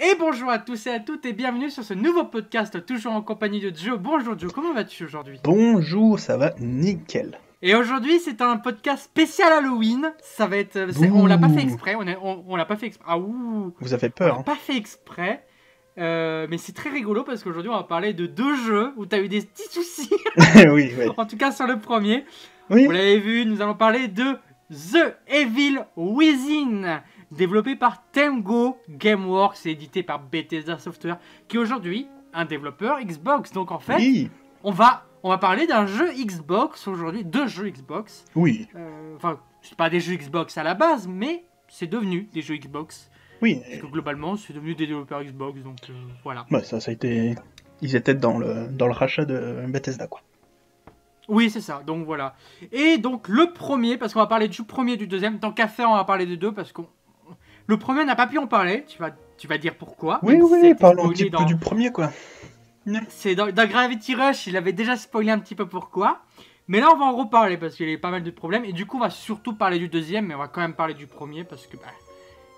Et bonjour à tous et à toutes et bienvenue sur ce nouveau podcast toujours en compagnie de Joe. Bonjour Joe, comment vas-tu aujourd'hui? Bonjour, ça va nickel. Et aujourd'hui c'est un podcast spécial Halloween. Ça va être, on l'a pas fait exprès, on, on, on l'a pas fait exprès. Ah ouh, Vous avez on peur l'a hein pas fait exprès. Euh, mais c'est très rigolo parce qu'aujourd'hui on va parler de deux jeux où tu as eu des petits soucis. Oui, oui. en tout cas sur le premier. Oui, Vous l'avez vu, nous allons parler de The Evil Within, développé par Tango Gameworks et édité par Bethesda Software, qui est aujourd'hui un développeur Xbox. Donc en fait, oui, on va on va parler d'un jeu Xbox aujourd'hui, deux jeux Xbox. oui, Euh, Enfin, c'est pas des jeux Xbox à la base, mais c'est devenu des jeux Xbox. oui. Parce que globalement, c'est devenu des développeurs Xbox, donc euh, voilà. Ouais, ça, ça a été... Ils étaient dans le, dans le rachat de Bethesda, quoi. Oui, c'est ça. Donc voilà. Et donc le premier, parce qu'on va parler du premier et du deuxième. Tant qu'à faire, on va parler des deux parce que le premier on n'a pas pu en parler. Tu vas, tu vas dire pourquoi. Oui, oui, parlons un petit peu dans- du premier, quoi. C'est dans, dans Gravity Rush, il avait déjà spoilé un petit peu pourquoi. Mais là, on va en reparler parce qu'il y a pas mal de problèmes. Et du coup, on va surtout parler du deuxième, mais on va quand même parler du premier parce que bah,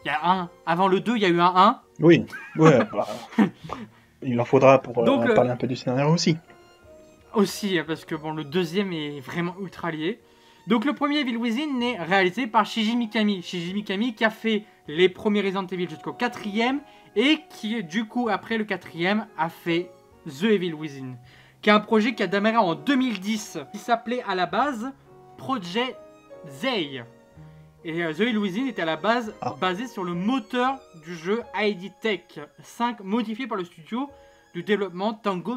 il y a un. Avant le 2, il y a eu un 1. Oui, ouais, bah, il en faudra pour euh, Donc, le- parler un peu du scénario aussi. aussi, parce que bon, le deuxième est vraiment ultra lié. Donc le premier Evil Within est réalisé par Shiji Mikami. Shiji Mikami qui a fait les premiers Resident Evil jusqu'au quatrième et qui, du coup, après le quatrième, a fait The Evil Within. Qui est un projet qui a démarré en 2010, qui s'appelait à la base Project Zay. Et euh, The Evil Within était à la base Ah. basé sur le moteur du jeu ID Tech 5 modifié par le studio du développement Tango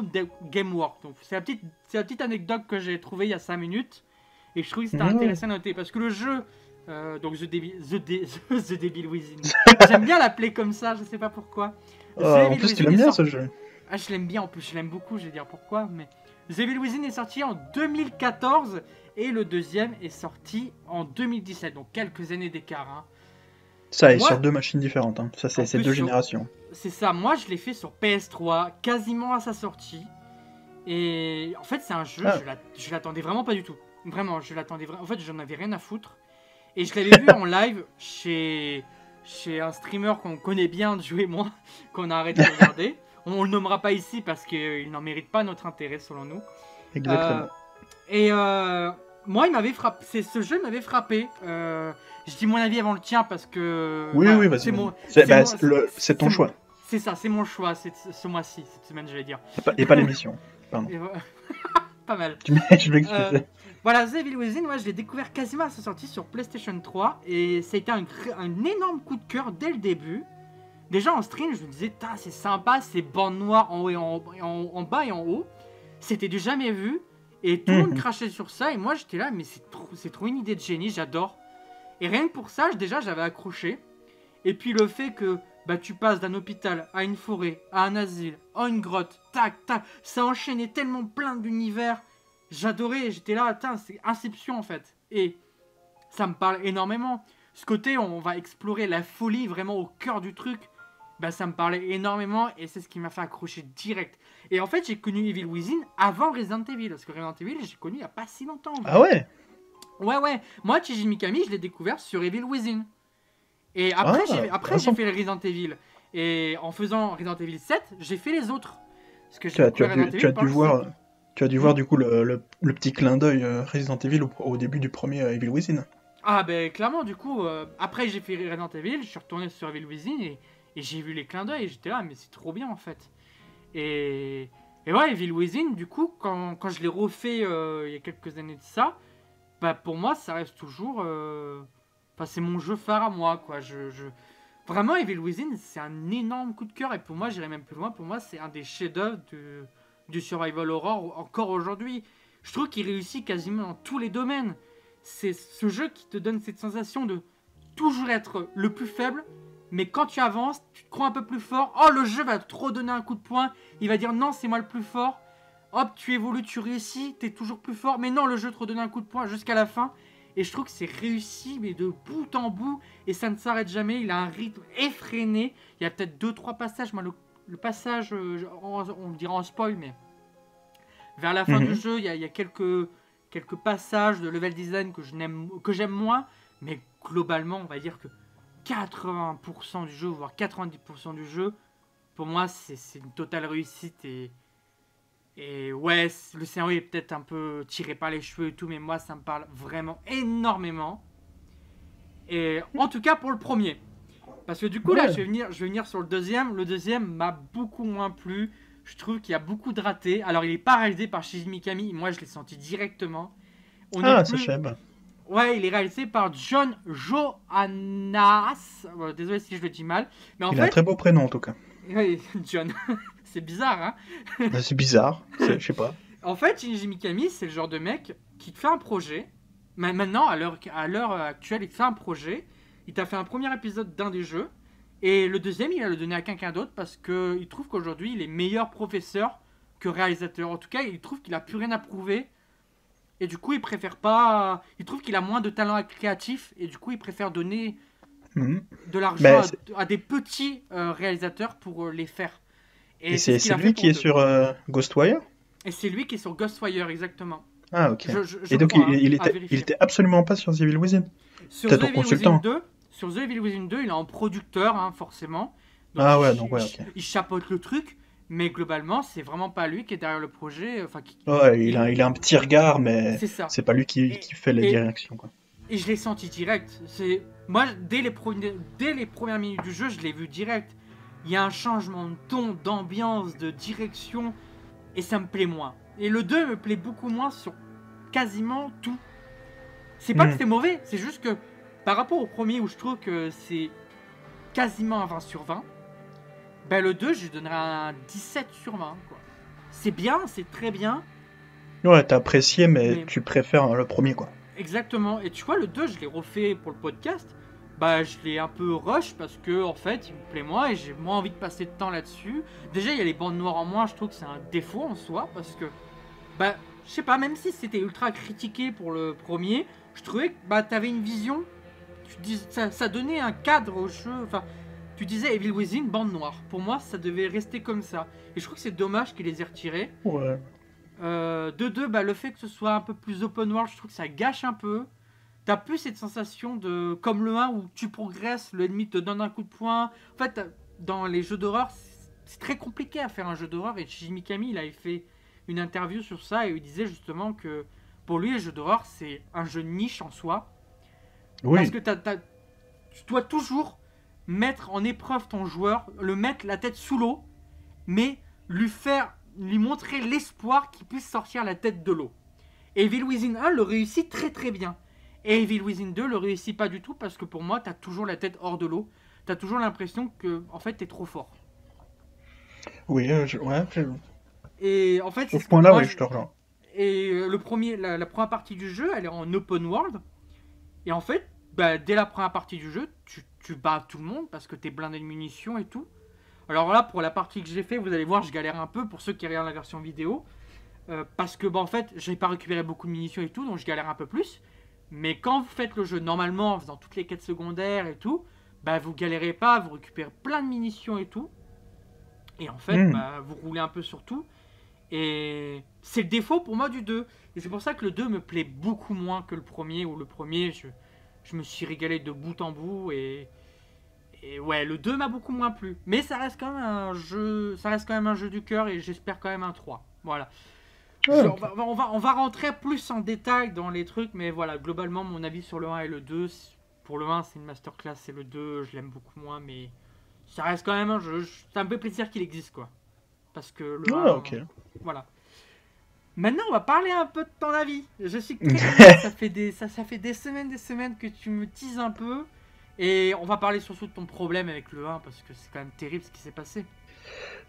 Gameworks. Donc c'est la petite, c'est la petite anecdote que j'ai trouvée il y a 5 minutes et je trouvais que c'était Mhm. intéressant à noter parce que le jeu, euh, donc The Devil, The, De- The Devil Within, j'aime bien l'appeler comme ça, je sais pas pourquoi. Euh, en plus, tu Within l'aimes est bien, sorti- ce jeu. Ah, je l'aime bien en plus, je l'aime beaucoup, je vais dire pourquoi, mais The Evil Within est sorti en 2014 et le deuxième est sorti en 2017, donc quelques années d'écart. hein. Ça est Moi- sur deux machines différentes. Hein. Ça, c'est deux sur- générations. C'est ça, moi je l'ai fait sur PS3, quasiment à sa sortie. Et en fait, c'est un jeu, Ah. je l'attendais vraiment pas du tout. Vraiment, je l'attendais vraiment. En fait, j'en avais rien à foutre. Et je l'avais vu en live chez, chez un streamer qu'on connaît bien, Joe et moi, qu'on a arrêté de regarder. On le nommera pas ici parce qu'il n'en mérite pas notre intérêt selon nous. Exactement. Euh, et euh, moi, il m'avait frappé. C'est ce jeu m'avait frappé. Euh, je dis mon avis avant le tien parce que. oui, oui, vas-y. c'est mon- C'est bah, ton choix. C'est ça, c'est mon choix c'est ce mois-ci, cette semaine, je vais dire. Et pas, pas l'émission. Voilà. pas mal. Tu Voilà, The Evil Within, ouais, je l'ai découvert quasiment à sa sortie sur PlayStation 3 et ça a été un, énorme coup de cœur dès le début. Déjà en stream, je me disais, c'est sympa, ces bandes noires en, haut et en, et en- en bas et en haut. C'était du jamais vu et tout le monde Mhm. crachait sur ça et moi j'étais là, mais c'est trop, une idée de génie, j'adore. Et rien que pour ça, déjà j'avais accroché. Et puis le fait que bah, tu passes d'un hôpital à une forêt, à un asile, à une grotte, tac, tac, ça enchaînait tellement plein d'univers. J'adorais, j'étais là, c'est Inception en fait. Et ça me parle énormément. Ce côté, on va explorer la folie vraiment au cœur du truc. Bah, ça me parlait énormément et c'est ce qui m'a fait accrocher direct. Et en fait, j'ai connu Evil Within avant Resident Evil. Parce que Resident Evil, j'ai connu il n'y a pas si longtemps. Ah ouais? Ouais, ouais. Moi, Chiji Mikami, je l'ai découvert sur Evil Within. Et après, Ah, j'ai, après j'ai fait le Resident Evil. Et en faisant Resident Evil 7, j'ai fait les autres. Parce que j'ai Tu as, tu as découvert dû, tu as voir, 7. Tu as dû voir du coup le, le- le petit clin d'œil euh, Resident Evil au, au début du premier euh, Evil Within. Ah, ben clairement, du coup, euh, après j'ai fait Resident Evil, je suis retourné sur Evil Within et, et j'ai vu les clins d'œil et j'étais là, mais c'est trop bien en fait. Et, et ouais, Evil Within, du coup, quand, quand je l'ai refait euh, il y a quelques années de ça, bah pour moi, ça reste toujours. euh, Enfin, c'est mon jeu phare à moi, quoi. Je, je... Vraiment, Evil Within, c'est un énorme coup de cœur et pour moi, j'irai même plus loin. Pour moi, c'est un des chefs-d'œuvre du, du survival horror encore aujourd'hui. Je trouve qu'il réussit quasiment dans tous les domaines c'est ce jeu qui te donne cette sensation de toujours être le plus faible, mais quand tu avances, tu te crois un peu plus fort. Oh, le jeu va te redonner un coup de poing. Il va dire non, c'est moi le plus fort. Hop, tu évolues, tu réussis, t'es toujours plus fort. Mais non, le jeu te redonne un coup de poing jusqu'à la fin. Et je trouve que c'est réussi, mais de bout en bout. Et ça ne s'arrête jamais. Il a un rythme effréné. Il y a peut-être deux, trois passages. Moi, le, le passage, euh, on, on le dira en spoil, mais vers la fin Mhm. du jeu, il y a, il y a quelques, quelques passages de level design que je n'aime que j'aime moins, mais globalement, on va dire que 80% du jeu, voire 90% du jeu, pour moi, c'est une totale réussite. Et, et ouais, le scénario est peut-être un peu tiré par les cheveux et tout, mais moi, ça me parle vraiment énormément. Et en tout cas, pour le premier. Parce que du coup, là, je vais, venir, je vais venir sur le deuxième. Le deuxième m'a beaucoup moins plu. Je trouve qu'il y a beaucoup de ratés. Alors, il est pas réalisé par Shizuki Mikami. Moi, je l'ai senti directement. On ah, c'est chèvre. Ouais, il est réalisé par John Johannas. désolé si je le dis mal. Mais en il a un très beau prénom, en tout cas. Oui, John. c'est bizarre, hein bah, C'est bizarre, je sais pas. En fait, Shinji Mikami, c'est le genre de mec qui te fait un projet. Maintenant, à l'heure actuelle, il te fait un projet. Il t'a fait un premier épisode d'un des jeux. Et le deuxième, il va le donner à quelqu'un d'autre parce qu'il trouve qu'aujourd'hui, il est meilleur professeur que réalisateur. En tout cas, il trouve qu'il a plus rien à prouver. Et du coup, il préfère pas. Il trouve qu'il a moins de talent créatif. Et du coup, il préfère donner Mhm. de l'argent ben, à, des petits euh, réalisateurs pour euh, les faire. Et, c'est lui qui est sur euh, Ghostwire? Et c'est lui qui est sur Ghostwire, exactement. Ah, ok. et donc, il, était, il, était, absolument pas sur The Evil Within Sur Evil Within 2, sur The Evil Within 2, il est en producteur, hein, forcément. ah ouais, donc ouais, ok. Il chapeaute le truc, mais globalement, c'est vraiment pas lui qui est derrière le projet. Enfin, qui... Ouais, il a, il a un petit regard, mais c'est pas lui qui, qui fait la direction, quoi. Et je l'ai senti direct. C'est moi dès les, dès les premières minutes du jeu, je l'ai vu direct. Il y a un changement de ton, d'ambiance, de direction, et ça me plaît moins. Et le 2 me plaît beaucoup moins sur quasiment tout. C'est pas que hmm. c'est mauvais, c'est juste que par rapport au premier où je trouve que c'est quasiment un 20 sur 20, ben le 2 je lui donnerais un 17 sur 20. C'est bien, c'est très bien. Ouais, t'as apprécié, mais, tu préfères le premier quoi. Exactement. Et tu vois, le 2, je l'ai refait pour le podcast. Bah, je l'ai un peu rush parce que, en fait, il me plaît moins et j'ai moins envie de passer de temps là-dessus. Déjà, il y a les bandes noires en moins, je trouve que c'est un défaut en soi parce que, bah, je sais pas, même si c'était ultra critiqué pour le premier, je trouvais que, bah, t'avais une vision. Tu dis, ça, ça donnait un cadre au jeu. Enfin, tu disais Evil Within, bande noire. Pour moi, ça devait rester comme ça. Et je trouve que c'est dommage qu'ils les aient retirés. Ouais. Euh, de deux, bah, le fait que ce soit un peu plus open world, je trouve que ça gâche un peu. T'as plus cette sensation de. Comme le 1 où tu progresses, l'ennemi te donne un coup de poing. En fait, dans les jeux d'horreur, c'est très compliqué à faire un jeu d'horreur. Et Shinji Mikami, il avait fait une interview sur ça et il disait justement que pour lui, les jeux d'horreur, c'est un jeu niche en soi. Parce que tu dois toujours mettre en épreuve ton joueur, le mettre la tête sous l'eau, mais lui faire lui montrer l'espoir qu'il puisse sortir la tête de l'eau. Evil Within 1 le réussit très très bien. Et Evil Within 2 le réussit pas du tout parce que pour moi, t'as toujours la tête hors de l'eau. T'as toujours l'impression que, en fait, t'es trop fort. Oui, euh, je... ouais. Et en fait, au ce point-là, oui, je... te rejoins. Et euh, le premier, la, première partie du jeu, elle est en open world. Et en fait, bah, dès la première partie du jeu, tu, tu bats tout le monde parce que t'es blindé de munitions et tout. Alors là, pour la partie que j'ai fait, vous allez voir, je galère un peu pour ceux qui regardent la version vidéo. Euh, parce que, bah, en fait, j'ai pas récupéré beaucoup de munitions et tout, donc je galère un peu plus. Mais quand vous faites le jeu normalement, en faisant toutes les quêtes secondaires et tout, bah, vous galérez pas, vous récupérez plein de munitions et tout. Et en fait, hmm. bah, vous roulez un peu sur tout. Et c'est le défaut pour moi du 2. Et c'est pour ça que le 2 me plaît beaucoup moins que le premier, où le premier, je, je me suis régalé de bout en bout. Et, et ouais, le 2 m'a beaucoup moins plu. Mais ça reste quand même un jeu, ça reste quand même un jeu du cœur et j'espère quand même un 3. Voilà. on, va, on, va, rentrer plus en détail dans les trucs, mais voilà, globalement, mon avis sur le 1 et le 2, pour le 1, c'est une masterclass, et le 2, je l'aime beaucoup moins, mais ça reste quand même un jeu. Ça me fait plaisir qu'il existe, quoi. Parce que le 1, ok. voilà. Maintenant, on va parler un peu de ton avis. Je que ça, fait des, ça, ça fait des semaines, des semaines que tu me teases un peu. Et on va parler surtout de ton problème avec le 1 parce que c'est quand même terrible ce qui s'est passé.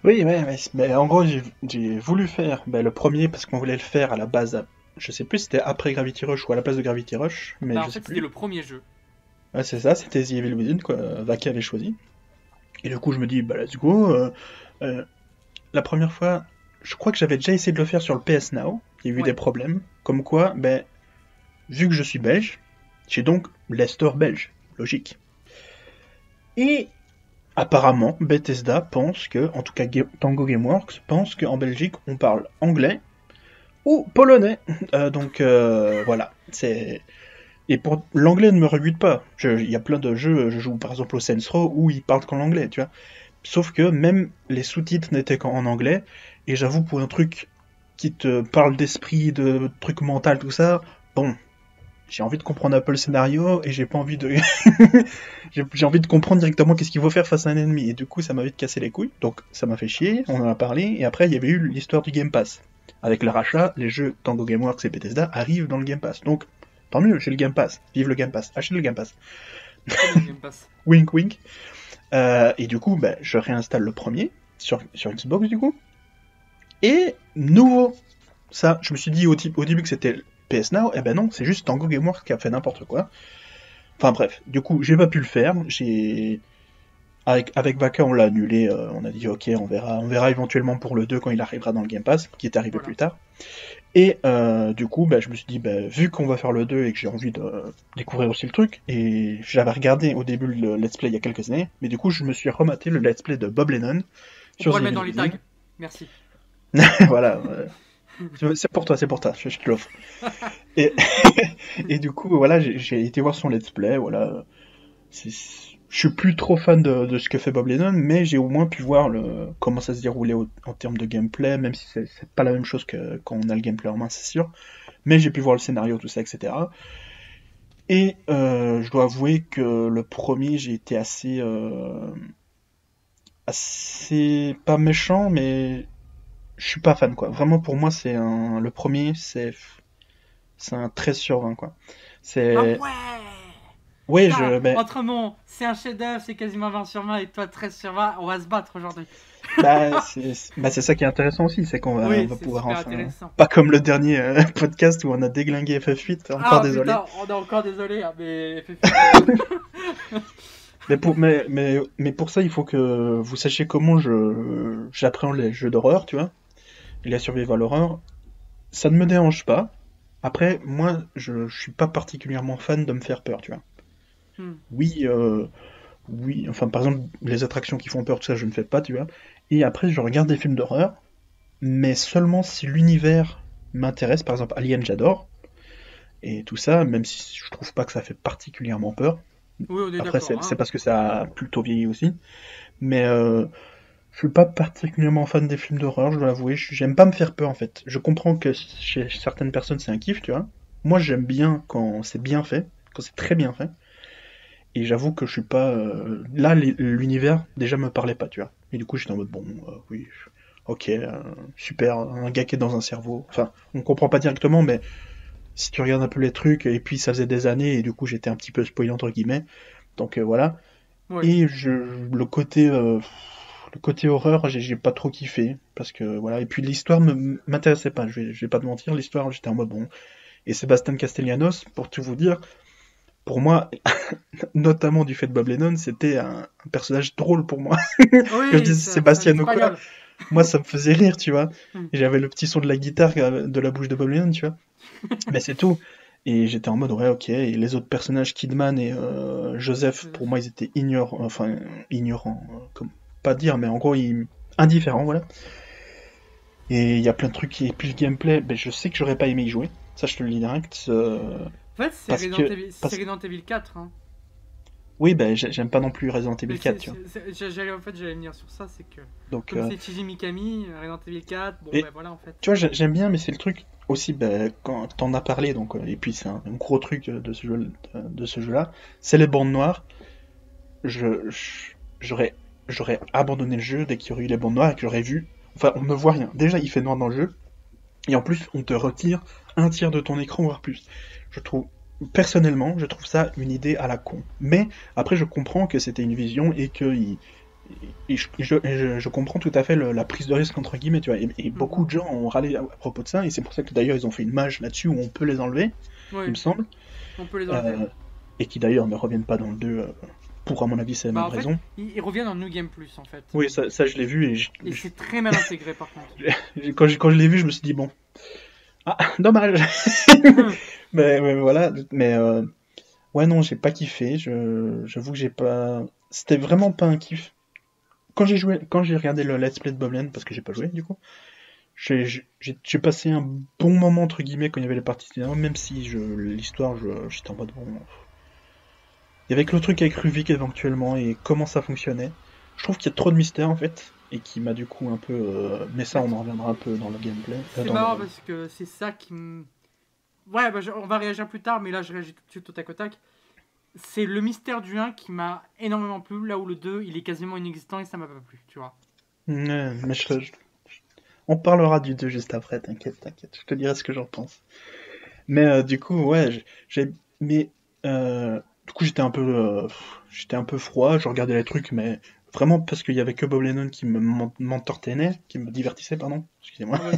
Oui, mais, mais, en gros, j'ai voulu faire ben, le premier parce qu'on voulait le faire à la base. je sais plus si c'était après Gravity Rush ou à la place de Gravity Rush. Mais bah, en fait, c'était le premier jeu. Ouais, c'est ça, c'était The Evil Within, quoi. Vaki avait choisi. Et du coup, je me dis, bah let's go. Euh, euh, la première fois, je crois que j'avais déjà essayé de le faire sur le PS Now. Il y a eu des problèmes. Comme quoi, ben, vu que je suis belge, j'ai donc les stores belges logique. Et apparemment, Bethesda pense que, en tout cas Tango Gameworks, pense qu'en Belgique, on parle anglais ou polonais. Euh, donc euh, voilà, c'est... Et pour l'anglais ne me rebute pas. Il y a plein de jeux, je joue par exemple au Saints Row où ils parlent qu'en anglais, tu vois. Sauf que même les sous-titres n'étaient qu'en anglais, et j'avoue, pour un truc qui te parle d'esprit, de trucs mental, tout ça, bon, j'ai envie de comprendre un peu le scénario et j'ai pas envie de j'ai envie de comprendre directement qu'est-ce qu'il faut faire face à un ennemi. Et du coup ça m'a vite cassé les couilles donc ça m'a fait chier on en a parlé et après il y avait eu l'histoire du Game Pass. Avec le rachat les jeux Tango Gameworks et Bethesda arrivent dans le Game Pass. Donc tant mieux j'ai le Game Pass. Vive le Game Pass. Achetez le Game Pass, wink wink. Euh, et du coup ben, je réinstalle le premier sur, sur Xbox du coup et nouveau ça je me suis dit au, au début que c'était PS Now, eh ben non, c'est juste Tango Gameworks qui a fait n'importe quoi. Enfin bref, du coup, j'ai pas pu le faire. J'ai avec, avec Vaka, on l'a annulé. Euh, on a dit ok, on verra, on verra éventuellement pour le 2 quand il arrivera dans le Game Pass, qui est arrivé plus tard. Et euh, du coup, bah, je me suis dit, bah, vu qu'on va faire le 2 et que j'ai envie de découvrir aussi le truc, et j'avais regardé au début le Let's Play il y a quelques années, mais du coup, je me suis rematé le Let's Play de Bob Lennon. On sur le mettre dans les tags. Merci. voilà. C'est pour toi, c'est pour toi, je, te l'offre. et, et, du coup, voilà, j'ai été voir son let's play, voilà. Je suis plus trop fan de, de, ce que fait Bob Lennon, mais j'ai au moins pu voir le, comment ça se déroulait en termes de gameplay, même si c'est pas la même chose que quand on a le gameplay en main, c'est sûr. Mais j'ai pu voir le scénario, tout ça, etc. Et euh, je dois avouer que le premier, j'ai été assez... Euh, assez... pas méchant, mais je suis pas fan quoi. Vraiment pour moi c'est un le premier c'est c'est un 13 sur 20 quoi. C'est ah ouais. Oui, je mais... entre mon c'est un chef-d'œuvre, c'est quasiment 20 sur 20 et toi 13 sur 20, on va se battre aujourd'hui. bah, c'est bah, ça qui est intéressant aussi, c'est qu'on va, on va pouvoir enfin pas comme le dernier euh, podcast où on a déglingué FF8, encore ah, désolé. Putain, on est encore désolé hein, mais FF8 Mais pour, mais, mais, mais pour ça, il faut que vous sachiez comment je j'appréhende les jeux d'horreur, tu vois et la survival horror, ça ne me dérange pas. Après, moi, je, ne suis pas particulièrement fan de me faire peur, tu vois. Hmm. Oui, euh, oui, enfin, par exemple, les attractions qui font peur, tout ça, je ne fais pas, tu vois. Et après, je regarde des films d'horreur, mais seulement si l'univers m'intéresse. Par exemple, Alien, j'adore. Et tout ça, même si je trouve pas que ça fait particulièrement peur. Oui, Après, c'est hein. parce que ça a plutôt vieilli aussi. Mais euh, je suis pas particulièrement fan des films d'horreur, je dois l'avouer. J'aime pas me faire peur en fait. Je comprends que chez certaines personnes c'est un kiff, tu vois. Moi j'aime bien quand c'est bien fait, quand c'est très bien fait. Et j'avoue que je suis pas. Euh, là, l'univers déjà me parlait pas, tu vois. Et du coup j'étais en mode bon, euh, oui, ok, euh, super, un gars qui est dans un cerveau. Enfin, on comprend pas directement, mais si tu regardes un peu les trucs, et puis ça faisait des années, et du coup j'étais un petit peu spoilé entre guillemets. Donc voilà. Et je, le côté le côté horreur, j'ai pas trop kiffé parce que voilà. Et puis l'histoire m'intéressait pas. Je vais, je vais pas te mentir, l'histoire, j'étais en mode bon. Et Sébastien Castellanos, pour tout vous dire, pour moi, notamment du fait de Bob Lennon, c'était un, personnage drôle pour moi. Quand je disais Sébastien quoi, moi ça me faisait rire, tu vois. Hmm. J'avais le petit son de la guitare euh, de la bouche de Bob Lennon, tu vois. Mais c'est tout. Et j'étais en mode ouais ok. Et les autres personnages, Kidman et euh, Joseph, pour moi ils étaient ignorants, enfin ignorants, euh, comme pas dire, mais en gros, il indifférent, voilà. Et il y a plein de trucs qui. Et puis le gameplay, ben, je sais que j'aurais pas aimé y jouer. Ça, je te le dis direct. Euh, en fait, c'est Resident, Evil 4. Hein. Oui, ben j'aime pas non plus Resident Evil 4, tu vois. J'allais en fait, j'allais venir sur ça, c'est que Donc, comme euh, c'est Chiji Mikami, Resident Evil 4, bon ben voilà en fait. Tu vois, j'aime bien, mais c'est le truc aussi, ben, quand t'en as parlé, donc et puis c'est un, gros truc de ce jeu, de ce jeu-là, c'est les bandes noires. Je j'aurais j'aurais abandonné le jeu dès qu'il y aurait eu les bandes noires et que j'aurais vu. Enfin, on ne voit rien. Déjà, il fait noir dans le jeu. Et en plus, on te retire un tiers de ton écran, voire plus. Je trouve, personnellement, je trouve ça une idée à la con. Mais après, je comprends que c'était une vision et que je, comprends tout à fait la prise de risque entre guillemets, tu vois. Et, beaucoup de gens ont râlé à, propos de ça, et c'est pour ça que d'ailleurs ils ont fait une mage là-dessus où on peut les enlever, il me semble. On peut les enlever. Euh, et qui d'ailleurs ne reviennent pas dans le 2 pour, à mon avis, c'est la bah, même raison. il, revient dans New Game Plus, en fait. Oui, ça, ça je l'ai vu. Et, et c'est très mal intégré, par contre. quand, je, quand je l'ai vu, je me suis dit, bon. Ah, dommage mais, mais, voilà, mais. Euh... Ouais, non, j'ai pas kiffé. J'avoue que j'ai pas. C'était vraiment pas un kiff. Quand j'ai joué, quand j'ai regardé le Let's Play de Boblen, parce que j'ai pas joué du coup, j'ai passé un bon moment entre guillemets quand il y avait les parties même si l'histoire, j'étais en mode bon, il y avait que le truc avec Ruvik éventuellement et comment ça fonctionnait. je trouve qu'il y a trop de mystère en fait, et qui m'a du coup un peu. euh, Mais ça, on en reviendra un peu dans le gameplay. C'est marrant le- parce que c'est ça qui me. Ouais, bah, je- on va réagir plus tard, mais là je réagis tout de suite au tac au tac. C'est le mystère du 1 qui m'a énormément plu, là où le 2 il est quasiment inexistant et ça m'a pas plu, tu vois. Ouais, mais je- On parlera du 2 juste après, t'inquiète, t'inquiète. Je te dirai ce que j'en pense. Mais euh, du coup, ouais, j'ai- j'ai. Mais. euh, Du coup, j'étais un peu. euh, J'étais un peu froid, je regardais les trucs, mais vraiment parce qu'il y avait que Bob Lennon qui me m'entertainait, qui me divertissait, pardon. Excusez-moi. Ah ouais.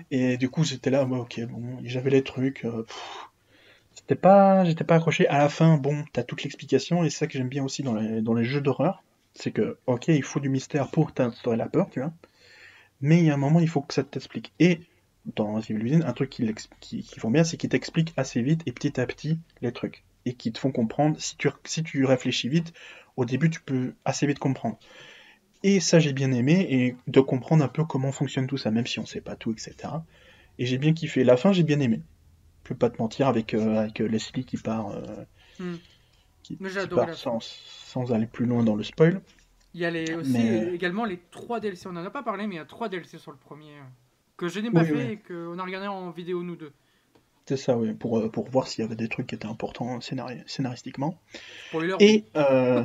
Et du coup, j'étais là, ouais, ok, bon, j'avais les trucs. euh, C'était pas, j'étais pas accroché. À la fin, bon, t'as toute l'explication, et c'est ça que j'aime bien aussi dans les, dans les jeux d'horreur. C'est que, ok, il faut du mystère pour t'instaurer la peur, tu vois. Mais il y a un moment, il faut que ça t'explique. Et dans Evil Within, un truc qui, qui font bien, c'est qu'ils t'expliquent assez vite et petit à petit les trucs. Et qui te font comprendre. Si tu, si tu réfléchis vite, au début, tu peux assez vite comprendre. Et ça, j'ai bien aimé, et de comprendre un peu comment fonctionne tout ça, même si on sait pas tout, etc. Et j'ai bien kiffé. La fin, j'ai bien aimé. Je peux pas te mentir, avec, euh, avec euh, Leslie qui part, euh, qui, Mais qui part sans, sans aller plus loin dans le spoil. Il y a les, aussi Mais- euh, également les 3 DLC, on en a pas parlé, mais il y a 3 DLC sur le premier euh, que je n'ai pas Oui, fait oui. et qu'on a regardé en vidéo nous deux. C'est ça, oui, pour, euh, pour voir s'il y avait des trucs qui étaient importants scénari- scénaristiquement. Spoiler. Et, euh,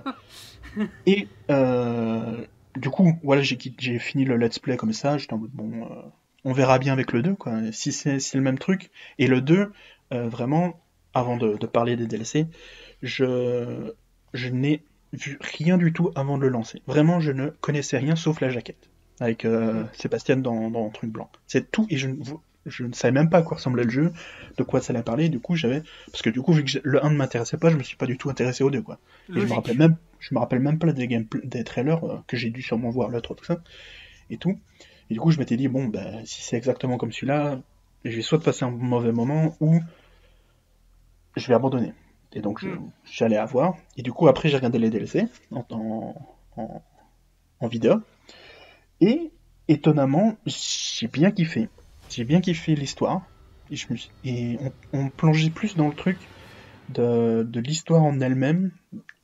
et euh, du coup, voilà, j'ai fini le let's play comme ça. J'étais en mode, bon, euh, on verra bien avec le 2, quoi. Si c'est le même truc. Et le 2, euh, vraiment, avant de, de parler des DLC, je, je n'ai vu rien du tout avant de le lancer. Vraiment, je ne connaissais rien sauf la jaquette. Avec euh, Sébastien dans, dans truc blanc. C'est tout, et je, ne je ne savais même pas à quoi ressemblait le jeu, de quoi ça allait parler. Du coup, j'avais. Parce que du coup, vu que le 1 ne m'intéressait pas, je me suis pas du tout intéressé au 2, quoi. Et je me rappelle même, je me rappelle même pas des gameplay, des trailers euh, que j'ai dû sûrement voir l'autre, tout ça, et tout. Et du coup, je m'étais dit bon, ben si c'est exactement comme celui-là, je vais soit passer un mauvais moment ou je vais abandonner. Et donc, Hmm. j'allais avoir. Et du coup, après, j'ai regardé les DLC en, en, en, en vidéo. Et étonnamment, j'ai bien kiffé. J'ai bien kiffé l'histoire. Et, on, on plongeait plus dans le truc de, l'histoire en elle-même,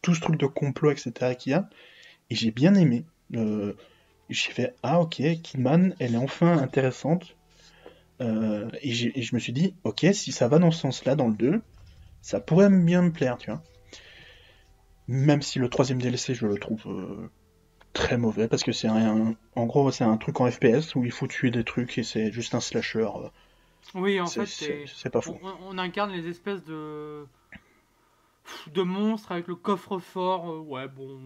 tout ce truc de complot, etc. qu'il y a. Et j'ai bien aimé. Euh, j'ai fait Ah, ok, Kidman, elle est enfin intéressante. Euh, et je me suis dit Ok, si ça va dans ce sens-là, dans le 2, ça pourrait bien me plaire, tu vois. Même si le troisième DLC, je le trouve euh, très mauvais, parce que c'est un. En gros, c'est un truc en FPS où il faut tuer des trucs et c'est juste un slasher. euh, Oui, en fait, c'est pas fou. on, on incarne les espèces de de monstres avec le coffre-fort. euh, ouais, bon.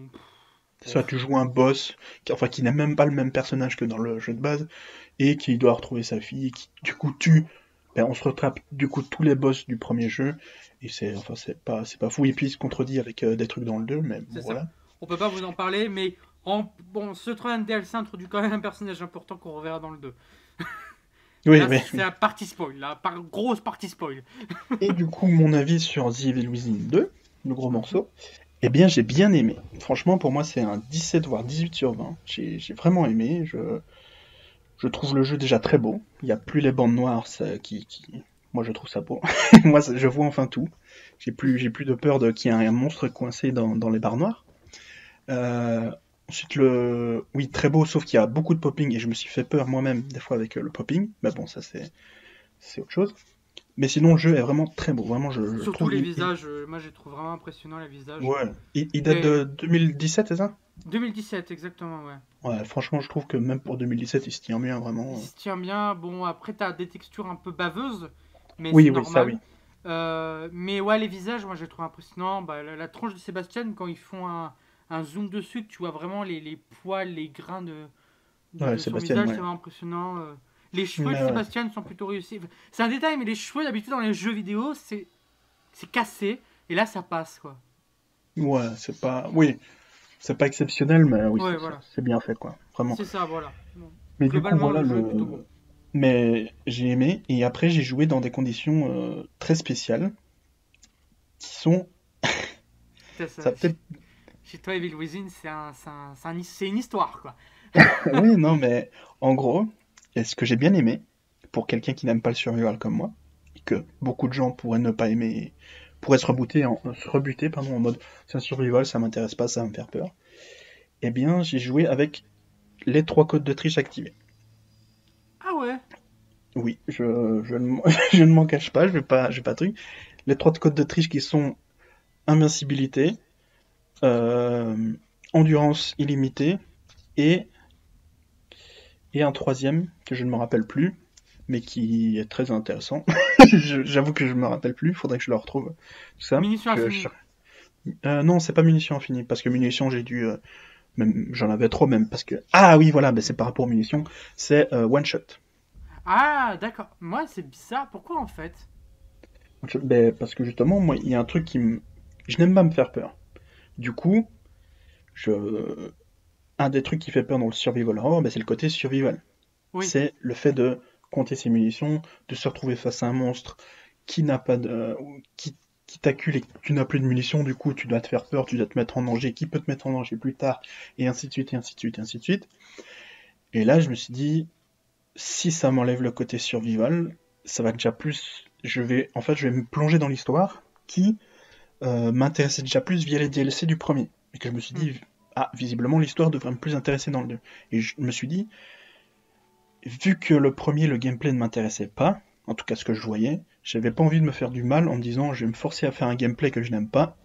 Soit tu joues un boss, qui, enfin qui n'a même pas le même personnage que dans le jeu de base, et qui doit retrouver sa fille, et qui du coup tue. Ben, on se retrape du coup tous les boss du premier jeu, et c'est enfin c'est pas c'est pas fou. Et puis il se contredit avec euh, des trucs dans le 2, mais bon, ça. voilà. On peut pas vous en parler, mais en, bon, ce troisième DLC introduit quand même un personnage important qu'on reverra dans le 2. Oui, mais c'est la partie spoil, la par- grosse partie spoil. et du coup mon avis sur The Evil Within 2, le gros morceau, eh bien j'ai bien aimé. Franchement pour moi c'est un 17 voire 18 sur 20. J'ai vraiment aimé. Je je trouve le jeu déjà très beau. Il n'y a plus les bandes noires ça, qui, qui... Moi, je trouve ça beau. Moi, je vois enfin tout. J'ai plus, j'ai plus de peur de qu'il y ait un monstre coincé dans, dans les barres noires. Euh, ensuite, le... Oui, très beau, sauf qu'il y a beaucoup de popping et je me suis fait peur moi-même des fois avec euh, le popping. Mais bon, ça, c'est c'est autre chose. Mais sinon, le jeu est vraiment très beau. Vraiment, je, je Surtout trouve... les il- visages, euh, moi je les trouve vraiment impressionnants les visages. Ouais. Il, il date Et- de 2017, c'est ça? 2017, exactement, ouais. Ouais, franchement, je trouve que même pour 2017, il se tient bien, vraiment. Il se tient bien. Bon, après, t'as des textures un peu baveuses, mais Oui, c'est oui, normal. ça, oui. Euh, mais ouais, les visages, moi, je les trouve impressionnants. Bah, la, la tronche de Sébastien, quand ils font un, un zoom dessus, que tu vois vraiment les, les poils, les grains de, de, Ouais, son Sébastien, visage, ouais. c'est vraiment impressionnant. euh. Les cheveux de ouais. Sébastien sont plutôt réussis. C'est un détail, mais les cheveux, d'habitude, dans les jeux vidéo, c'est c'est cassé. Et là, ça passe, quoi. Ouais, c'est pas... Oui, c'est pas exceptionnel, mais oui, c'est- voilà. bien fait, quoi. Vraiment. C'est ça, voilà. Mais du coup, Globalement, voilà le le... bon. Mais j'ai aimé, et après j'ai joué dans des conditions euh, très spéciales, qui sont... C'est ça. Ça peut-être... Chez toi, Evil Within, c'est un, un- une histoire, quoi. oui, non, mais en gros, et ce que j'ai bien aimé, pour quelqu'un qui n'aime pas le survival comme moi, et que beaucoup de gens pourraient ne pas aimer, pourraient se rebooter en, se rebuter pardon, en mode c'est un survival, ça m'intéresse pas, ça va me faire peur. eh bien, j'ai joué avec les trois codes de triche activés. Ah ouais Oui, je, je, ne, je ne m'en cache pas, je vais pas, je vais pas truc. Les trois codes de triche qui sont invincibilité, euh, endurance illimitée et et un troisième que je ne me rappelle plus, mais qui est très intéressant. J'avoue que je me rappelle plus, faudrait que je le retrouve. ça. Munitions infinies. Euh, non, c'est pas munitions infinies, parce que munitions, j'ai dû. Euh, même, j'en avais trop même, parce que. Ah oui, voilà, mais c'est par rapport aux munitions, c'est euh, one shot. Ah, d'accord. Moi, c'est bizarre. Pourquoi en fait? Ben, Parce que justement, moi, il y a un truc qui me. Je n'aime pas me faire peur. Du coup, je un des trucs qui fait peur dans le survival horror, ben, c'est le côté survival. C'est le fait de compter ses munitions, de se retrouver face à un monstre qui n'a pas de, qui, qui t'accule et que tu n'as plus de munitions, du coup tu dois te faire peur, tu dois te mettre en danger, qui peut te mettre en danger plus tard, et ainsi de suite, et ainsi de suite, et ainsi de suite. Et là, je me suis dit, si ça m'enlève le côté survival, ça va déjà plus, je vais, en fait, je vais me plonger dans l'histoire qui euh, m'intéressait déjà plus via les DLC du premier. Et que je me suis dit, ah, visiblement, l'histoire devrait me plus intéresser dans le 2. Et je me suis dit, vu que le premier, le gameplay ne m'intéressait pas, en tout cas ce que je voyais, j'avais pas envie de me faire du mal en me disant je vais me forcer à faire un gameplay que je n'aime pas.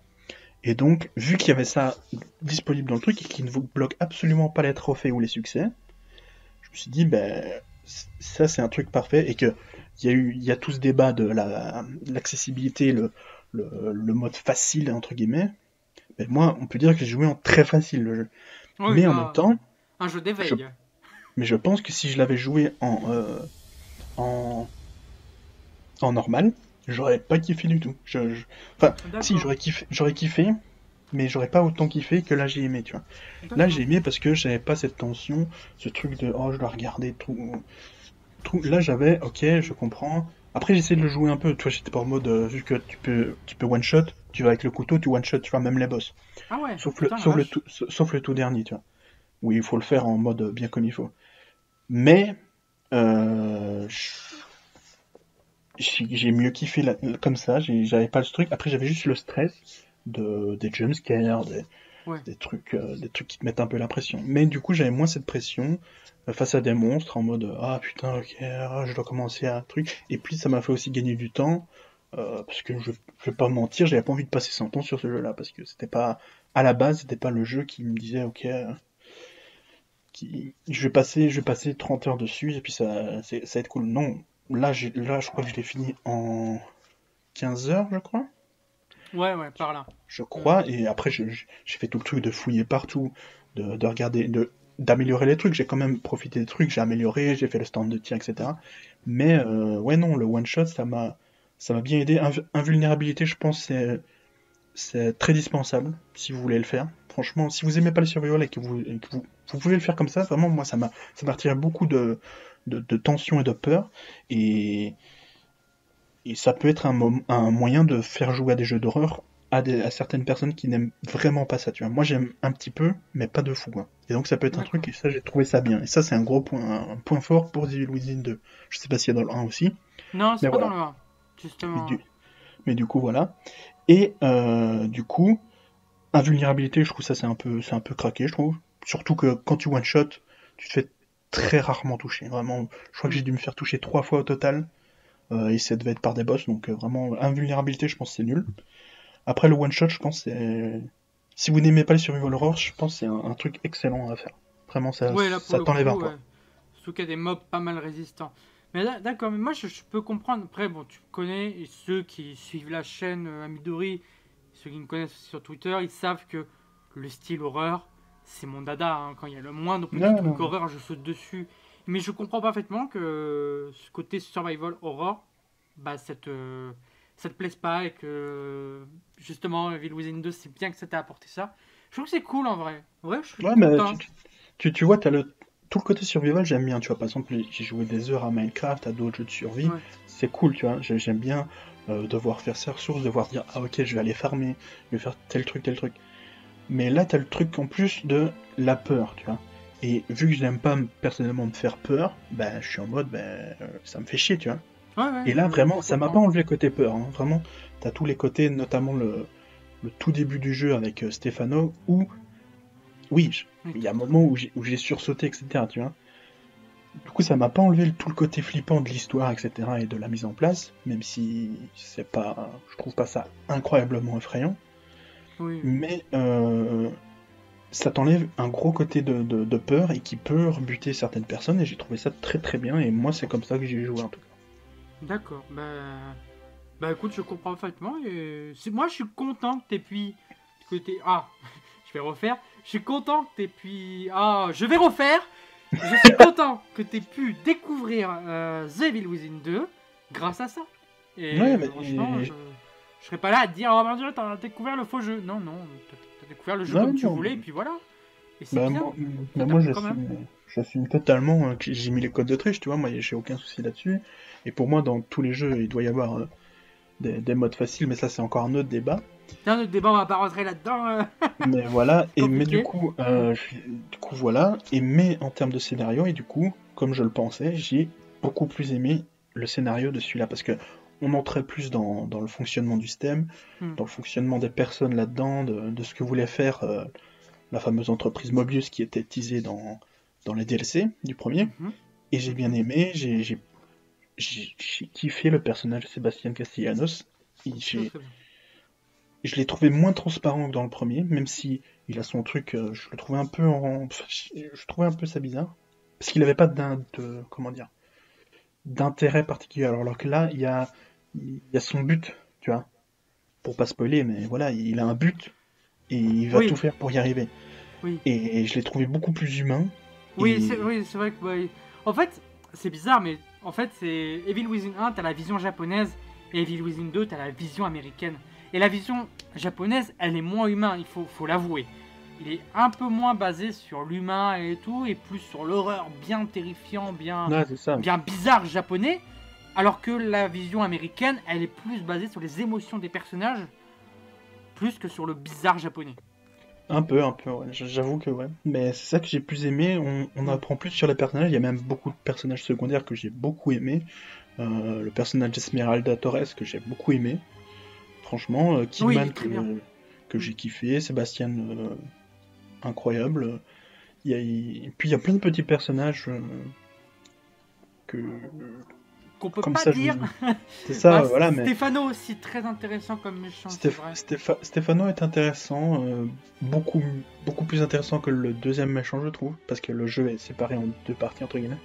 Et donc, vu qu'il y avait ça disponible dans le truc et qu'il ne vous bloque absolument pas les trophées ou les succès, je me suis dit, ben, ça c'est un truc parfait et que il y a eu, il y a tout ce débat de l'accessibilité, le, le, mode facile entre guillemets. Mais moi, on peut dire que j'ai joué en très facile le jeu. mais en même temps, un jeu d'éveil. Mais je pense que si je l'avais joué en, euh, en, en normal, j'aurais pas kiffé du tout. Je, Enfin, si, j'aurais kiffé, j'aurais kiffé, mais j'aurais pas autant kiffé que là j'ai aimé, tu vois. Là j'ai aimé parce que j'avais pas cette tension, ce truc de oh je dois regarder tout. tout... Là j'avais, ok, je comprends. Après j'essaie de le jouer un peu, toi j'étais pas en mode, euh, vu que tu peux, tu peux one shot, tu vas avec le couteau, tu one shot, tu vois, même les boss. Ah ouais. Sauf, le, sauf, le tout, sauf le tout dernier, tu vois. Oui, il faut le faire en mode bien comme il faut. Mais euh, j'ai mieux kiffé comme ça, j'avais pas le truc. Après, j'avais juste le stress de, des jumpscares, des, des, trucs, euh, des trucs qui te mettent un peu la pression. Mais du coup, j'avais moins cette pression euh, face à des monstres en mode Ah putain, ok, ah, je dois commencer à truc. Et puis, ça m'a fait aussi gagner du temps. parce que je, je vais pas mentir, j'avais pas envie de passer 100 ans sur ce jeu-là. Parce que c'était pas. À la base, c'était pas le jeu qui me disait Ok je vais passer je vais passer 30 heures dessus et puis ça ça va être cool non là là je crois que je l'ai fini en 15 heures je crois ouais ouais par là. Je crois et après j'ai fait tout le truc de fouiller partout de, de regarder de d'améliorer les trucs. J'ai quand même profité des trucs j'ai amélioré j'ai fait le stand de tir etc mais euh, ouais non le one shot ça m'a ça m'a bien aidé. Invulnérabilité je pense c'est c'est très dispensable si vous voulez le faire. Franchement si vous aimez pas le survival et que vous, et que vous vous pouvez le faire comme ça, vraiment, moi, ça m'a ça retiré beaucoup de, de, tension et de peur. Et, et ça peut être un, un moyen de faire jouer à des jeux d'horreur à, à, certaines personnes qui n'aiment vraiment pas ça. Tu vois. Moi, j'aime un petit peu, mais pas de fou. Et donc, ça peut être un truc, et ça, j'ai trouvé ça bien. Et ça, c'est un gros point, un point fort pour The Within 2. Je sais pas s'il y a dans le 1 aussi. Non, c'est pas dans le 1, justement. Mais du, coup, voilà. Et euh, du coup, invulnérabilité, je trouve ça, c'est un, peu, un peu craqué, je trouve. Surtout que quand tu one shot, tu te fais très rarement toucher. Vraiment, je crois que j'ai dû me faire toucher trois fois au total. Euh, et ça devait être par des boss, donc euh, vraiment, invulnérabilité, je pense c'est nul. Après le one shot, je pense c'est. Si vous n'aimez pas les survival horror, je pense que c'est un, truc excellent à faire. Vraiment, ça, ça t'enlève un poids. Surtout qu'il y a des mobs pas mal résistants. Mais d'accord, mais moi je, peux comprendre. Après, bon, tu connais, et ceux qui suivent la chaîne euh, Amidori, ceux qui me connaissent sur Twitter, ils savent que le style horreur, c'est mon dada. Hein. Quand il y a le moindre petit truc horreur, je saute dessus. Mais je comprends parfaitement que ce côté survival horror, bah, ça te, ça te plaise pas et que justement, Evil Within 2, c'est bien que ça t'ait apporté ça. Je trouve que c'est cool en vrai. Ouais, je suis ouais, mais tu, tu, vois, as le, tout le côté survival, j'aime bien. Tu vois, par exemple, j'ai joué des heures à Minecraft, à d'autres jeux de survie. C'est cool, tu vois. J'aime bien euh, devoir faire ses ressources, devoir dire, ah ok, je vais aller farmer, je vais faire tel truc, tel truc. Mais là, t'as le truc en plus de la peur, tu vois. Et vu que je n'aime pas personnellement me faire peur, ben je suis en mode, ben ça me fait chier, tu vois. et là, vraiment, ça m'a pas enlevé le côté peur. Hein. Vraiment, t'as tous les côtés, notamment le, le, tout début du jeu avec euh, Stefano, où oui, il y a un moment où j'ai sursauté, etc. Tu vois. Du coup, ça m'a pas enlevé tout le côté flippant de l'histoire, etc. et de la mise en place, même si c'est pas, je trouve pas ça incroyablement effrayant. Oui. Mais euh, ça t'enlève un gros côté de, peur et qui peut rebuter certaines personnes et j'ai trouvé ça très très bien et moi c'est comme ça que j'ai joué en tout cas. D'accord, bah... bah écoute, je comprends parfaitement et moi je suis content que t'aies pu... Que Ah, je vais refaire. Je suis content que t'aies pu... Ah, je vais refaire Je suis content que t'aies pu découvrir euh, The Evil Within 2 grâce à ça. Et franchement, je... je serais pas là à te dire, oh mon dieu, t'as découvert le faux jeu. Non, non, découvert le jeu comme tu voulais, et puis voilà. Et c'est bah, bien. Moi, bah, moi j'assume totalement euh, que j'ai mis les codes de triche, tu vois, moi j'ai aucun souci là-dessus. Et pour moi, dans tous les jeux, il doit y avoir euh, des, modes faciles, mais ça c'est encore un autre débat. C'est un autre débat, on va pas rentrer là-dedans. Euh. mais voilà, et mais du coup, du coup voilà, et mais en termes de scénario, et du coup, comme je le pensais, j'ai beaucoup plus aimé le scénario de celui-là, parce que on entrait plus dans, le fonctionnement du système, hmm. dans le fonctionnement des personnes là-dedans, de, ce que voulait faire euh, la fameuse entreprise Mobius qui était teasée dans, dans les DLC du premier. Hmm. Et j'ai bien aimé, j'ai kiffé le personnage de Sébastien Castellanos. Je l'ai trouvé moins transparent que dans le premier, même si il a son truc, euh, je le trouvais un peu en... Je trouvais un peu ça bizarre. Parce qu'il n'avait pas de... Comment dire d'intérêt particulier. Alors que là, il y a il a son but, tu vois. Pour pas spoiler, mais voilà, il a un but et il va tout faire pour y arriver. Oui. Et je l'ai trouvé beaucoup plus humain. Oui, c'est vrai que. En fait, c'est bizarre, mais en fait, c'est Evil Within 1, t'as la vision japonaise, et Evil Within 2, t'as la vision américaine. Et la vision japonaise, elle est moins humaine, il faut, faut l'avouer. Il est un peu moins basé sur l'humain et tout, et plus sur l'horreur bien terrifiant, bien, bien bizarre japonais. Alors que la vision américaine, elle est plus basée sur les émotions des personnages, plus que sur le bizarre japonais. Un peu, un peu, ouais. J'avoue que ouais. Mais c'est ça que j'ai plus aimé. On, apprend plus sur les personnages. Il y a même beaucoup de personnages secondaires que j'ai beaucoup aimé. Euh, le personnage d'Esmeralda Torres que j'ai beaucoup aimé. Franchement, euh, Kidman que, j'ai kiffé. Sébastien, euh, incroyable. Il y a, puis il y a plein de petits personnages que qu'on peut pas dire. C'est ça, bah, voilà. Mais... Stefano aussi très intéressant comme méchant. Stefano est intéressant, euh, beaucoup, beaucoup plus intéressant que le deuxième méchant, je trouve, parce que le jeu est séparé en deux parties entre guillemets.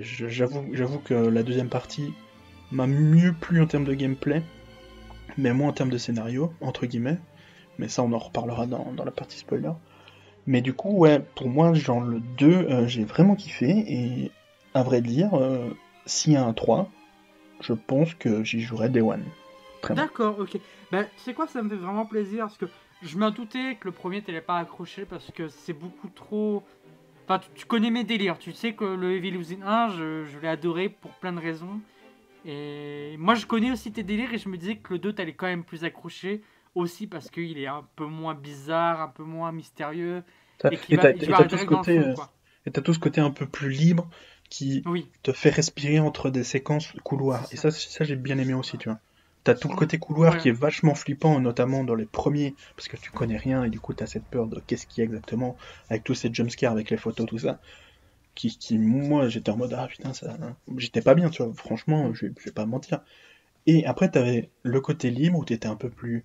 J'avoue, j'avoue que la deuxième partie m'a mieux plu en termes de gameplay, mais moins en termes de scénario entre guillemets. Mais ça, on en reparlera dans, dans la partie spoiler. Mais du coup, ouais, pour moi, genre le 2, euh, j'ai vraiment kiffé et à vrai dire, euh, s'il y a un 3, je pense que j'y jouerai Day One. D'accord, ok. Ben, c'est quoi, ça me fait vraiment plaisir parce que je m'en doutais que le premier t'allais pas accroché parce que c'est beaucoup trop. Enfin, tu, connais mes délires. Tu sais que le Evil Within 1, je, l'ai adoré pour plein de raisons. Et moi, je connais aussi tes délires et je me disais que le 2 t'allais quand même plus accroché aussi parce qu'il est un peu moins bizarre, un peu moins mystérieux. Et va, tout ce côté, Et t'as tout ce côté un peu plus libre qui te fait respirer entre des séquences couloirs. Et ça, ça. j'ai bien aimé aussi, tu vois. T'as tout le côté couloir qui est vachement flippant, notamment dans les premiers, parce que tu connais rien et du coup t'as cette peur de qu'est-ce qu'il y a exactement, avec tous ces jumpscares, avec les photos, tout ça. Qui, qui moi j'étais en mode ah putain ça j'étais pas bien tu vois. Franchement je, je vais pas mentir. Et après t'avais le côté libre où t'étais un peu plus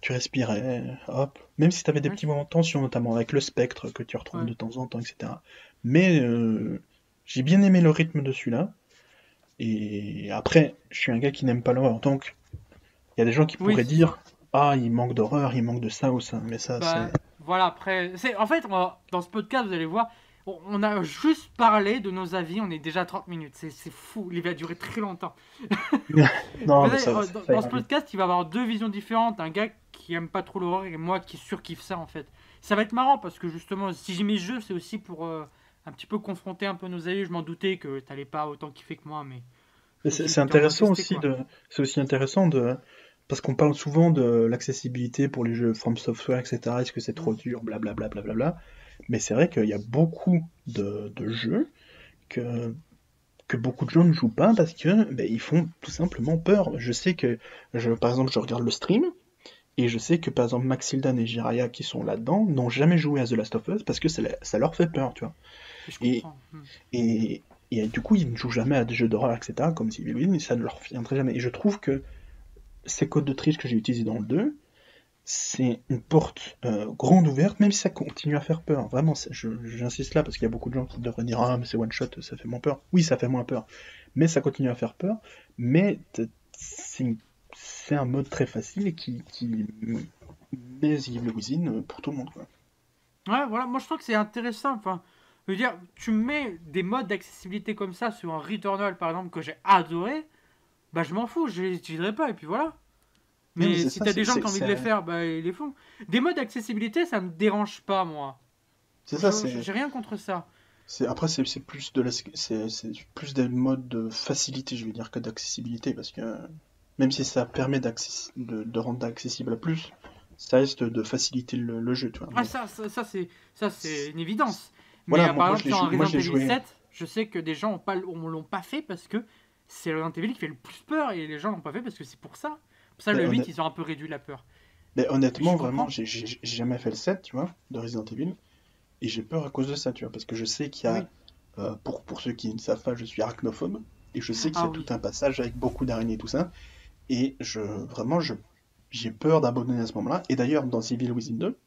tu respirais hop. Même si t'avais des petits moments de tension notamment avec le spectre que tu retrouves de temps en temps etc mais euh, j'ai bien aimé le rythme de celui-là. Et après, je suis un gars qui n'aime pas l'horreur. Donc, il y a des gens qui pourraient dire Ah, il manque d'horreur, il manque de ça ou ça. Mais ça, bah, c'est. Voilà, après. En fait, dans ce podcast, vous allez voir, on a juste parlé de nos avis. On est déjà à 30 minutes. C'est fou. Il va durer très longtemps. non, dans, ce podcast, il va avoir deux visions différentes. Un gars qui aime pas trop l'horreur et moi qui surkiffe ça, en fait. Ça va être marrant parce que justement, si j'ai mes jeux, c'est aussi pour. Euh, un petit peu confronter un peu nos avis. Je m'en doutais que t'allais pas autant kiffer que moi, mais. c'est intéressant aussi de. C'est aussi intéressant de. Parce qu'on parle souvent de l'accessibilité pour les jeux From Software, etc. Est-ce que c'est trop dur, blablabla. Bla, bla, bla, Mais c'est vrai qu'il y a beaucoup de, jeux que, que beaucoup de gens ne jouent pas parce que ben, ils font tout simplement peur. Je sais que, je, par exemple, je regarde le stream Et je sais que par exemple Maxildan et Jiraya qui sont là-dedans n'ont jamais joué à The Last of Us parce que ça, ça leur fait peur, tu vois. Et, hmm. et, et, du coup, ils ne jouent jamais à des jeux d'horreur, etc., comme Civil War, et ça ne leur viendrait jamais. Et je trouve que ces codes de triche que j'ai utilisés dans le 2, c'est une porte euh, grande ouverte, même si ça continue à faire peur. Vraiment, j'insiste là parce qu'il y a beaucoup de gens qui devraient dire Ah, mais c'est one shot, ça fait moins peur. Oui, ça fait moins peur, mais ça continue à faire peur. Mais c'est un mode très facile et qui, qui met Evil Within pour tout le monde. Quoi. Ouais, voilà, moi je trouve que c'est intéressant. Enfin, je veux dire, tu mets des modes d'accessibilité comme ça sur un Returnal par exemple que j'ai adoré, bah je m'en fous, je les utiliserai pas et puis voilà. Mais, si t'as des gens qui ont envie de les faire, bah ils les font. Des modes d'accessibilité, ça me dérange pas moi. C'est ça, c'est. J'ai rien contre ça. Après, c'est plus de la, c'est plus des modes de facilité, je vais dire, que d'accessibilité, parce que même si ça permet de, de, rendre accessible à plus, ça reste de faciliter le, jeu, tu vois. Ah, ça, ça, ça c'est une évidence. Mais voilà, par exemple, sur Resident Evil 7, je sais que des gens ne l'ont pas fait parce que c'est Resident Evil qui fait le plus peur et les gens l'ont pas fait parce que c'est pour ça. Pour ça, le 8, ils ont un peu réduit la peur. Mais honnêtement, vraiment, j'ai jamais fait le 7, tu vois, de Resident Evil. Et j'ai peur à cause de ça, tu vois, parce que je sais qu'il y a, euh, pour, pour ceux qui ne savent pas, je suis arachnophobe, et je sais qu'il y a ah tout un passage avec beaucoup d'araignées et tout ça, et je, vraiment, je, j'ai peur d'abandonner à ce moment-là. Et d'ailleurs, dans Civil Within 2,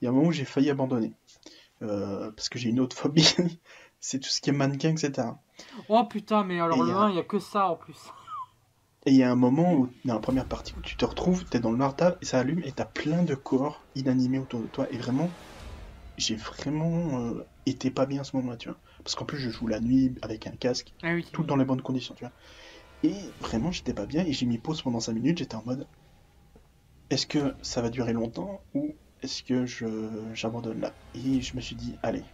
il y a un moment où j'ai failli abandonner, euh, parce que j'ai une autre phobie, c'est tout ce qui est mannequin, etc. Oh putain, mais alors le 1, il n'y a que ça en plus. Et il y a un moment où, dans la première partie, où tu te retrouves, tu es dans le noir, et ça allume, et tu as plein de corps inanimés autour de toi. Et vraiment, j'ai vraiment euh, été pas bien à ce moment-là, tu vois. Parce qu'en plus, je joue la nuit avec un casque, ah tout dans les bonnes conditions, tu vois. Et vraiment, j'étais pas bien, et j'ai mis pause pendant 5 minutes, j'étais en mode, est-ce que ça va durer longtemps, ou est-ce que je j'abandonne là? Et je me suis dit, allez,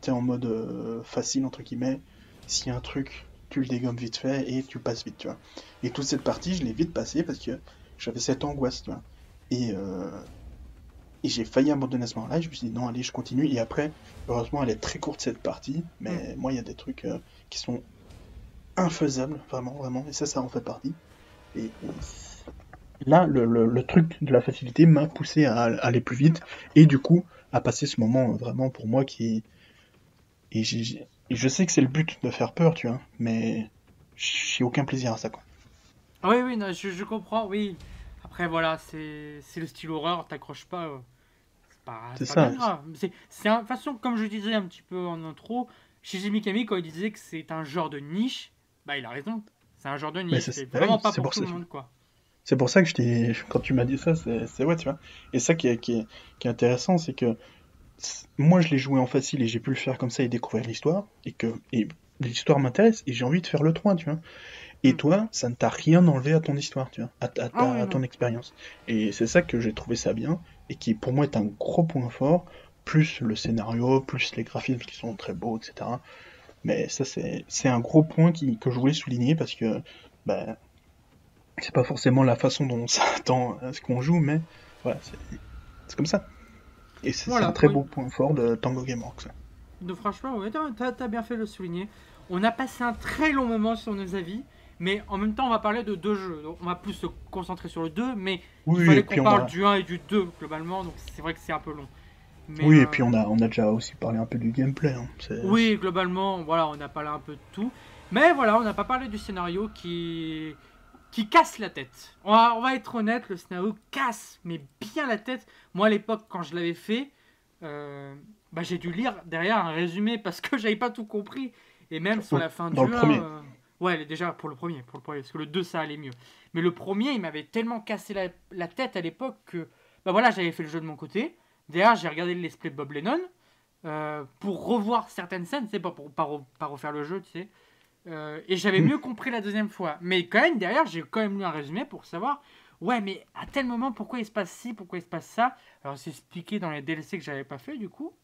t'es en mode euh, facile, entre guillemets, s'il y a un truc tu le dégommes vite fait et tu passes vite, tu vois. Et toute cette partie, je l'ai vite passée parce que j'avais cette angoisse, tu vois. Et, euh, et j'ai failli abandonner à ce moment-là. Je me suis dit non, allez, je continue. Et après, heureusement, elle est très courte cette partie, mais mm. moi, il y a des trucs euh, qui sont infaisables, vraiment, vraiment. Et ça, ça en fait partie. Et, là, le, le, truc de la facilité m'a poussé à, aller plus vite et du coup à passer ce moment vraiment pour moi qui et je sais que c'est le but de faire peur, tu vois, mais j'ai aucun plaisir à ça, quoi. Oui, oui, je, comprends, oui. Après, voilà, c'est le style horreur, t'accroches pas. Euh, c'est pas, pas grave. C'est une façon, comme je disais un petit peu en intro, Shinji Mikami, quand il disait que c'est un genre de niche, bah il a raison. C'est un genre de niche. C'est vraiment pas pour, tout le monde, quoi. C'est pour ça que je t'ai. Quand tu m'as dit ça, c'est ouais, tu vois. Et ça qui est, qui est, qui est intéressant, c'est que moi je l'ai joué en facile et j'ai pu le faire comme ça et découvrir l'histoire et que et l'histoire m'intéresse et j'ai envie de faire le 3 tu vois et mm. toi ça ne t'a rien enlevé à ton histoire tu vois à, ah ton expérience et c'est ça que j'ai trouvé ça bien et qui pour moi est un gros point fort plus le scénario plus les graphismes qui sont très beaux etc mais ça c'est un gros point qui, que je voulais souligner parce que ben c'est pas forcément la façon dont on s'attend à ce qu'on joue mais voilà c'est comme ça et c'est un très beau point fort de Tango Gameworks. De, franchement, ouais, t'as as bien fait de le souligner. On a passé un très long moment sur nos avis, mais en même temps, on va parler de deux jeux. Donc, on va plus se concentrer sur le 2, mais il fallait qu'on parle du 1 et du 2 globalement, donc c'est vrai que c'est un peu long. oui, et euh, puis on a, on a déjà aussi parlé un peu du gameplay. Hein. Oui, globalement, voilà, on a parlé un peu de tout. Mais voilà, on n'a pas parlé du scénario qui, qui casse la tête. On va, on va, être honnête, le scénario casse, mais bien la tête. Moi, à l'époque, quand je l'avais fait, euh, bah, j'ai dû lire derrière un résumé parce que j'avais pas tout compris. Et même sur la fin du 1. Euh, ouais, déjà pour le premier, pour le premier, parce que le 2 ça allait mieux. Mais le premier, il m'avait tellement cassé la, tête à l'époque que, bah voilà, j'avais fait le jeu de mon côté. Derrière, j'ai regardé le de Bob Lennon euh, pour revoir certaines scènes, c'est pas pour pas refaire le jeu, tu sais. Euh, et j'avais mieux compris la deuxième fois. Mais quand même, derrière, j'ai quand même lu un résumé pour savoir, ouais, mais à tel moment, pourquoi il se passe ci, pourquoi il se passe ça? Alors, c'est expliqué dans les DLC que j'avais pas fait, du coup.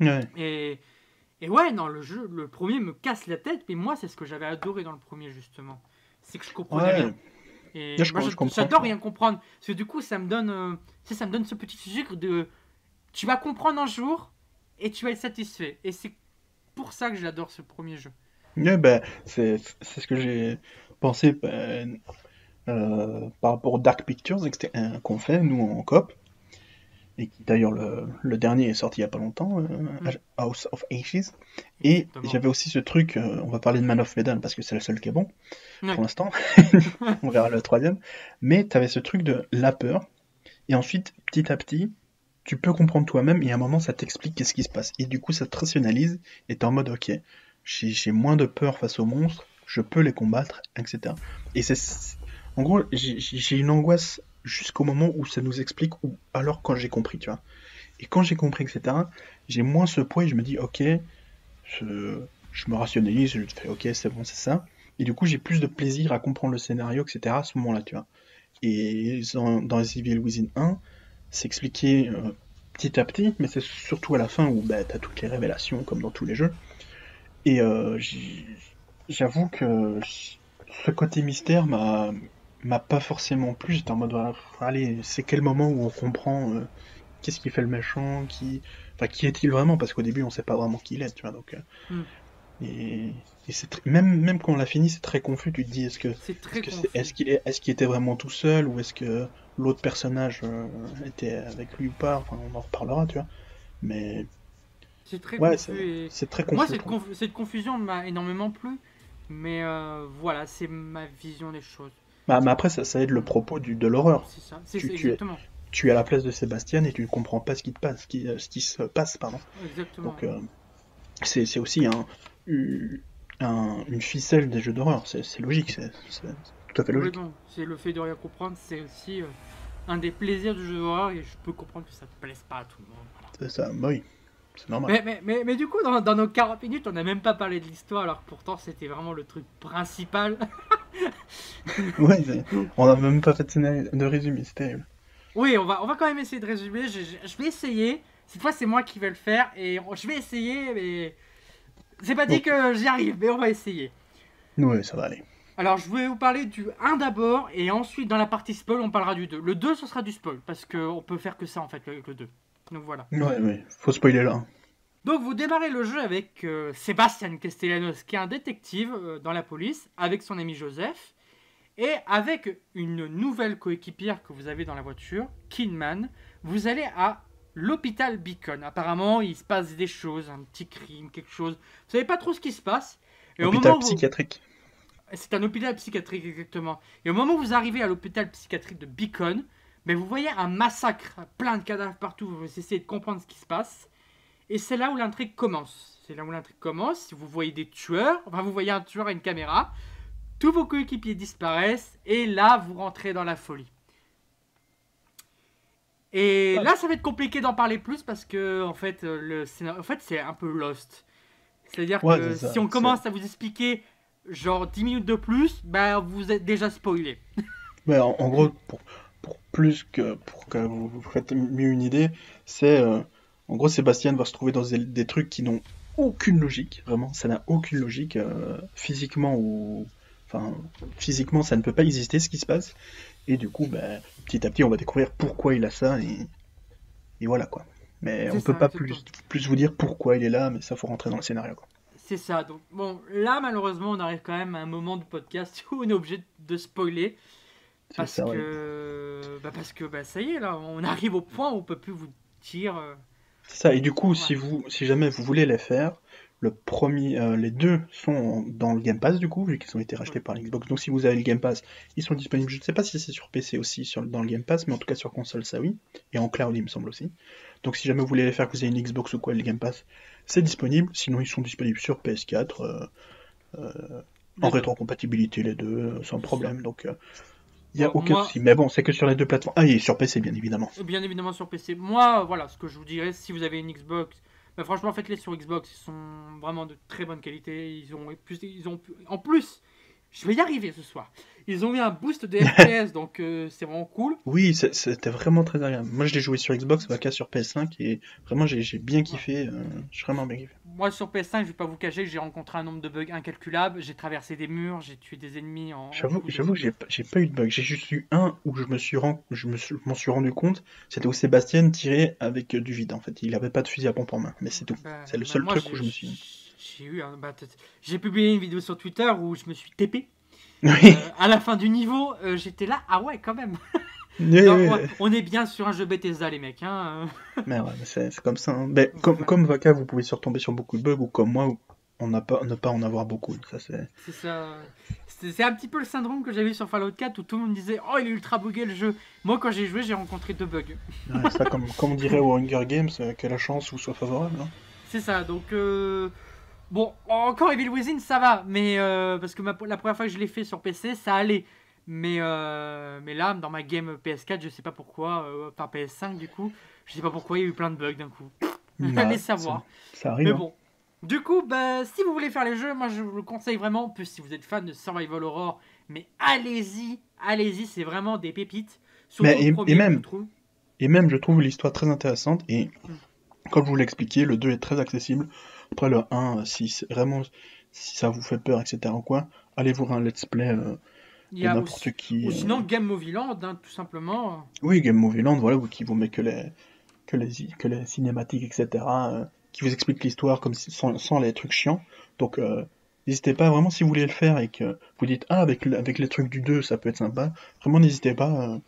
Ouais. Et, et ouais, non, le jeu, le premier me casse la tête, mais moi, c'est ce que j'avais adoré dans le premier, justement. C'est que je comprenais rien. Et j'adore rien comprendre. Parce que du coup, ça me donne, euh, ça me donne ce petit sucre de. Tu vas comprendre un jour et tu vas être satisfait. Et c'est pour ça que j'adore ce premier jeu. Ouais, ben, c'est ce que j'ai pensé ben, euh, par rapport aux Dark Pictures qu'on fait, nous, en COP. Et qui, d'ailleurs, le, le, dernier est sorti il n'y a pas longtemps, euh, mm. House of Ashes. Et j'avais aussi ce truc, euh, on va parler de Man of Medan parce que c'est le seul qui est bon, pour l'instant. on verra le troisième. Mais tu avais ce truc de la peur. Et ensuite, petit à petit, tu peux comprendre toi-même et à un moment, ça t'explique qu'est-ce qui se passe. Et du coup, ça te rationalise et tu en mode, ok, j'ai moins de peur face aux monstres, je peux les combattre, etc. Et c'est. En gros, j'ai une angoisse jusqu'au moment où ça nous explique, ou alors quand j'ai compris, tu vois. Et quand j'ai compris, etc., j'ai moins ce poids et je me dis, ok, je, me rationalise, je fais, ok, c'est bon, c'est ça. Et du coup, j'ai plus de plaisir à comprendre le scénario, etc., à ce moment-là, tu vois. Et dans, dans Evil Within 1, c'est expliqué euh, petit à petit, mais c'est surtout à la fin où bah, tu as toutes les révélations, comme dans tous les jeux. Et euh, j'avoue que ce côté mystère m'a m'a pas forcément plu. J'étais en mode, allez, c'est quel moment où on comprend euh, qu'est-ce qui fait le méchant, qui, enfin, qui est-il vraiment? Parce qu'au début, on sait pas vraiment qui il est, tu vois. Donc, hmm. et, c'est même même quand on l'a fini, c'est très confus. Tu te dis, est-ce que est-ce qu'il est, est-ce qu'il était vraiment tout seul ou est-ce que l'autre personnage était avec lui ou pas? Enfin, on en reparlera, tu vois. Mais c'est très confus. C'est très confus. Moi, cette, cette confusion m'a énormément plu. Mais euh, voilà, c'est ma vision des choses. Bah, mais après, ça, ça aide le propos du, de l'horreur. C'est ça, c'est exactement. Tu es, à la place de Sébastien et tu ne comprends pas ce qui, te passe, ce qui, euh, ce qui se passe. Pardon. Exactement. Donc, euh, c'est aussi un, un, une ficelle des jeux d'horreur. C'est logique, c'est tout à fait logique. C'est le fait de rien comprendre, c'est aussi un des plaisirs du jeu d'horreur et je peux comprendre que ça ne plaise pas à tout le monde. C'est ça, bah oui. Mais, mais, mais, mais, du coup, dans, dans, nos 40 minutes, on n'a même pas parlé de l'histoire, alors que pourtant c'était vraiment le truc principal. ouais, on n'a même pas fait de, résumé, c'est terrible. Oui, on va, on va quand même essayer de résumer. Je, je, vais essayer. Cette fois, c'est moi qui vais le faire. Et je vais essayer, mais. C'est pas dit que j'y arrive, mais on va essayer. Oui, ça va aller. Alors, je vais vous parler du 1 d'abord, et ensuite, dans la partie spoil, on parlera du 2. Le 2, ce sera du spoil, parce qu'on peut faire que ça, en fait, avec le 2. Donc voilà. Ouais, ouais, faut spoiler là. Donc vous démarrez le jeu avec euh, Sébastien Castellanos, qui est un détective euh, dans la police, avec son ami Joseph, et avec une nouvelle coéquipière que vous avez dans la voiture, Kinman, vous allez à l'hôpital Beacon. Apparemment, il se passe des choses, un petit crime, quelque chose. Vous savez pas trop ce qui se passe. Et hôpital psychiatrique. C'est un hôpital psychiatrique, exactement. Et au moment où vous arrivez à l'hôpital psychiatrique de Beacon, mais vous voyez un massacre, plein de cadavres partout, vous essayez de comprendre ce qui se passe. Et c'est là où l'intrigue commence. C'est là où l'intrigue commence. Vous voyez des tueurs, enfin vous voyez un tueur et une caméra, tous vos coéquipiers disparaissent, et là vous rentrez dans la folie. Et là, ça va être compliqué d'en parler plus parce que en fait, le en fait, c'est un peu lost. C'est-à-dire que si on commence à vous expliquer genre 10 minutes de plus, bah vous êtes déjà spoilé. Mais en, gros, pour plus que pour que vous vous faites mieux une idée, c'est euh, en gros Sébastien va se trouver dans des, trucs qui n'ont aucune logique, vraiment, ça n'a aucune logique euh, physiquement ou enfin physiquement ça ne peut pas exister ce qui se passe et du coup ben, petit à petit on va découvrir pourquoi il a ça et, et voilà quoi. Mais on peut pas plus, plus vous dire pourquoi il est là, mais ça faut rentrer dans le scénario quoi. C'est ça. Donc bon, là malheureusement on arrive quand même à un moment du podcast où on est obligé de spoiler. Parce, que... Bah parce que bah ça y est là, on arrive au point où on peut plus vous dire. Euh, c'est ça. Et du coup, si vous, si jamais vous voulez les faire, le premier, euh, les deux sont dans le Game Pass du coup, vu qu'ils ont été rachetés par Xbox. Donc si vous avez le Game Pass, ils sont disponibles. Je ne sais pas si c'est sur PC aussi sur, dans le Game Pass, mais en tout cas sur console ça oui, et en cloud il me semble aussi. Donc si jamais vous voulez les faire, que vous avez une Xbox ou quoi, le Game Pass, c'est disponible. Sinon ils sont disponibles sur PS4. Euh, euh, en rétrocompatibilité les deux, sans problème. Donc il n'y a aucun souci. Mais bon, c'est que sur les deux plateformes. Ah, et sur PC, bien évidemment. Bien évidemment sur PC. Moi, voilà, ce que je vous dirais, si vous avez une Xbox, bah, franchement, faites-les sur Xbox. Ils sont vraiment de très bonne qualité. Ils ont plus, ils ont, en plus, je vais y arriver ce soir. Ils ont eu un boost de FPS, donc euh, c'est vraiment cool. Oui, c'était vraiment très agréable. Moi, je l'ai joué sur Xbox, Vaka sur PS5, et vraiment, j'ai bien kiffé. Euh, j'ai vraiment bien kiffé. Moi, sur PS5, je vais pas vous cacher que j'ai rencontré un nombre de bugs incalculable. J'ai traversé des murs, j'ai tué des ennemis en. J'avoue, j'avoue, j'ai pas eu de bug. J'ai juste eu un où je me suis, je me m'en suis rendu compte. C'était où Sébastien tirait avec du vide. En fait, il avait pas de fusil à pompe en main, mais c'est tout. Bah, c'est le seul truc où je me suis. J'ai eu, bah, j'ai publié une vidéo sur Twitter où je me suis TP Oui. à la fin du niveau, j'étais là, ah ouais, quand même. on est bien sur un jeu Bethesda, les mecs. Hein. mais ouais, c'est comme ça. Hein. comme, comme Vaka, vous pouvez retomber sur beaucoup de bugs, ou comme moi, on n'a pas, ne pas en avoir beaucoup. Ça, c'est... c'est un petit peu le syndrome que j'avais sur Fallout 4 où tout le monde disait Oh, il est ultra bugué le jeu. Moi, quand j'ai joué, j'ai rencontré deux bugs. ça, comme, comme on dirait au Hunger Games, euh, que la chance vous soit favorable. Hein. C'est ça, donc. Euh, bon, encore Evil Within, ça va, mais euh, parce que la première fois que je l'ai fait sur PC, ça allait. Mais, mais là, dans ma game PS4, je sais pas pourquoi, enfin PS5 du coup, je sais pas pourquoi il y a eu plein de bugs d'un coup. Bah, Allez savoir. Ça, arrive. Mais hein. bon, du coup, bah, si vous voulez faire les jeux, moi je vous le conseille vraiment. plus si vous êtes fan de Survival Horror, mais allez-y, allez-y, c'est vraiment des pépites. Mais et, même, je et même, je trouve l'histoire très intéressante. Et mm. comme je vous l'ai expliqué, le 2 est très accessible. Après le 1, si vraiment si ça vous fait peur, etc. ou quoi, allez voir un let's play. Euh, n'importe qui. Ou sinon Game Movie Land, hein, tout simplement. Oui, Game Movie Land, voilà, qui vous met que les, que les, que les cinématiques, etc qui vous explique l'histoire comme sans, les trucs chiants. Donc euh, n'hésitez pas vraiment si vous voulez le faire et que vous dites ah avec, avec les trucs du 2 ça peut être sympa, vraiment n'hésitez pas, euh,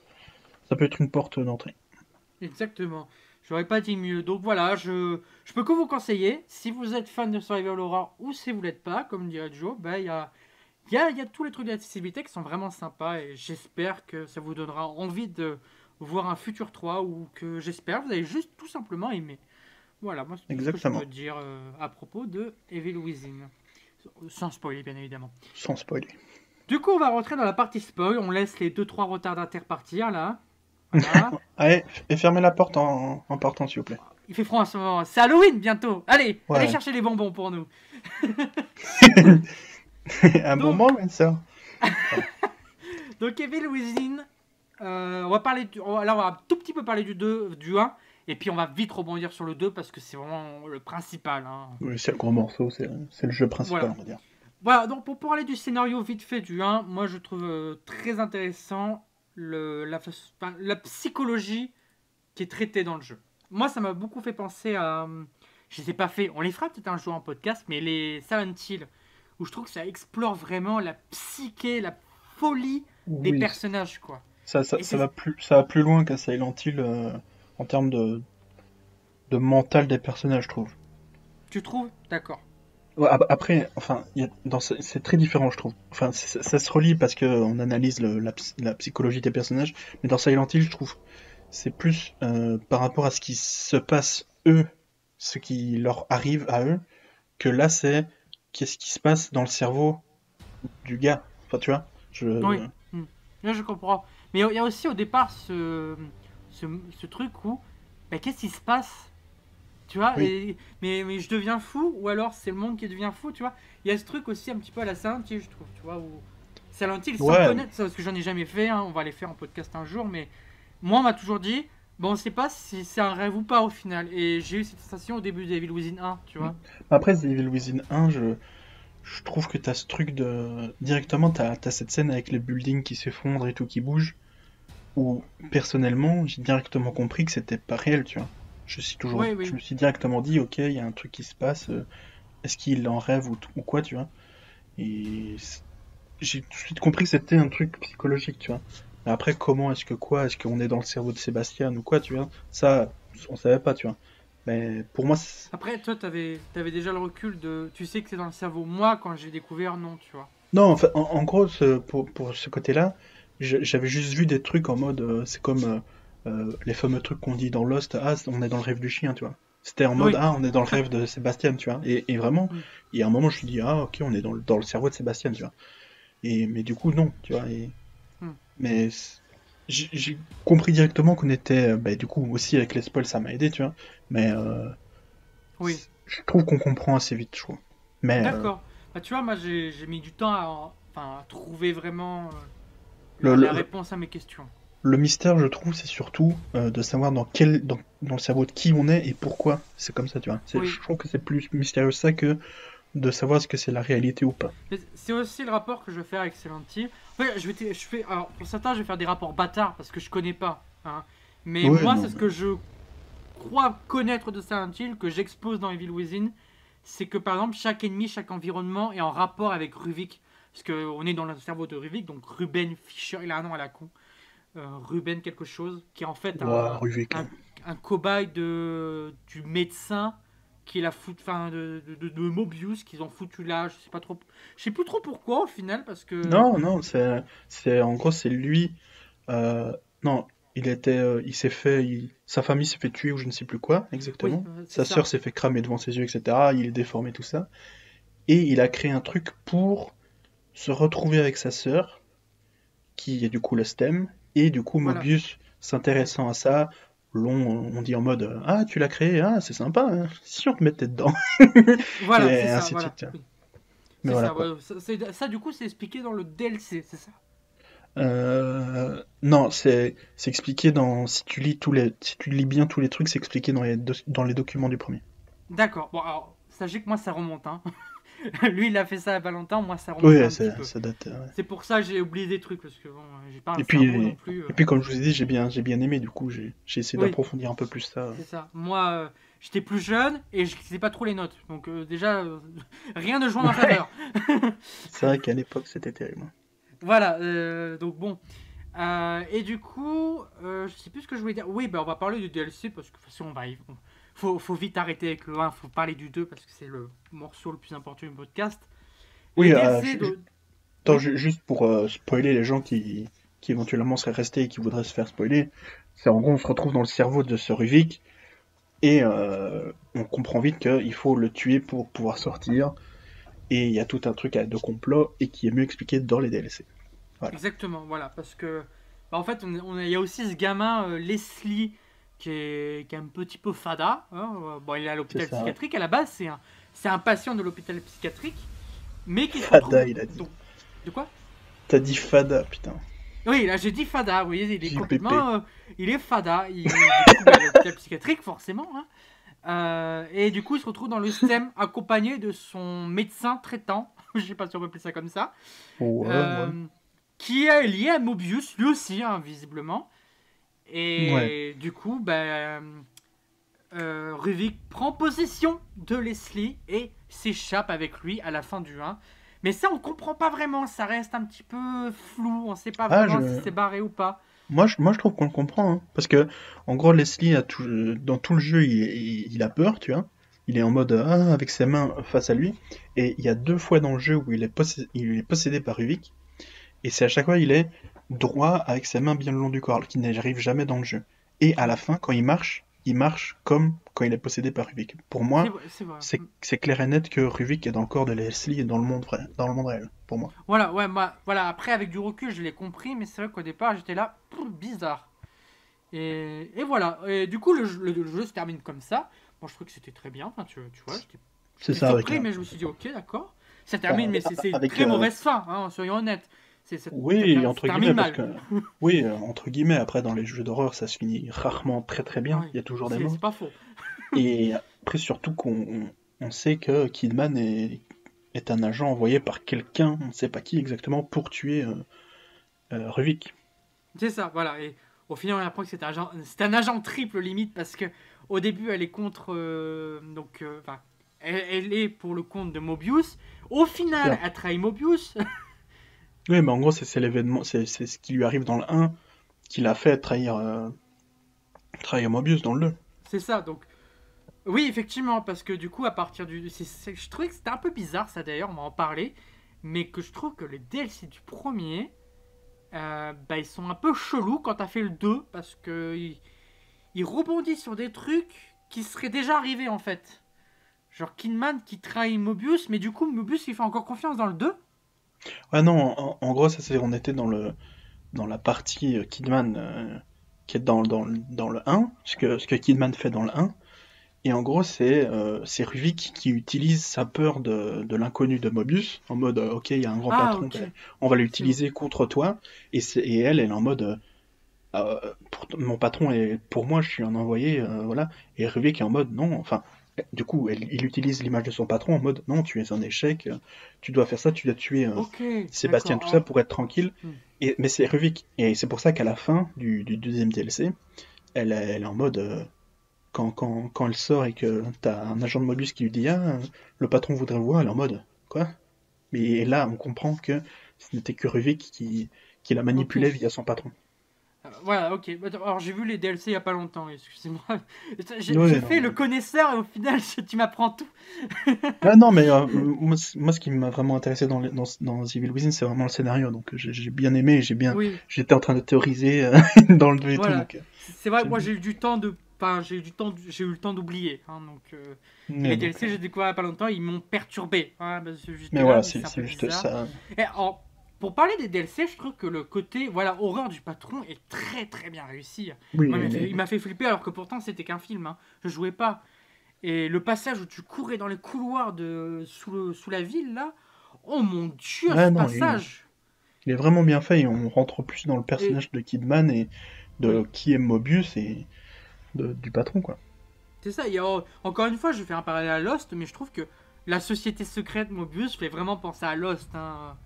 ça peut être une porte d'entrée. Exactement. J'aurais pas dit mieux. Donc voilà, je, je peux que vous conseiller, si vous êtes fan de Survival Horror ou si vous l'êtes pas, comme dirait Joe, bah il y a, y, a, y a tous les trucs d'accessibilité qui sont vraiment sympas et j'espère que ça vous donnera envie de voir un futur 3 ou que j'espère vous allez juste tout simplement aimer. Voilà, moi, c'est ce que je peux dire euh, à propos de Evil Within. Sans spoiler, bien évidemment. Sans spoiler. Du coup, on va rentrer dans la partie spoil. On laisse les 2-3 retardataires partir, là. Allez, et fermez la porte en, en, partant, s'il vous plaît. Il fait froid en ce moment. C'est Halloween bientôt. Allez, allez chercher les bonbons pour nous. un bonbon, ça. Donc, Evil Within, euh, on va parler du... Alors, on va un tout petit peu parler du 2, du 1. Et puis on va vite rebondir sur le 2 parce que c'est vraiment le principal. Hein. Oui, c'est le gros morceau, c'est le jeu principal, voilà. on va dire. Voilà, donc pour parler du scénario vite fait du 1, moi je trouve euh, très intéressant le, la, la, psychologie qui est traitée dans le jeu. Moi ça m'a beaucoup fait penser à. Je ne les ai pas fait, on les fera peut-être un jour en podcast, mais les Silent Hill, où je trouve que ça explore vraiment la psyché, la folie des personnages. quoi. Ça, ça, ça va, plus, ça va plus loin qu'à Silent Hill. Euh, en termes de, de mental des personnages, je trouve. Tu trouves? D'accord. Après, enfin, c'est très différent, je trouve. Enfin, ça, se relie parce qu'on analyse la, psychologie des personnages, mais dans Silent Hill, je trouve, c'est plus euh, par rapport à ce qui se passe eux, ce qui leur arrive à eux, que là, c'est qu'est-ce qui se passe dans le cerveau du gars. Enfin, tu vois je... Oui. Là, je comprends. Mais il y a aussi au départ ce ce, truc où, bah, qu'est-ce qui se passe Tu vois mais, mais je deviens fou, ou alors c'est le monde qui devient fou, tu vois. Il y a ce truc aussi un petit peu à la Silent Hill, je trouve, tu vois, où Silent Hill, sans connaître parce que j'en ai jamais fait, hein, on va les faire en podcast un jour, mais moi, on m'a toujours dit, bon, on sait pas si c'est un rêve ou pas au final, et j'ai eu cette sensation au début d'Evil Within 1, tu vois. Après, Evil Within 1, je je trouve que tu as ce truc de. Directement, tu as, cette scène avec les buildings qui s'effondrent et tout qui bouge où personnellement j'ai directement compris que c'était pas réel, tu vois. Je suis toujours, je me suis directement dit, ok, il y a un truc qui se passe, euh, est-ce qu'il en rêve ou, ou, quoi, tu vois. Et j'ai tout de suite compris que c'était un truc psychologique, tu vois. Mais après, comment est-ce que quoi, est-ce qu'on est dans le cerveau de Sébastien ou quoi, tu vois, ça, on savait pas, tu vois. Mais pour moi, après, toi, t'avais avais déjà le recul de, tu sais que c'est dans le cerveau. Moi, quand j'ai découvert, non, tu vois. Non, en, fait, en, gros, pour, pour ce côté-là, j'avais juste vu des trucs en mode, euh, c'est comme euh, euh, les fameux trucs qu'on dit dans Lost, ah, on est dans le rêve du chien, tu vois. C'était en mode, ah, on est dans le rêve de Sébastien, tu vois. Et, et vraiment, il y a un moment, je me suis dit, ah, ok, on est dans le, dans le cerveau de Sébastien, tu vois. Et, mais du coup, non, tu vois. Et... Hmm. Mais j'ai compris directement qu'on était, bah, du coup, aussi avec les spoils, ça m'a aidé, tu vois. Mais oui. je trouve qu'on comprend assez vite, je crois. Mais D'accord. Bah, tu vois, moi, j'ai mis du temps à, à trouver vraiment la réponse à mes questions. Le mystère, je trouve, c'est surtout euh, de savoir dans quel dans, le cerveau de qui on est et pourquoi c'est comme ça, tu vois. Je trouve que c'est plus mystérieux ça que de savoir ce que c'est la réalité ou pas. C'est aussi le rapport que je vais faire avec Silent Hill. je vais, je fais, alors, pour certains, je vais faire des rapports bâtards parce que je connais pas. Hein. Mais moi, c'est ce que je crois connaître de Silent Hill, que j'expose dans Evil Within. C'est que par exemple, chaque ennemi, chaque environnement est en rapport avec Ruvik. parce qu'on est dans le cerveau de Ruvik, donc Ruben Fischer, il a un nom à la con. Euh, Ruben quelque chose, qui est en fait un, un, cobaye de, du médecin qui est la fout, fin de, de, de, Mobius qu'ils ont foutu là, je sais pas trop, je sais plus trop pourquoi au final parce que. Non non c'est, c'est en gros c'est lui, euh, non il était, euh, il s'est fait, sa famille s'est fait tuer ou je ne sais plus quoi exactement, sa sœur s'est fait cramer devant ses yeux etc, il est déformé tout ça, et il a créé un truc pour se retrouver avec sa sœur qui est du coup le stem et du coup, Mobius, s'intéressant à ça, l'on on dit en mode Ah, tu l'as créé, ah, c'est sympa, hein. si on te mettait dedans. voilà, c'est ça. Voilà. Mais voilà, ça, ça, du coup, c'est expliqué dans le DLC, c'est ça? Euh, non, c'est expliqué dans si tu lis tous les si tu lis bien tous les trucs, c'est expliqué dans les dans les documents du premier. D'accord. Bon alors sachez que moi ça remonte hein. Lui, il a fait ça à Valentin, moi ça remonte oui, un petit peu. ça date. C'est pour ça que j'ai oublié des trucs parce que bon, j'ai pas un et puis, non plus. Euh. Et puis, comme je vous ai dit, j'ai bien, j'ai bien aimé. Du coup, j'ai essayé d'approfondir un peu plus ça. C'est ça. Moi, euh, j'étais plus jeune et je lisais pas trop les notes. Donc euh, déjà, rien ne joue en faveur. c'est vrai qu'à l'époque, c'était terrible. Voilà. donc bon. et du coup, je sais plus ce que je voulais dire. Oui, ben on va parler du DLC parce que de toute façon, on va y faut, faut vite arrêter avec le 1, faut parler du 2 parce que c'est le morceau le plus important du podcast. Oui, euh, juste pour euh, spoiler les gens qui, qui éventuellement seraient restés et qui voudraient se faire spoiler, c'est en gros on se retrouve dans le cerveau de ce Ruvik et euh, on comprend vite qu'il faut le tuer pour pouvoir sortir et il y a tout un truc de complot et qui est mieux expliqué dans les DLC. Exactement, voilà, parce que bah, en fait il y a aussi ce gamin Leslie qui est, un petit peu fada. Hein. Bon, il est à l'hôpital psychiatrique. À la base, c'est un, c'est un patient de l'hôpital psychiatrique, mais qui Fada, il a dit. de quoi? T'as dit fada, putain. Oui, là j'ai dit fada, oui, il est complètement. Euh, il est fada. Il, est à l'hôpital psychiatrique, forcément. Hein. Euh, et du coup, il se retrouve dans le système accompagné de son médecin traitant. Je sais pas si on peut appeler ça comme ça. Euh, qui est lié à Mobius, lui aussi, hein, visiblement. Et du coup, ben, euh, Ruvik prend possession de Leslie et s'échappe avec lui à la fin du 1. Mais ça, on comprend pas vraiment, ça reste un petit peu flou, on sait pas ah, vraiment si c'est barré ou pas. Moi, je, moi, je trouve qu'on le comprend, hein. parce que, en gros, Leslie, a tout, dans tout le jeu, il, il, a peur, tu vois. Il est en mode ah, avec ses mains face à lui, et il y a deux fois dans le jeu où il est, possédé, il est possédé par Ruvik, et c'est à chaque fois il est droit avec ses mains bien le long du corps, qui n'arrive jamais dans le jeu. Et à la fin, quand il marche, il marche comme quand il est possédé par Ruvik. Pour moi, c'est clair et net que Ruvik est dans le corps de Leslie et dans le monde, vrai, dans le monde réel, pour moi. Voilà, ouais, bah, voilà. Après, avec du recul, je l'ai compris, mais c'est vrai qu'au départ, j'étais là, bizarre. Et, et, voilà. Et du coup, le, jeu se termine comme ça. Moi, je trouve que c'était très bien. Enfin, tu, tu vois, j'étais surpris, mais je me suis dit, ok, d'accord. Ça termine, mais c'est une très euh, mauvaise fin, hein, soyons honnêtes oui, entre guillemets, parce que, oui, euh, entre guillemets, après dans les jeux d'horreur, ça se finit rarement très très bien. Il y a toujours des morts. C'est pas faux. et après, surtout qu'on on sait que Kidman est, est un agent envoyé par quelqu'un, on ne sait pas qui exactement, pour tuer euh, euh Ruvik. C'est ça, voilà. Et au final, on apprend que c'est un agent, c'est un agent triple limite parce que au début, elle est contre, euh, donc, elle, elle, est pour le compte de Mobius. Au final, elle trahit Mobius. Oui, mais en gros, c'est l'événement, c'est ce qui lui arrive dans le 1 qui l'a fait trahir, euh, trahir Mobius dans le 2. C'est ça, donc. Oui, effectivement, parce que du coup, à partir du. je trouvais que c'était un peu bizarre, ça d'ailleurs, on va en parler. Mais que je trouve que les DLC du premier, euh, bah, ils sont un peu chelous quand t'as fait le 2, parce que. Ils, ils rebondissent sur des trucs qui seraient déjà arrivés en fait. Genre Kidman qui trahit Mobius, mais du coup, Mobius il fait encore confiance dans le 2. Ouais, non, en, gros, ça c'est, on était dans le dans la partie euh, Kidman euh, qui est dans, dans, dans, le 1, ce que, ce que Kidman fait dans le 1. Et en gros, c'est euh, Ruvik qui utilise sa peur de, de l'inconnu de Mobius, en mode ok, il y a un grand ah, patron, on va l'utiliser contre toi. Et, et elle, elle est en mode mon patron est pour moi, je suis un envoyé, voilà. Et Ruvik est en mode non, enfin, du coup, il utilise l'image de son patron en mode non, tu es un échec, tu dois faire ça, tu dois tuer euh, Sébastien, tout ça pour être tranquille. Hmm. Et, mais c'est Ruvik. Et c'est pour ça qu'à la fin du, deuxième DLC, elle, elle est en mode. Euh, quand, quand, quand, elle sort et que t'as un agent de Mobius qui lui dit Ah, le patron voudrait voir, elle est en mode Quoi? Mais là, on comprend que ce n'était que Ruvik qui, qui la manipulait via son patron. Euh, voilà, ok. Bah, Alors j'ai vu les DLC il y a pas longtemps, excusez-moi. J'ai fait le connaisseur et au final tu m'apprends tout. ah non, mais euh, moi, ce qui m'a vraiment intéressé dans, dans, dans Evil Within, c'est vraiment le scénario. Donc j'ai bien aimé, j'ai bien, j'étais en train de théoriser euh, dans le 2 et tout. C'est vrai, moi j'ai eu du temps de, enfin, j'ai eu du temps, j'ai eu le temps d'oublier. Hein, donc les DLC j'ai découvert il y a pas longtemps, ils m'ont perturbé. Hein, mais voilà, c'est juste ça. Et pour parler des DLC, je trouve que le côté voilà horreur du patron est très très bien réussi. il m'a fait, flipper alors que pourtant c'était qu'un film. Hein. Je jouais pas. Et le passage où tu courais dans les couloirs de sous, sous la ville là, oh mon dieu, ce passage. Il est, vraiment bien fait et on rentre plus dans le personnage de Kidman et de qui est Mobius et du patron quoi. C'est ça. encore une fois, je vais faire un parallèle à Lost, mais je trouve que la société secrète Mobius fait vraiment penser à Lost. Hein.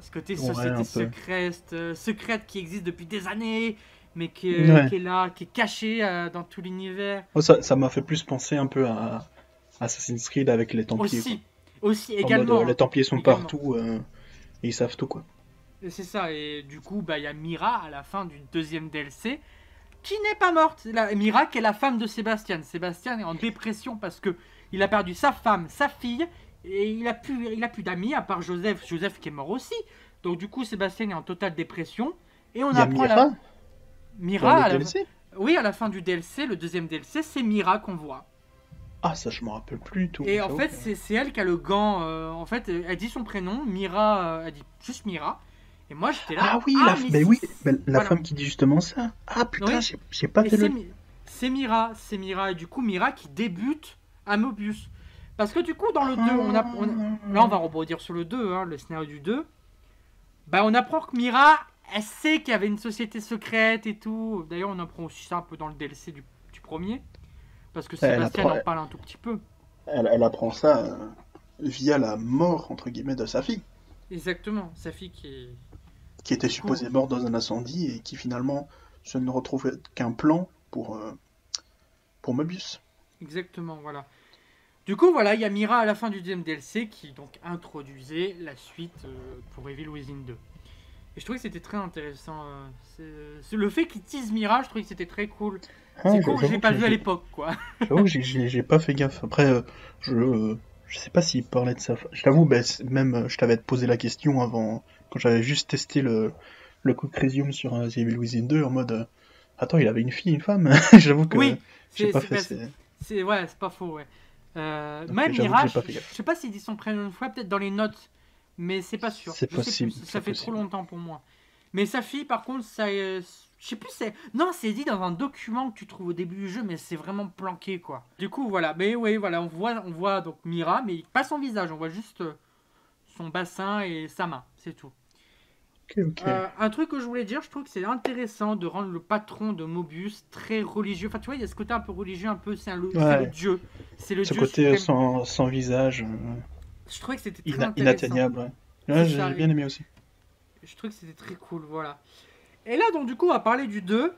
Ce côté société secrète, euh, secrète qui existe depuis des années, mais qui, est là, qui est cachée euh, dans tout l'univers. ça m'a fait plus penser un peu à Assassin's Creed avec les Templiers. Aussi, aussi également. les Templiers sont partout euh, et ils savent tout quoi. C'est ça, et du coup, bah, il y a Mira à la fin du deuxième DLC qui n'est pas morte. La, Mira qui est la femme de Sébastien. Sébastien est en dépression parce que il a perdu sa femme, sa fille et il a plus, il a plus d'amis à part Joseph. Joseph qui est mort aussi. Donc du coup, Sébastien est en totale dépression. Et on apprend Mira, la... Mira à la... Oui, à la fin du DLC, le deuxième DLC, c'est Mira qu'on voit. Ah, ça, je me rappelle plus tout. Et en fait, c'est elle qui a le gant. Euh, en fait, elle dit son prénom, Mira, euh, elle dit juste Mira. Et moi, j'étais là. Ah oui, la, ah, mais oui la femme qui dit justement ça. Ah putain, j'ai pas fait le. C'est Mira, c'est Mira. Et du coup, Mira qui débute à Mobius. Parce que du coup, dans le 2, on, a, là on va rebondir sur le 2, hein, le scénario du 2. Bah, on apprend que Mira, elle sait qu'il y avait une société secrète et tout. D'ailleurs, on apprend aussi ça un peu dans le DLC du, premier. Parce que Sébastien en parle un tout petit peu. Elle, apprend ça euh, via la mort, entre guillemets, de sa fille. Exactement, sa fille qui est... Qui était supposée morte dans un incendie et qui finalement se ne retrouvait qu'un plan pour, euh, pour Mobius. Exactement, voilà. Du coup, voilà, il y a Mira à la fin du deuxième DLC qui donc introduisait la suite euh, pour Evil Within 2. Et je trouvais que c'était très intéressant. Euh, c'est le fait qu'il tease Mira, je trouvais que c'était très cool. Ah, c'est cool que je l'ai pas vu à l'époque, quoi. J'avoue, j'ai pas fait gaffe. Après, euh, je, je sais pas s'il parlait de ça. Je t'avoue, ben, même je t'avais posé la question avant, quand j'avais juste testé le, le Crisium sur Evil Within 2 en mode. Attends, il avait une fille, une femme? J'avoue que oui, j'ai pas fait. C'est ouais, c'est pas faux, ouais. Euh, même Mirage, je sais pas s'il dit son prénom une fois, peut-être dans les notes, mais c'est pas sûr. C'est possible. ça fait trop longtemps pour moi. Mais sa fille, par contre, ça, euh, je sais plus, c'est non, c'est dit dans un document que tu trouves au début du jeu, mais c'est vraiment planqué quoi. Du coup, voilà. Mais oui, voilà, on voit, on voit donc Mira, mais pas son visage, on voit juste euh, son bassin et sa main, c'est tout. Euh, un truc que je voulais dire, je trouve que c'est intéressant de rendre le patron de Mobius très religieux. Enfin, tu vois, il y a ce côté un peu religieux, un peu, c'est le dieu. C'est le ce côté sans, sans, visage. Euh, je trouvais que c'était très Inatteignable, ouais. j'ai bien aimé aussi. Je trouvais que c'était très cool, voilà. Et là, donc, du coup, on va parler du 2.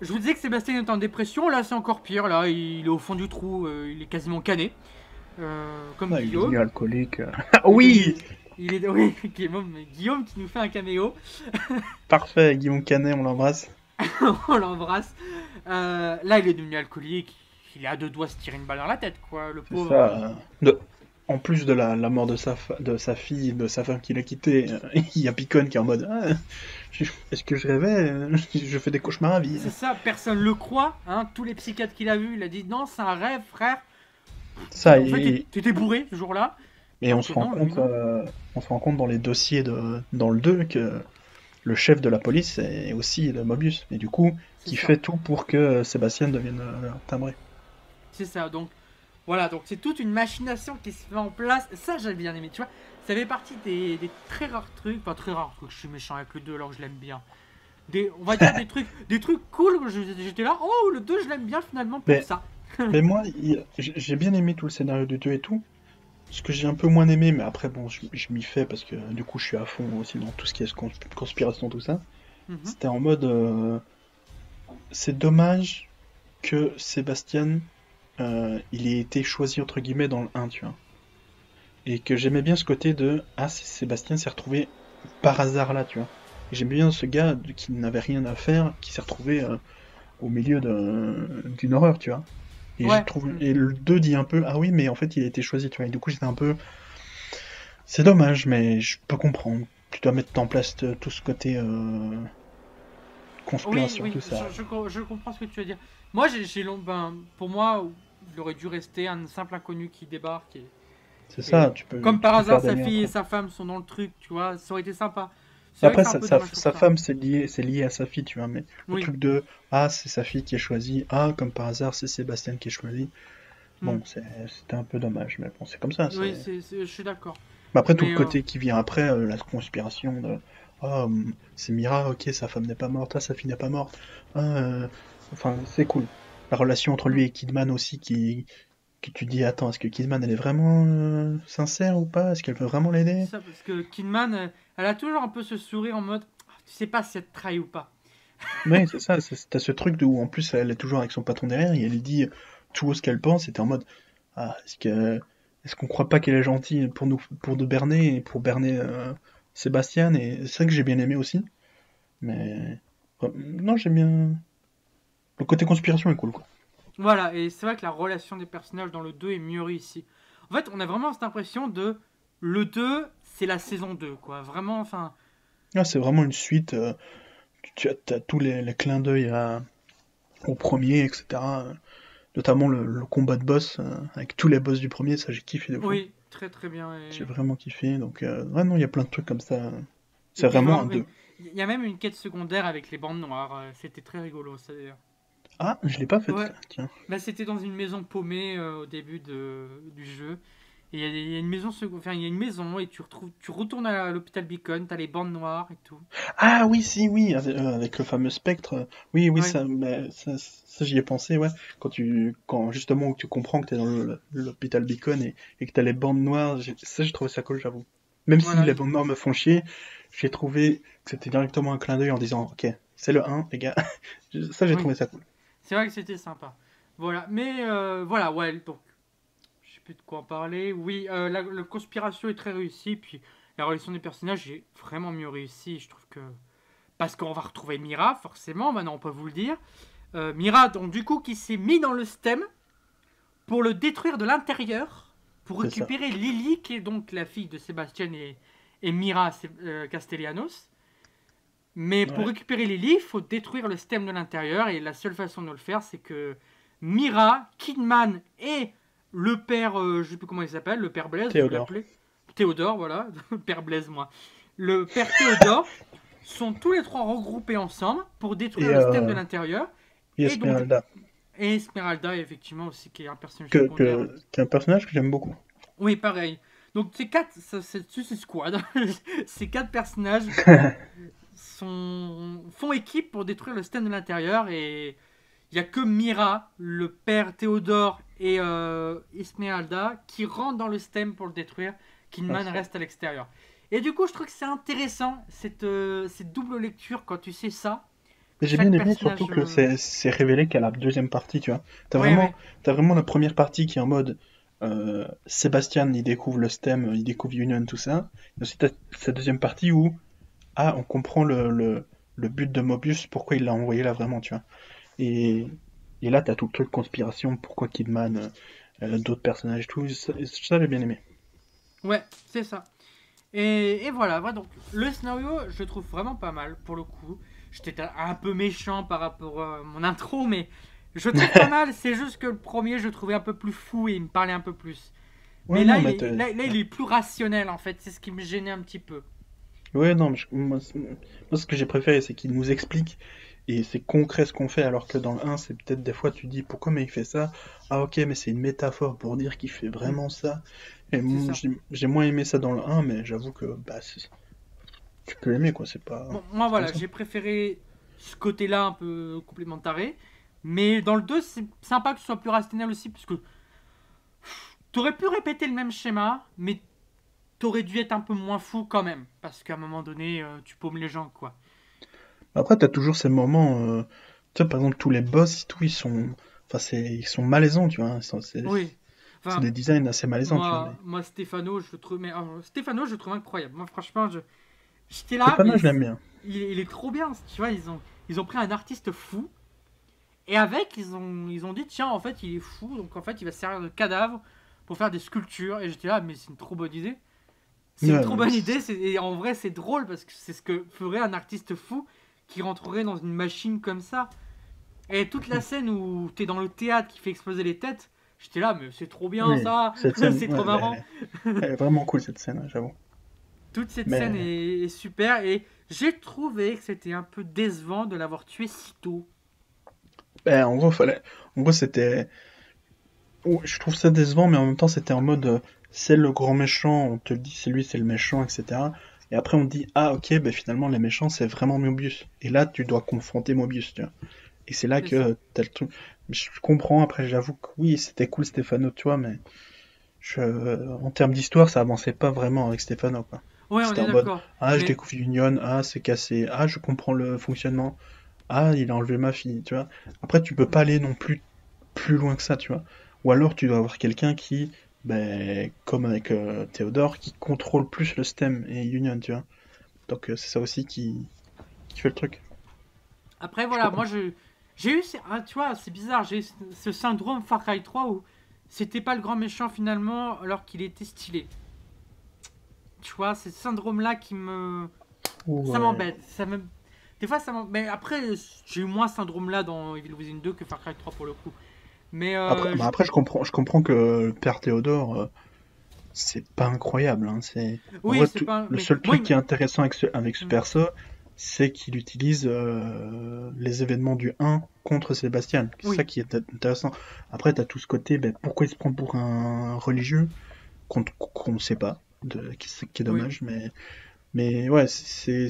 Je vous disais que Sébastien est en dépression, là c'est encore pire, là il est au fond du trou, euh, il est quasiment cané. comme ah, Il est alcoolique. oui il est oui, Guillaume, Guillaume qui nous fait un caméo. Parfait, Guillaume Canet, on l'embrasse. on l'embrasse. Euh, là, il est devenu alcoolique. Il est à deux doigts se tirer une balle dans la tête, quoi, le pauvre. Ça. De... En plus de la, la mort de sa, de sa fille, de sa femme qu'il a quitté, euh, il y a Picon qui est en mode ah, Est-ce que je rêvais Je fais des cauchemars à vie. C'est ça, personne le croit. Hein. Tous les psychiatres qu'il a vus, il a dit Non, c'est un rêve, frère. Ça, en fait, t'étais bourré ce jour-là. Et on se, rend compte, euh, on se rend compte dans les dossiers de, dans le 2 que le chef de la police est aussi le Mobius. Et du coup, qui fait tout pour que Sébastien devienne euh, timbré. C'est ça, donc voilà, donc c'est toute une machination qui se fait en place. Ça, j'ai bien aimé, tu vois. Ça fait partie des, très rares trucs, pas très rares trucs, je suis méchant avec le 2 alors que je l'aime bien. Des, on va dire des trucs des trucs cool, j'étais là, oh le 2 je l'aime bien finalement pour ça. mais moi, j'ai bien aimé tout le scénario du 2 et tout. Ce que j'ai un peu moins aimé, mais après, bon, je, m'y fais parce que du coup, je suis à fond aussi dans tout ce qui est conspiration, tout ça. Mhm. C'était en mode. Euh, c'est dommage que Sébastien, euh, il ait été choisi entre guillemets dans le 1, tu vois. et que j'aimais bien ce côté de ah Sébastien s'est retrouvé par hasard là, tu vois. Et j'aimais bien ce gars qui n'avait rien à faire, qui s'est retrouvé euh, au milieu d'une horreur, tu vois. Et, et le 2 dit un peu ah oui, mais en fait il a été choisi, tu vois. Et du coup j'étais un peu. C'est dommage, mais je peux comprendre. Tu dois mettre en place tout ce côté euh, conspiration, tout ça. Je, je, comprends ce que tu veux dire. Moi, j'ai ben, pour moi, il aurait dû rester un simple inconnu qui débarque. Et, c'est ça, tu peux. Comme par hasard, sa fille et sa femme sont dans le truc, tu vois, ça aurait été sympa. Après, sa, femme, c'est lié, c'est lié à sa fille, tu vois, mais le truc de ah, c'est sa fille qui est choisie, ah, comme par hasard, c'est Sébastien qui est choisi. Bon, hmm. c'était un peu dommage, mais bon, c'est comme ça. Oui, je suis d'accord. Mais après, tout le côté euh, qui vient après, euh, la conspiration de oh, c'est Mira, ok, sa femme n'est pas morte, ah, sa fille n'est pas morte. Ah, euh, enfin, c'est cool. La relation entre lui et Kidman aussi, qui, que tu dis attends est-ce que Kidman elle est vraiment euh, sincère ou pas? Est-ce qu'elle veut vraiment l'aider? Ça parce que Kidman elle a toujours un peu ce sourire en mode ah, tu sais pas si elle te trahit ou pas. Oui c'est ça t'as ce truc de où en plus elle est toujours avec son patron derrière et elle lui dit tout ce qu'elle pense et t'es en mode ah est-ce que est-ce qu'on croit pas qu'elle est gentille pour nous pour de berner et pour berner euh, Sébastien? Et c'est ça que j'ai bien aimé aussi. Mais non j'aime bien le côté conspiration est cool quoi voilà, et c'est vrai que la relation des personnages dans le 2 est mieux réussie. En fait, on a vraiment cette impression de le 2, c'est la saison 2, quoi. Vraiment, enfin. Ah, c'est vraiment une suite. Euh, tu as, tous les, clins d'œil au premier, etc. Notamment le, combat de boss euh, avec tous les boss du premier, ça j'ai kiffé de Oui, très très bien. J'ai vraiment kiffé. Donc, euh, ouais, non, il y a plein de trucs comme ça. C'est vraiment un 2. Il y a même une quête secondaire avec les bandes noires. C'était très rigolo, ça d'ailleurs. Ah, je l'ai pas fait, tiens. Bah, c'était dans une maison paumée euh, au début de, du jeu. Et il y, a une maison, enfin, il y a une maison et tu retrouves, tu retournes à l'hôpital Beacon, t'as les bandes noires et tout. Ah oui, si, oui, avec, euh, le fameux spectre. Oui, oui, ça, ça, j'y ai pensé, ouais. Quand tu, quand justement tu comprends que t'es dans l'hôpital Beacon et, et que t'as les bandes noires, ça j'ai trouvé ça cool, j'avoue. Même si les bandes noires me font chier, j'ai trouvé que c'était directement un clin d'œil en disant, ok, c'est le 1, les gars. ça j'ai trouvé ça cool. C'est vrai que c'était sympa. Voilà, mais euh, voilà, ouais, donc, je sais plus de quoi en parler. Oui, euh, la, conspiration est très réussie, puis la relation des personnages est vraiment mieux réussie. Je trouve que. Parce qu'on va retrouver Mira, forcément, maintenant on peut vous le dire. Euh, Mira, donc du coup, qui s'est mis dans le stem pour le détruire de l'intérieur, pour récupérer Lily, qui est donc la fille de Sébastien et, et Mira Castellanos. Mais pour récupérer Lily, il faut détruire le stem de l'intérieur. Et la seule façon de le faire, c'est que Mira, Kidman et le père, euh, je sais plus comment il s'appelle, le père Blaise, Théodore. Théodore, voilà, père Blaise, moi. Le père Théodore sont tous les trois regroupés ensemble pour détruire le stem de euh, l'intérieur. Et Esmeralda. et Esmeralda, effectivement, aussi, qui est un personnage que, que, qui est un personnage que j'aime beaucoup. Oui, pareil. Donc, ces quatre, c'est Squad, ces quatre personnages font équipe pour détruire le stem de l'intérieur et il n'y a que Mira, le père Théodore et euh, Esmeralda qui rentrent dans le stem pour le détruire. Kidman reste à l'extérieur. Et du coup, je trouve que c'est intéressant cette, euh, cette double lecture quand tu sais ça. J'ai bien aimé surtout que euh, c'est révélé qu'à la deuxième partie, tu vois. T'as vraiment, as vraiment la première partie qui est en mode euh, Sébastien, il découvre le stem, il découvre Union, tout ça. Et ensuite, t'as cette deuxième partie où ah, on comprend le, le, but de Mobius, pourquoi il l'a envoyé là vraiment, tu vois. Et, et là, t'as tout le truc conspiration, pourquoi Kidman, euh, euh, d'autres personnages, tout ça, ça j'ai bien aimé. Ouais, c'est ça. Et, et voilà, voilà, donc le scénario, je trouve vraiment pas mal pour le coup. J'étais un peu méchant par rapport à mon intro, mais je trouve pas mal. C'est juste que le premier, je trouvais un peu plus fou et il me parlait un peu plus. mais là, il là, il est plus rationnel en fait. C'est ce qui me gênait un petit peu. Ouais, non, mais moi, ce que j'ai préféré, c'est qu'il nous explique et c'est concret ce qu'on fait, alors que dans le 1, c'est peut-être des fois tu dis pourquoi mais il fait ça? Ah ok, mais c'est une métaphore pour dire qu'il fait vraiment ça. Et j'ai moins aimé ça dans le 1, mais j'avoue que bah, tu peux l'aimer quoi, c'est pas. moi voilà, j'ai préféré ce côté-là un peu complémentaré, mais dans le 2, c'est sympa que ce soit plus rationnel aussi, parce que t'aurais pu répéter le même schéma, mais t'aurais dû être un peu moins fou quand même, parce qu'à un moment donné, euh, tu paumes les gens, quoi. Après, t'as toujours ces moments, euh, tu vois, par exemple, tous les boss, tout, ils sont, enfin, ils sont malaisants, tu vois. oui. c'est des designs assez malaisants. Moi, moi Stefano, je le trouve, mais euh, Stefano, je le trouve incroyable. Moi, franchement, je, j'étais là. Stefano, je l'aime bien. Il, il, est trop bien. Tu vois, ils ont, ils ont pris un artiste fou. Et avec, ils ont, ils ont dit, tiens, en fait, il est fou, donc en fait, il va se servir de cadavre pour faire des sculptures. Et j'étais là, mais c'est une trop bonne idée. C'est une trop bonne idée. Et en vrai, c'est drôle parce que c'est ce que ferait un artiste fou qui rentrerait dans une machine comme ça. Et toute la scène où tu es dans le théâtre qui fait exploser les têtes, j'étais là, mais c'est trop bien ça, c'est trop marrant. Elle, est vraiment cool cette scène, j'avoue. Toute cette scène est, super et j'ai trouvé que c'était un peu décevant de l'avoir tué si tôt. Ben, en gros, fallait... en gros c'était. Je trouve ça décevant, mais en même temps, c'était en mode euh, c'est le grand méchant, on te dit c'est lui, c'est le méchant, etc. Et après, on dit ah, ok, ben finalement, les méchants, c'est vraiment Mobius. Et là, tu dois confronter Mobius, tu vois. Et c'est là que t'as le truc. Je comprends, après j'avoue que oui, c'était cool Stéphano, tu vois, mais je... en termes d'histoire, ça avançait pas vraiment avec Stéphano, quoi. Ouais, on est en mode, ah, je découvre Union, ah, c'est cassé, ah, je comprends le fonctionnement, ah, il a enlevé ma fille, tu vois. Après, tu peux pas aller non plus plus loin que ça, tu vois. Ou alors, tu dois avoir quelqu'un qui, ben, comme avec euh, Théodore, qui contrôle plus le stem et Union, tu vois. Donc, euh, c'est ça aussi qui... qui fait le truc. Après, voilà, moi, je j'ai eu, ah, tu vois, c'est bizarre, j'ai ce syndrome Far Cry 3 où c'était pas le grand méchant finalement alors qu'il était stylé. Tu vois, c'est ce syndrome-là qui me. Ça m'embête. Ça me... Des fois, ça m'embête. Mais après, j'ai eu moins ce syndrome-là dans Evil Within 2 que Far Cry 3 pour le coup. Mais euh, après, je... après, je... comprends, je comprends que le Père Théodore, euh, c'est pas incroyable. Hein. C'est oui, pas... le seul truc qui est intéressant avec ce, avec ce mm. perso, c'est qu'il utilise euh, les événements du 1 contre Sébastien. C'est ça qui est intéressant. Après, tu as tout ce côté, ben, pourquoi il se prend pour un religieux qu'on ne sait pas, de, qui, qui est dommage, mais, mais ouais, c'est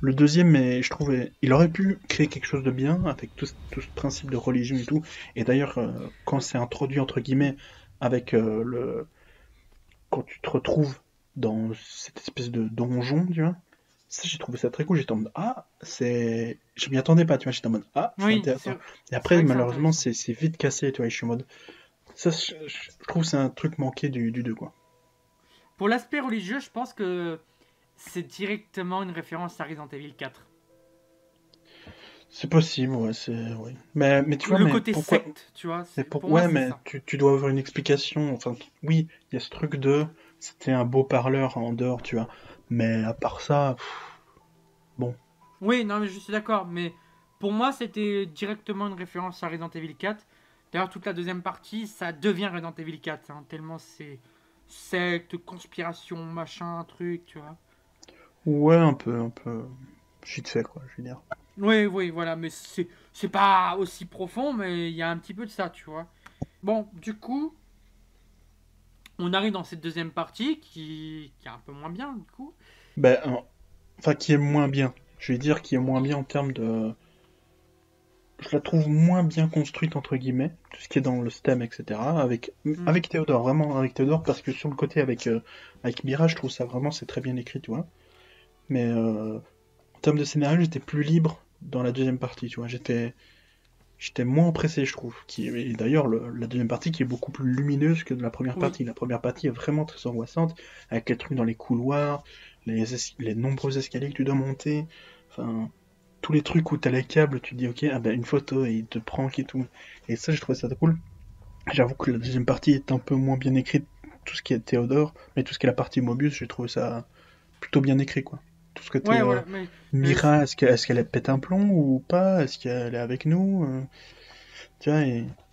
le deuxième, mais je trouvais, il aurait pu créer quelque chose de bien avec tout, tout ce principe de religion et tout. Et d'ailleurs, euh, quand c'est introduit, entre guillemets, avec euh, le. Quand tu te retrouves dans cette espèce de donjon, tu vois, ça, j'ai trouvé ça très cool. J'étais en mode, ah, c'est. Je m'y attendais pas, tu vois. J'étais en mode, ah, c'est intéressant. Et après, malheureusement, c'est vite cassé, tu vois. Je suis en mode. Ça, je, trouve c'est un truc manqué du, du 2, quoi. Pour l'aspect religieux, je pense que c'est directement une référence à Resident Evil 4. C'est possible, ouais, c'est. Oui. Mais, mais tu vois. Le mais côté secte, tu vois. Pour... ouais, mais tu, tu, dois avoir une explication. Enfin, oui, il y a ce truc de. C'était un beau parleur en dehors, tu vois. Mais à part ça, bon. Oui, non, mais je suis d'accord. Mais pour moi, c'était directement une référence à Resident Evil 4. D'ailleurs, toute la deuxième partie, ça devient Resident Evil 4. Hein, tellement c'est secte, conspiration, machin, truc, tu vois. Ouais, un peu, un peu. Vite fait, quoi, je veux dire. Oui, oui, voilà, mais c'est, c'est pas aussi profond, mais il y a un petit peu de ça, tu vois. Bon, du coup, on arrive dans cette deuxième partie qui, qui est un peu moins bien, du coup. Ben, enfin, qui est moins bien. Je vais dire qui est moins bien en termes de. Je la trouve moins bien construite, entre guillemets, tout ce qui est dans le stem, etc. Avec, mm. avec Théodore, vraiment avec Théodore, parce que sur le côté avec, euh, avec Mira, je trouve ça vraiment, c'est très bien écrit, tu vois. Mais euh, en termes de scénario, j'étais plus libre dans la deuxième partie, tu vois. J'étais j'étais moins pressé, je trouve. Qui, et d'ailleurs, la deuxième partie qui est beaucoup plus lumineuse que la première partie. La première partie est vraiment très angoissante, avec les trucs dans les couloirs, les, les nombreux escaliers que tu dois monter, enfin, tous les trucs où t'as les câbles, tu dis ok, ah ben une photo et il te prank et tout. Et ça, je trouvais ça cool. J'avoue que la deuxième partie est un peu moins bien écrite, tout ce qui est Théodore, mais tout ce qui est la partie Mobius, j'ai trouvé ça plutôt bien écrit, quoi tout ce côté. Euh, Mira, est-ce qu'elle est pète un plomb ou pas? Est-ce qu'elle est avec nous euh? Tu vois,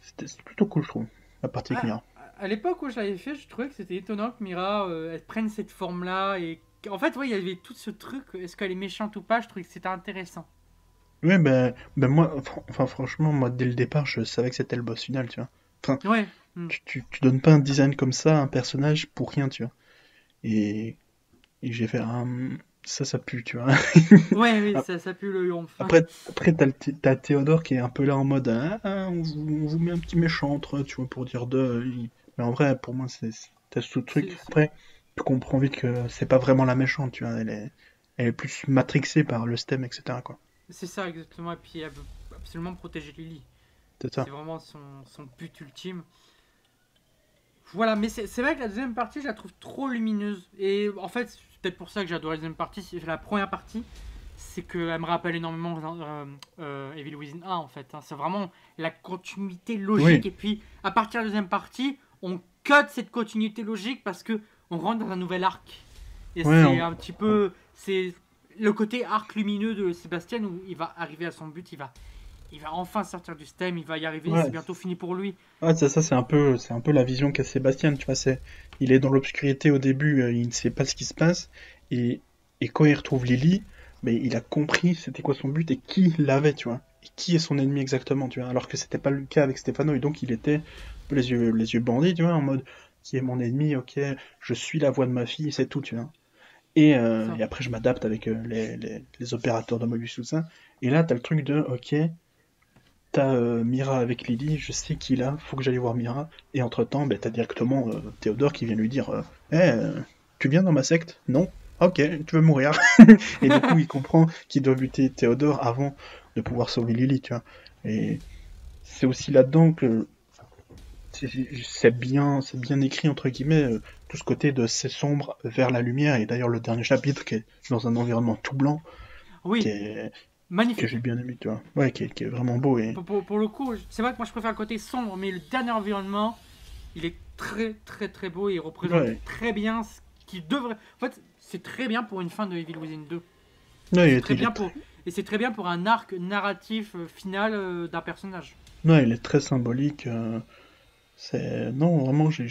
c'était plutôt cool, je trouve, la partie avec ah, Mira. À l'époque où je l'avais fait, je trouvais que c'était étonnant que Mira euh, elle prenne cette forme-là. et En fait, ouais, il y avait tout ce truc, est-ce qu'elle est méchante ou pas? Je trouvais que c'était intéressant. Oui, ben, ben moi, enfin, franchement, moi, dès le départ, je savais que c'était le boss final, tu vois. Enfin, ouais. Hmm. tu, tu, donnes pas un design comme ça à un personnage pour rien, tu vois. Et, et j'ai fait un ça, ça pue, tu vois. ouais, oui, ça, ça pue le lion. Après, après t'as, Théodore qui est un peu là en mode ah, ah on, vous, met un petit méchant entre tu vois, pour dire de. Mais en vrai, pour moi, c'est, t'as ce truc. Après, tu comprends vite que c'est pas vraiment la méchante, tu vois. Elle est, elle est plus matrixée par le stem, etc. Quoi. C'est ça, exactement. Et puis, elle veut absolument protéger Lily. C'est, ça. c'est vraiment son, son but ultime. Voilà, mais c'est c'est vrai que la deuxième partie, je la trouve trop lumineuse. Et en fait, peut-être pour ça que j'adore la deuxième partie. La première partie, c'est qu'elle me rappelle énormément euh, euh, Evil Within 1, en fait. hein. C'est vraiment la continuité logique. Oui. Et puis, à partir de la deuxième partie, on cut cette continuité logique parce que on rentre dans un nouvel arc. Et Ouais, c'est on- un petit peu... C'est le côté arc lumineux de Sébastien où il va arriver à son but, il va... Il va enfin sortir du stem, il va y arriver, Ouais. c'est bientôt fini pour lui. Ouais, ça, ça c'est un peu, c'est un peu la vision qu'a Sébastien, tu vois, c'est, il est dans l'obscurité au début, euh, il ne sait pas ce qui se passe, et, et quand il retrouve Lily, mais il a compris c'était quoi son but et qui l'avait, tu vois, et qui est son ennemi exactement, tu vois, alors que c'était pas le cas avec Stefano, et donc il était un peu les yeux, les yeux bandés, tu vois, en mode, qui est mon ennemi, ok, je suis la voix de ma fille, c'est tout, tu vois. Et, euh, et après je m'adapte avec euh, les, les, les opérateurs de Mobius tout ça, et là t'as le truc de, ok, T'as euh, Mira avec Lily, je sais qu'il a, faut que j'aille voir Mira. Et entre-temps, ben, t'as directement euh, Théodore qui vient lui dire euh, Eh, tu viens dans ma secte? Non Ok, tu veux mourir. et du coup, il comprend qu'il doit buter Théodore avant de pouvoir sauver Lily, tu vois. Et c'est aussi là-dedans que c'est- c'est bien, c'est bien écrit, entre guillemets, euh, tout ce côté de c'est sombre vers la lumière. Et d'ailleurs, le dernier chapitre qui est dans un environnement tout blanc, Oui, qui est- que magnifique. j'ai bien aimé, tu vois. Ouais, qui est, qui est vraiment beau. Et... Pour, pour- pour le coup, c'est vrai que moi je préfère le côté sombre, mais le dernier environnement, il est très très très beau et il représente Ouais. très bien ce qui devrait. En fait, c'est très bien pour une fin de Evil Within 2. Ouais, il est- très bien pour et c'est très bien pour un arc narratif euh, final euh, d'un personnage. Non, il est très symbolique. euh, c'est non, vraiment, j'ai,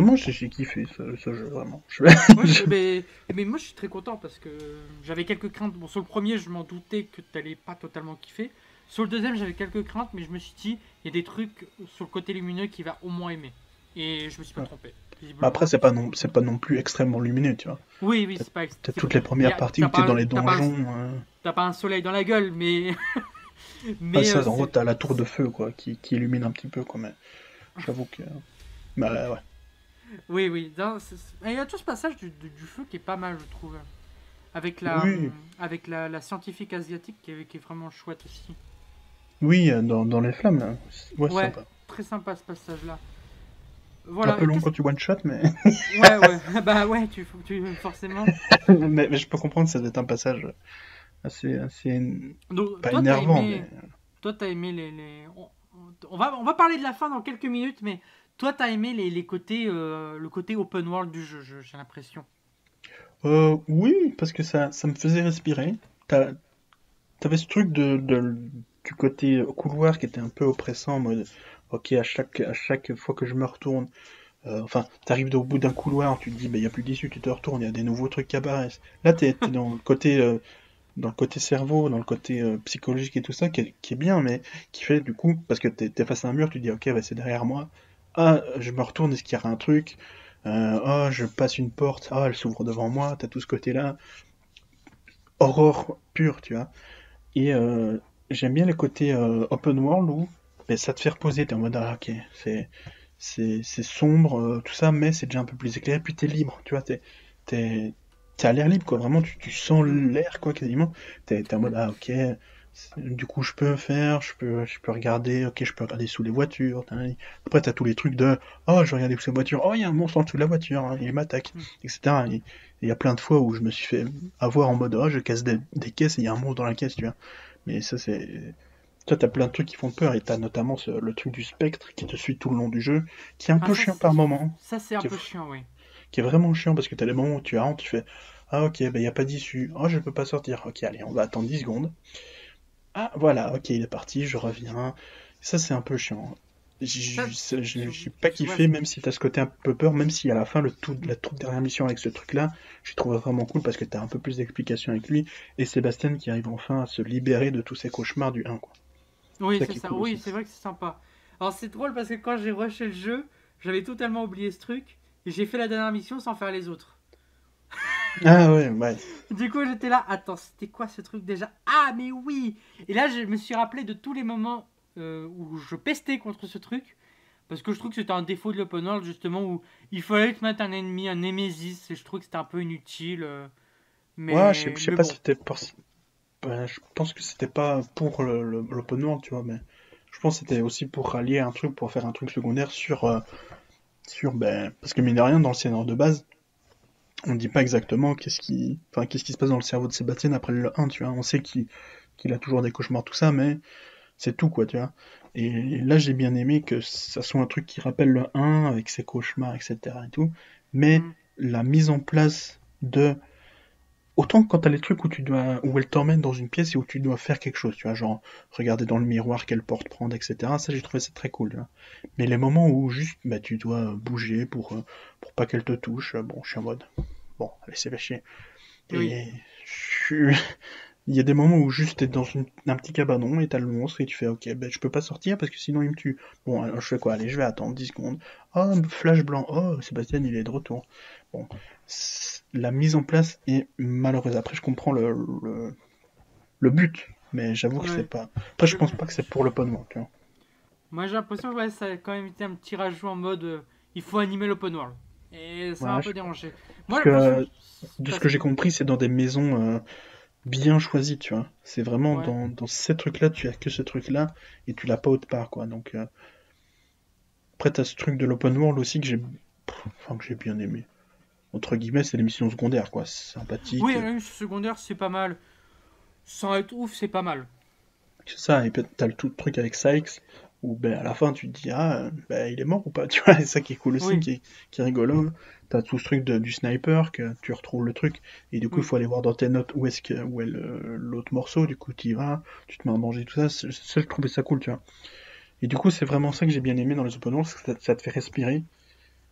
vraiment, j'ai, kiffé ce, ce jeu, vraiment. Je- mais, mais moi je suis très content parce que j'avais quelques craintes. Bon, sur le premier, je m'en doutais que t'allais pas totalement kiffer. Sur le deuxième, j'avais quelques craintes, mais je me suis dit, il y a des trucs sur le côté lumineux qui va au moins aimer. Et je me suis pas Ouais. trompé. Après, c'est pas non, c'est pas non plus extrêmement lumineux, tu vois. Oui, oui, c'est pas. T'as toutes les premières parties où t'es pas- dans les donjons. euh, T'as pas un soleil dans la gueule, mais. mais ah, ça, euh, en gros, t'as la tour de feu, quoi, qui, qui illumine un petit peu, quoi. Mais j'avoue que, bah ouais. Oui, oui. Il y a tout ce passage du, du- du feu qui est pas mal, je trouve. Avec la, Oui. avec la, la scientifique asiatique qui est, qui est vraiment chouette aussi. Oui, euh, dans, dans les flammes, là. Ouais, Ouais. sympa. Très sympa ce passage-là. Voilà. un peu long quand tu one shot, mais... Ouais, ouais. bah ouais, tu, tu forcément. mais, mais je peux comprendre ça doit être un passage assez, assez Donc, pas toi, énervant, aimé, mais toi, t'as aimé les. les- on va, on va parler de la fin dans quelques minutes, mais toi, t'as aimé les, les côtés, euh, le côté open world du jeu, je- j'ai l'impression. Euh, oui, parce que ça, ça me faisait respirer. T'avais ce truc de, du côté couloir qui était un peu oppressant, mode, ok, à chaque, à chaque fois que je me retourne, euh, enfin, t'arrives au bout d'un couloir, tu te dis, bah, il y a plus d'issue, tu te retournes, il y a des nouveaux trucs qui apparaissent. Là, t'es, t'es dans le côté, euh, dans le côté cerveau, dans le côté psychologique et tout ça, qui est, bien, mais qui fait du coup, parce que t'es, t'es face à un mur, tu te dis, ok, bah, c'est derrière moi. Ah, je me retourne, est-ce qu'il y aura un truc? Euh, oh, je passe une porte, ah, elle s'ouvre devant moi, t'as tout ce côté-là. Aurore pure, tu vois. Et euh, j'aime bien le côté euh, open world où ben, ça te fait reposer, t'es en mode, ah, ok, c'est, c'est, sombre, tout ça, mais c'est déjà un peu plus éclairé, puis t'es libre, tu vois, t'es, t'es, t'es à l'air libre, quoi, vraiment, tu, tu sens l'air, quoi, quasiment. T'es, t'es en mode, ah, ok, du coup, je peux faire, je peux, je peux regarder, ok, je peux regarder sous les voitures. Après, t'as tous les trucs de, oh, je vais regarder sous la voiture, oh, il y a un monstre en dessous de la voiture, hein, il m'attaque, Mm. etc. Et il y a plein de fois où je me suis fait avoir en mode, oh, je casse des, des caisses et il y a un monstre dans la caisse, tu vois. Mais ça, c'est. Toi, t'as plein de trucs qui font peur et t'as notamment ce- le truc du spectre qui te suit tout le long du jeu, qui est un Ah, peu ça, chiant par moment, Ça, c'est un peu chiant, oui. qui est vraiment chiant parce que t'as des moments où tu rentres, tu fais Ah, ok, bah, il a pas d'issue, oh, je peux pas sortir, ok, allez, on va attendre 10 secondes. Ah, voilà, ok, il est parti, je reviens. Ça, c'est un peu chiant. Je suis pas kiffé, même si t'as ce côté un peu peur, même si à la fin, le tout, la toute dernière mission avec ce truc-là, je trouve vraiment cool parce que t'as un peu plus d'explications avec lui et Sébastien qui arrive enfin à se libérer de tous ces cauchemars du 1, quoi. Oui, c'est ça. cool Oui, c'est vrai que c'est sympa. Alors, c'est drôle parce que quand j'ai rushé le jeu, j'avais totalement oublié ce truc. Et j'ai fait la dernière mission sans faire les autres. Ah ouais, ouais. Du coup, j'étais là, attends, c'était quoi ce truc déjà? Ah, mais oui Et là, je me suis rappelé de tous les moments euh, où je pestais contre ce truc. Parce que je trouve que c'était un défaut de l'open world, justement, où il fallait te mettre un ennemi, un Nemesis, et je trouve que c'était un peu inutile. euh, Mais, Ouais, je sais, je sais mais pas bon. si c'était pour... Ben, je pense que c'était pas pour l'open world, tu vois, mais je pense que c'était aussi pour rallier un truc, pour faire un truc secondaire sur, euh, sur, ben, parce que mine de rien, dans le scénario de base, on dit pas exactement qu'est-ce qui, enfin, qu'est-ce qui se passe dans le cerveau de Sébastien après le 1, tu vois. On sait qu'il qu'il a toujours des cauchemars, tout ça, mais c'est tout, quoi, tu vois. Et là, j'ai bien aimé que ça soit un truc qui rappelle le 1 avec ses cauchemars, etc. et tout. Mais Mm. la mise en place de. Autant quand t'as les trucs où tu dois, où elle t'emmène dans une pièce et où tu dois faire quelque chose, tu vois, genre regarder dans le miroir quelle porte prendre, etc. Ça, j'ai trouvé ça très cool, vois. Mais les moments où juste, bah, tu dois bouger pour, euh, pour pas qu'elle te touche, euh, bon, je suis en mode, bon, allez, c'est chier. Oui. Et je suis- il y a des moments où juste t'es dans une- un petit cabanon et t'as le monstre et tu fais ok ben je peux pas sortir parce que sinon il me tue. Bon alors je fais quoi? Allez je vais attendre 10 secondes. Oh flash blanc. Oh Sébastien il est de retour. Bon la mise en place est malheureuse. Après je comprends le, le, le but mais j'avoue que Ouais. c'est pas. Après je pense pas que c'est pour le world tu vois. Moi j'ai l'impression que ouais, ça a quand même été un petit rajout en mode euh, il faut animer l'open world. Et ça m'a Ouais, un je- peu dérangé. Moi, que, De ce que j'ai compris c'est dans des maisons euh, bien choisies tu vois. C'est vraiment dans, dans ces trucs là tu as que ce truc là et tu l'as pas autre part quoi donc. euh, Après, t'as ce truc de l'open world aussi que j'ai enfin, que j'ai bien aimé. Entre guillemets, c'est les missions secondaires, quoi. Sympathique. Oui, la mission secondaire c'est pas mal. Sans être ouf, c'est pas mal. C'est ça, et puis t'as le tout truc avec Sykes, où ben, à la fin tu te dis, ah, ben, il est mort ou pas, tu vois, c'est ça qui est cool aussi, Oui. qui, est, qui est rigolo. T'as tout ce truc de- du sniper, que tu retrouves le truc, et du coup, il Oui. faut aller voir dans tes notes où est-ce que, où est l'autre morceau, du coup, tu y vas, tu te mets à manger, tout ça, c'est- ça, je trouvais ça cool, tu vois. Et du coup, c'est vraiment ça que j'ai bien aimé dans les open world, c'est que ça, ça te fait respirer.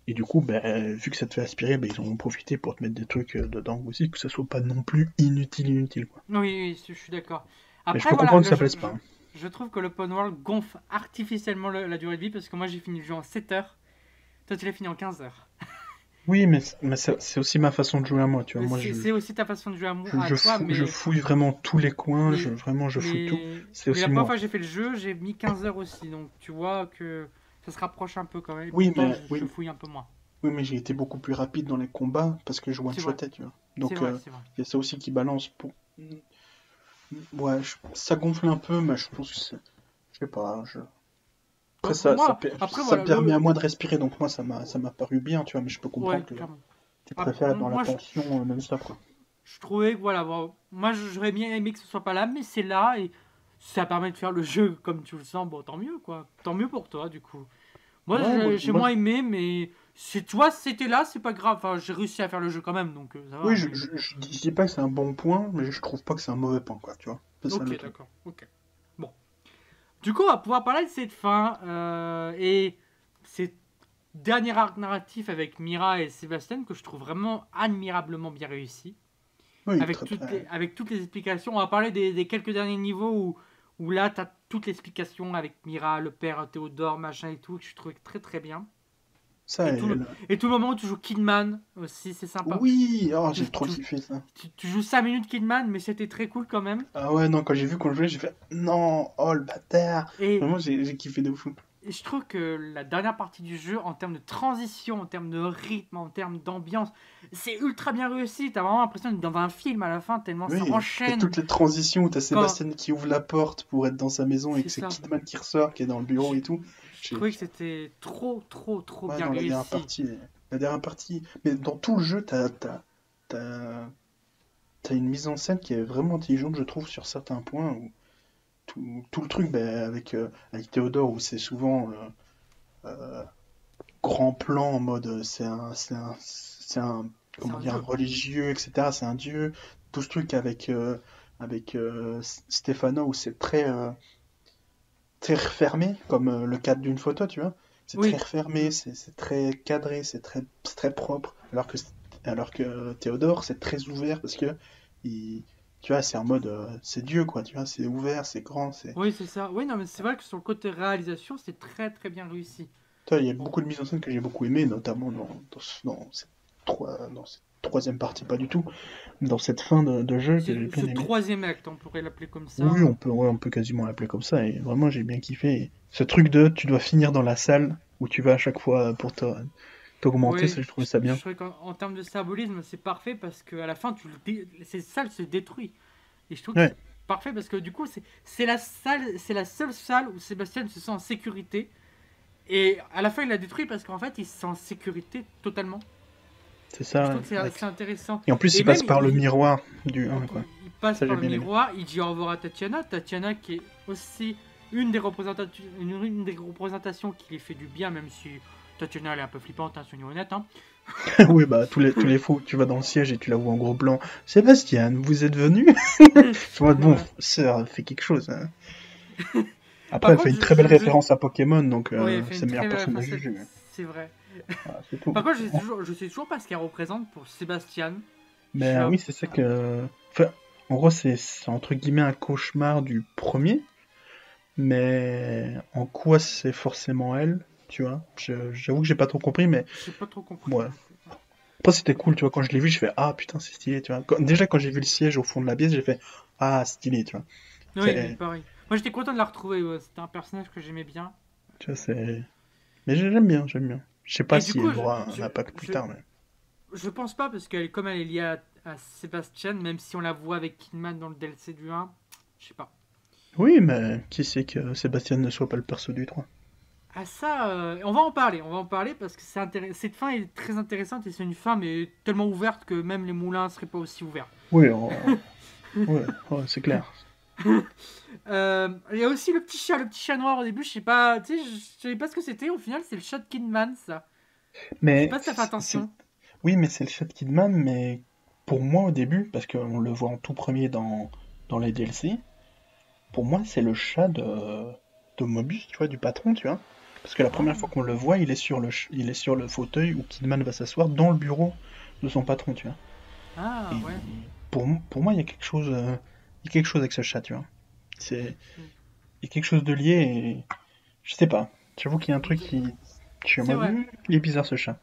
Et du coup, ben, vu que ça te fait respirer, ben, ils en ont profité pour te mettre des trucs euh, dedans aussi, que ça soit pas non plus inutile, inutile, quoi. Oui, oui, je suis d'accord. Mais Après, je peux voilà, comprendre que ça jeu- plaise pas. hein. Je, je trouve que l'open world gonfle artificiellement le- la durée de vie parce que moi j'ai fini le jeu en 7 heures. Toi tu l'as fini en 15 heures. Oui, mais, mais c'est aussi ma façon de jouer à moi, tu vois. Mais C'est aussi ta façon de jouer à, moi, je, à je toi, fou- mais, je fouille vraiment tous les coins, mais- je, vraiment, je fouille mais- tout. C'est mais aussi la première moi. fois que j'ai fait le jeu, j'ai mis 15 heures aussi. Donc tu vois que ça se rapproche un peu quand même. Oui, mais- je, oui. je fouille un peu moins. Oui, mais j'ai été beaucoup plus rapide dans les combats parce que je C'est one-shotais, tu vois. Donc, euh, il y a ça aussi qui balance pour. Ouais, je- ça gonfle un peu, mais je pense que c'est. Je sais pas, je. Après, ça, moi, ça, per- après, ça voilà, permet le- à moi de respirer, donc moi, ça m'a ça m'a paru bien, tu vois, mais je peux comprendre Ouais, que clairement. tu préfères être dans moi, la je- tension euh, non-stop, quoi. Je trouvais que voilà, bon, moi j'aurais bien aimé que ce soit pas là, mais c'est là et ça permet de faire le jeu comme tu le sens. Bon, tant mieux quoi. Tant mieux pour toi du coup. Moi Ouais, j'ai- moi- j'ai moi- moins aimé, mais c'est toi c'était là, c'est pas grave. Enfin, j'ai réussi à faire le jeu quand même, donc euh, ça va. Oui, je, mais- je, je dis je dis pas que c'est un bon point, mais je trouve pas que c'est un mauvais point, quoi, tu vois. Ok, d'accord. Ok. Bon. Du coup, on va pouvoir parler de cette fin euh, et cette dernier arc narratif avec Mira et Sébastien que je trouve vraiment admirablement bien réussi. Oui, avec, très, toutes les, avec toutes les explications. On va parler des, des quelques derniers niveaux où, où là, tu as toute l'explication avec Mira, le père Théodore, machin et tout, que je trouve très très bien. Ça, et tout le- Et tout le moment où tu joues Kidman aussi, c'est sympa. Oui, oh, j'ai trop kiffé ça. Tu, tu joues 5 minutes Kidman, mais c'était très cool quand même. Ah ouais, non, quand j'ai vu qu'on le jouait, j'ai fait non, oh le bâtard. Et, Vraiment, j'ai j'ai kiffé de fou. Et je trouve que la dernière partie du jeu, en termes de transition, en termes de rythme, en termes d'ambiance, c'est ultra bien réussi. T'as vraiment l'impression d'être dans un film à la fin, tellement Oui, ça et enchaîne. toutes les transitions où t'as Sébastien qui ouvre la porte pour être dans sa maison et que C'est. Kidman qui ressort, qui est dans le bureau et tout. Je trouvais que c'était trop, trop, trop Ouais, bien dans la dernière réussi. partie. La dernière partie. Mais dans tout le jeu, t'as t'as t'as une mise en scène qui est vraiment intelligente, je trouve, sur certains points. Où tout, tout le truc ben, avec, euh, avec Théodore, où c'est souvent euh, euh, grand plan en mode c'est un, c'est un, c'est un, comment dire, religieux, etc. C'est un dieu. Tout ce truc avec, avec Stefano, où c'est très, très refermé, comme le cadre d'une photo, tu vois. C'est Oui. très refermé, c'est très cadré, c'est très, très propre. Alors que, alors que Théodore, c'est très ouvert parce que, il, tu vois, c'est en mode, euh, c'est Dieu, quoi, tu vois, c'est ouvert, c'est grand, c'est. Oui, c'est ça. Oui, non, mais c'est vrai que sur le côté réalisation, c'est très très bien réussi. Tu vois, il y a beaucoup de mises en scène que j'ai beaucoup aimé, notamment dans, dans, ce- dans cette, trois- dans cette troisième partie, pas du tout, dans cette fin de, de jeu que C'est j'ai bien ce aimé. troisième acte, on pourrait l'appeler comme ça. Oui, on peut, ouais, on peut quasiment l'appeler comme ça, et vraiment j'ai bien kiffé. Et ce truc de tu dois finir dans la salle où tu vas à chaque fois pour te- t'augmenter, Oui, ça, j'ai trouvé ça bien. Je trouvais qu'en en termes de symbolisme, c'est parfait parce qu'à la fin, tu dé- cette salle se détruit. Et je trouve Ouais. que c'est parfait parce que du coup, c'est la salle, c'est la seule salle où Sébastien se sent en sécurité. Et à la fin, il l'a détruit parce qu'en fait, il se sent en sécurité totalement. C'est Je ça. trouve ouais. que c'est intéressant. Et en plus, Et il passe par le miroir du 1, quoi. Il passe Ça, par le aimé. miroir, il dit au revoir à Tatiana. Tatiana qui est aussi une des représentations, une, une des représentations qui lui fait du bien, même si Tatiana elle est un peu flippante, hein, soyons honnêtes. Hein. oui, bah, tous les, tous les fous, tu vas dans le siège et tu la vois en gros plan. Sébastien, vous êtes venu Je vois, bon, ça fait quelque chose. hein. Après, Par elle contre, fait une je- très belle je- je- référence à Pokémon, donc euh, elle fait c'est une le meilleur très belle personnage du facette, jeu. C'est vrai. Voilà, c'est tout. Par contre, je sais toujours, je sais toujours pas ce qu'elle représente pour Sébastien. Mais euh, oui, c'est ça que. Enfin, en gros, c'est entre guillemets un cauchemar du premier. Mais en quoi c'est forcément elle, tu vois Je- J'avoue que j'ai pas trop compris, mais J'ai pas trop compris. Ouais. après c'était cool, tu vois. Quand je l'ai vu, je fais Ah putain, c'est stylé, tu vois. Quand- déjà, quand j'ai vu le siège au fond de la pièce, j'ai fait Ah, stylé, tu vois. Pareil. Moi j'étais content de la retrouver, ouais. c'était un personnage que j'aimais bien. Tu vois, c'est. Mais j'aime bien, j'aime bien. Je sais pas si elle aura un impact plus je- tard, mais. Je pense pas parce qu'elle comme elle est liée à, à Sébastien, même si on la voit avec Kidman dans le DLC du 1, je sais pas. Oui, mais qui sait que Sébastien ne soit pas le perso du 3 Ah ça, euh, on va en parler, on va en parler parce que cette fin est très intéressante et c'est une fin mais tellement ouverte que même les moulins seraient pas aussi ouverts. Oui, on- ouais, ouais, c'est clair. Euh, Il y a aussi le petit chat, le petit chat noir au début, je sais pas, tu sais, je je savais pas ce que c'était. Au final, c'est le chat de Kidman, ça. Je Mais sais pas si t'as fait attention. Oui, mais c'est le chat de Kidman, mais pour moi au début, parce qu'on le voit en tout premier dans, dans les DLC, pour moi c'est le chat de, de Mobius, tu vois, du patron, tu vois. Parce que la première fois qu'on le voit, il est sur le, il est sur le fauteuil où Kidman va s'asseoir dans le bureau de son patron, tu vois. Ah Et ouais. pour, moi, il y a quelque chose, euh, il y a quelque chose avec ce chat, tu vois. C'est, il y a quelque chose de lié et je sais pas. J'avoue qu'il y a un truc qui, je suis il est bizarre ce chat.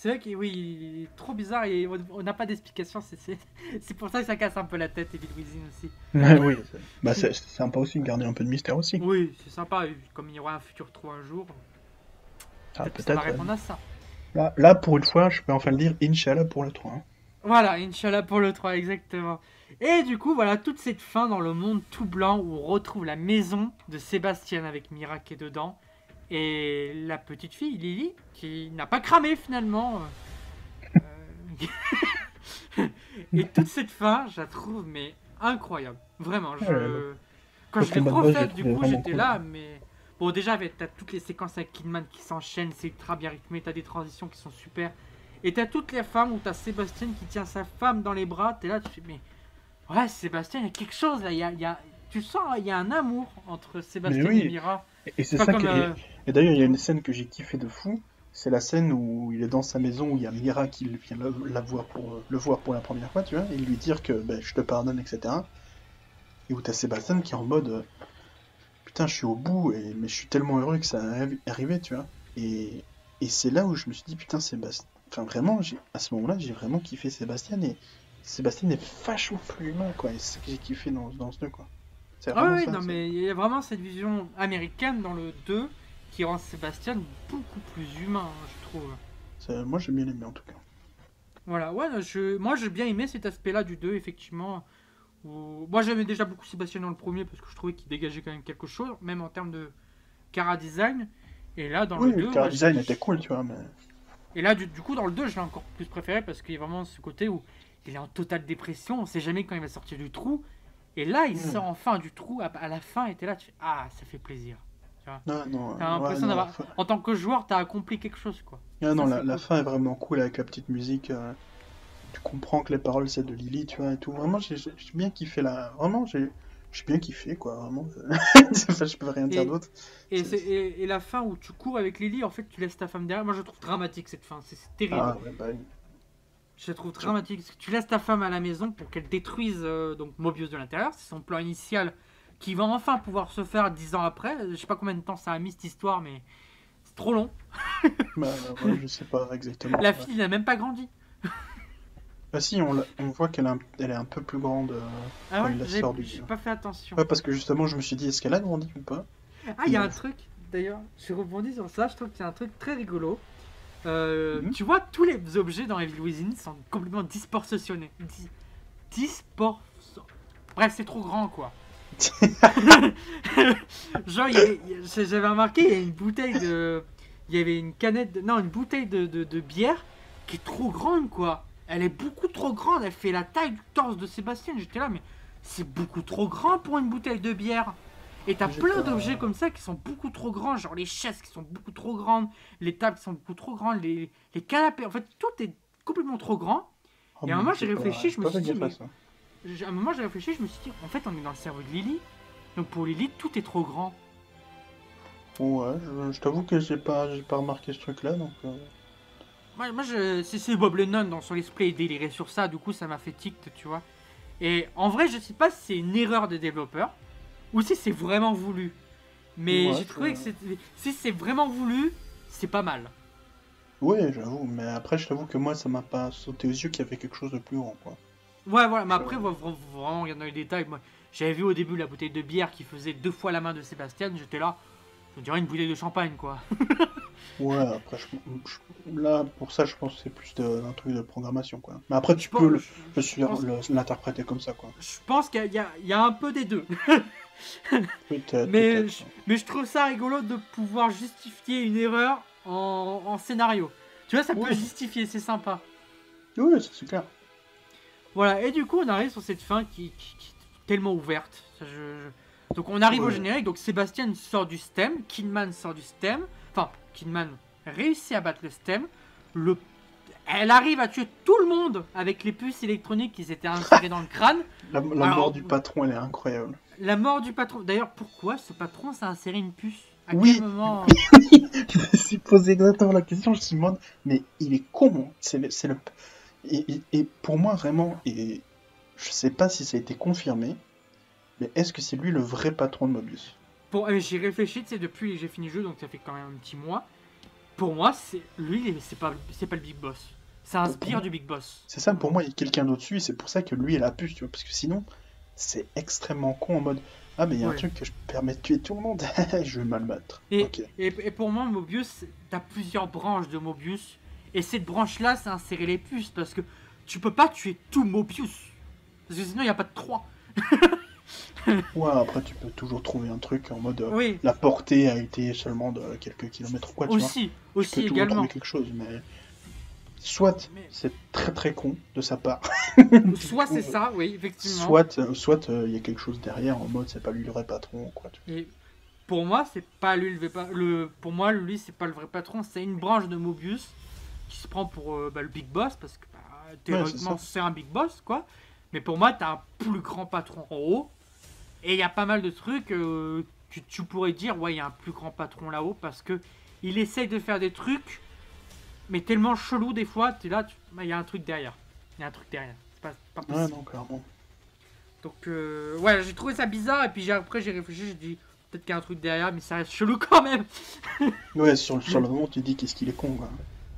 C'est vrai que oui, il est trop bizarre et on- n'a pas d'explication. C'est pour ça que ça casse un peu la tête, Evil Within aussi. Oui, c'est- bah, c'est sympa aussi de garder un peu de mystère aussi. Oui, c'est sympa. et Comme il y aura un futur 3 un jour, Ah, peut-être que ça va répondre à ça. euh, Là, là, pour une fois, je peux enfin le dire, Inch'Allah pour le 3. hein. Voilà, Inch'Allah pour le 3, exactement. Et du coup, voilà, toute cette fin dans le monde tout blanc où on retrouve la maison de Sébastien avec Mira qui est dedans. Et la petite fille, Lily, qui n'a pas cramé finalement. Euh, Et toute cette fin, je la trouve mais incroyable. Vraiment, je... Ouais. Quand je l'ai combat de boss, je l'ai refait, du coup, j'étais cool. là, mais... Bon, déjà, t'as toutes les séquences avec Kidman qui s'enchaînent, c'est ultra bien rythmé, t'as des transitions qui sont super. Et t'as toutes les femmes où t'as Sébastien qui tient sa femme dans les bras, t'es là, tu fais, mais... Ouais, Sébastien, il y a quelque chose là, il y a, y a- Tu sens, il y a un amour entre Sébastien oui. et Mira. Et, c'est ça comme, qui euh, Et d'ailleurs, il y a une scène que j'ai kiffé de fou. C'est la scène où il est dans sa maison, où il y a Mira qui vient la voir pour, euh, le voir pour la première fois, tu vois, et lui dire que ben, je te pardonne, etc. Et où t'as Sébastien qui est en mode euh, Putain, je suis au bout, et, mais je suis tellement heureux que ça est arrivé, tu vois. Et, et c'est là où je me suis dit Putain, Sébastien. Enfin, vraiment, à ce moment-là, j'ai vraiment kiffé Sébastien, et Sébastien est vachement plus humain, quoi. Et c'est ça que j'ai kiffé dans, dans ce jeu, quoi. C'est Ah oui, ça, non, mais il y a vraiment cette vision américaine dans le 2 qui rend Sébastien beaucoup plus humain, je trouve. Moi, j'ai bien aimé en tout cas. Voilà, ouais, je, moi j'ai bien aimé cet aspect-là du 2, effectivement. Où... Moi j'aimais déjà beaucoup Sébastien dans le premier parce que je trouvais qu'il dégageait quand même quelque chose, même en termes de cara design. Et là, dans Oui, le 2. le car ouais, design était cool, tu vois, mais. Et là, du, du coup, dans le 2, je l'ai encore plus préféré parce qu'il y a vraiment ce côté où il est en totale dépression, on sait jamais quand il va sortir du trou. Et là, il Mm. sort enfin du trou à, à la fin, et t'es là, tu fais Ah, ça fait plaisir. T'as l'impression d'avoir. fin- En tant que joueur, t'as accompli quelque chose, quoi. Ah non, Ça, la, c'est la cool. fin est vraiment cool avec la petite musique. euh, tu comprends que les paroles c'est de Lily, tu vois, et tout. Vraiment, j'ai bien kiffé la. Vraiment, j'ai bien kiffé, quoi, vraiment. enfin, je peux rien dire Et- d'autre. Et, la fin où tu cours avec Lily, en fait, tu laisses ta femme derrière. Moi, je trouve dramatique cette fin. C'est c'est terrible. Ah, ouais, bah, Je la trouve dramatique. parce que Tu laisses ta femme à la maison pour qu'elle détruise euh, donc Mobius de l'intérieur. C'est son plan initial qui va enfin pouvoir se faire dix ans après. Je sais pas combien de temps ça a mis cette histoire, mais c'est trop long. bah, ouais, je sais pas exactement. La ouais. fille n'a même pas grandi. Bah, si, on, voit qu'elle est, un- elle est un peu plus grande. euh, Ah ouais, j'ai du- j'ai pas fait attention. Ouais, parce que justement, je me suis dit, est-ce qu'elle a grandi ou pas? Ah, il y a un truc, d'ailleurs, je rebondis sur ça, je trouve qu'il y a un truc très rigolo. Euh, Mhm. Tu vois, tous les objets dans Evil Within sont complètement disproportionnés. Dis- Dispor... Bref, c'est trop grand, quoi. Genre, j'avais remarqué, il y a une bouteille de, il y avait une canette, de- non, une bouteille de, de, de bière qui est trop grande, quoi. Elle est beaucoup trop grande, elle fait la taille du torse de Sébastien. J'étais là, mais c'est beaucoup trop grand pour une bouteille de bière. Et t'as plein d'objets comme ça qui sont beaucoup trop grands, genre les chaises qui sont beaucoup trop grandes, les tables qui sont beaucoup trop grandes, les, les canapés. En fait, tout est complètement trop grand. Oh, Et à un moment, j'ai réfléchi, je me suis dit, mais- À un moment, j'ai réfléchi, je me suis dit, en fait, on est dans le cerveau de Lily. Donc pour Lily, tout est trop grand. Ouais, je, je t'avoue que j'ai pas, j'ai pas remarqué ce truc-là, donc. euh, Moi, moi je, c'est, Bob Lennon dans son esprit délirait sur ça, du coup ça m'a fait tic, tu vois. Et en vrai, je sais pas si c'est une erreur des développeurs ou si c'est vraiment voulu. Mais Ouais, j'ai trouvé que si c'est vraiment voulu, c'est pas mal. Ouais, j'avoue, mais après, je t'avoue que moi, ça m'a pas sauté aux yeux qu'il y avait quelque chose de plus grand, quoi. Ouais, voilà, mais après, vra- vraiment, regarde dans les détails. Moi, j'avais vu au début la bouteille de bière qui faisait deux fois la main de Sébastien, j'étais là, je dirais une bouteille de champagne, quoi. Ouais, après, je- je- là, pour ça, je pense que c'est plus de- un truc de programmation, quoi. Mais après, tu Je peux l'interpréter comme ça, quoi. Je pense qu'il y y, a- un peu des deux. Peut-être. Mais je, mais je trouve ça rigolo de pouvoir justifier une erreur en, en scénario. Tu vois, ça peut justifier, c'est sympa. Oui, ça, c'est clair. Voilà, et du coup, on arrive sur cette fin qui, qui- qui est tellement ouverte. Ça, je- je- Donc, on arrive au générique. Donc, Sébastien sort du stem, Kidman sort du stem. Enfin, Kidman réussit à battre le stem. Le... Elle arrive à tuer tout le monde avec les puces électroniques qui s'étaient insérées dans le crâne. La, la Alors- mort du patron, elle est incroyable. La mort du patron. D'ailleurs, pourquoi ce patron s'est inséré une puce? À Oui. quel moment je me suis posé exactement la question, je me suis demandé, mais il est con, c'est le, c'est le... Et, et- et pour moi, vraiment, et je sais pas si ça a été confirmé, mais est-ce que c'est lui le vrai patron de Mobius? Pour, euh, j'y réfléchi, tu sais, depuis que j'ai fini le jeu, donc ça fait quand même un petit mois. Pour moi, c'est lui, c'est pas, c'est pas le big boss. Ça inspire du big boss. C'est ça, pour moi, il y a quelqu'un d'autre-dessus, et c'est pour ça que lui est la puce, tu vois, parce que sinon, c'est extrêmement con en mode, ah, mais il y a Ouais. un truc que je permets de tuer tout le monde, je vais mal battre. Et, et, et pour moi, Mobius, t'as plusieurs branches de Mobius. Et cette branche-là, c'est insérer les puces, parce que tu peux pas tuer tout Mobius. Parce que sinon, il n'y a pas de 3. Ouais, après, tu peux toujours trouver un truc en mode, euh, Oui, la portée a été seulement de quelques kilomètres ou quoi, tu vois. aussi, Tu peux aussi toujours également. trouver quelque chose, mais soit Mais- c'est très très con de sa part, Soit c'est ça, oui, effectivement. soit euh, soit euh, il y a quelque chose derrière en mode c'est pas lui le vrai patron quoi. tu Et pour moi, c'est pas lui le, vrai pa- le pour moi lui c'est pas le vrai patron, c'est une branche de Mobius qui se prend pour euh, bah, le big boss parce que bah, théoriquement c'est c'est un big boss quoi. Mais pour moi, t'as un plus grand patron en haut et il y a pas mal de trucs euh, que tu pourrais dire ouais, il y a un plus grand patron là-haut parce que il essaye de faire des trucs mais tellement chelou des fois, tu là, bah, il y a un truc derrière. Il y a un truc derrière. C'est pas, pas vois. Ouais possible. non clairement. Donc, euh, ouais, j'ai trouvé ça bizarre, et puis après j'ai réfléchi, j'ai dit peut-être qu'il y a un truc derrière, mais ça reste chelou quand même. Ouais sur, sur le moment tu dis qu'est-ce qu'il est con quoi.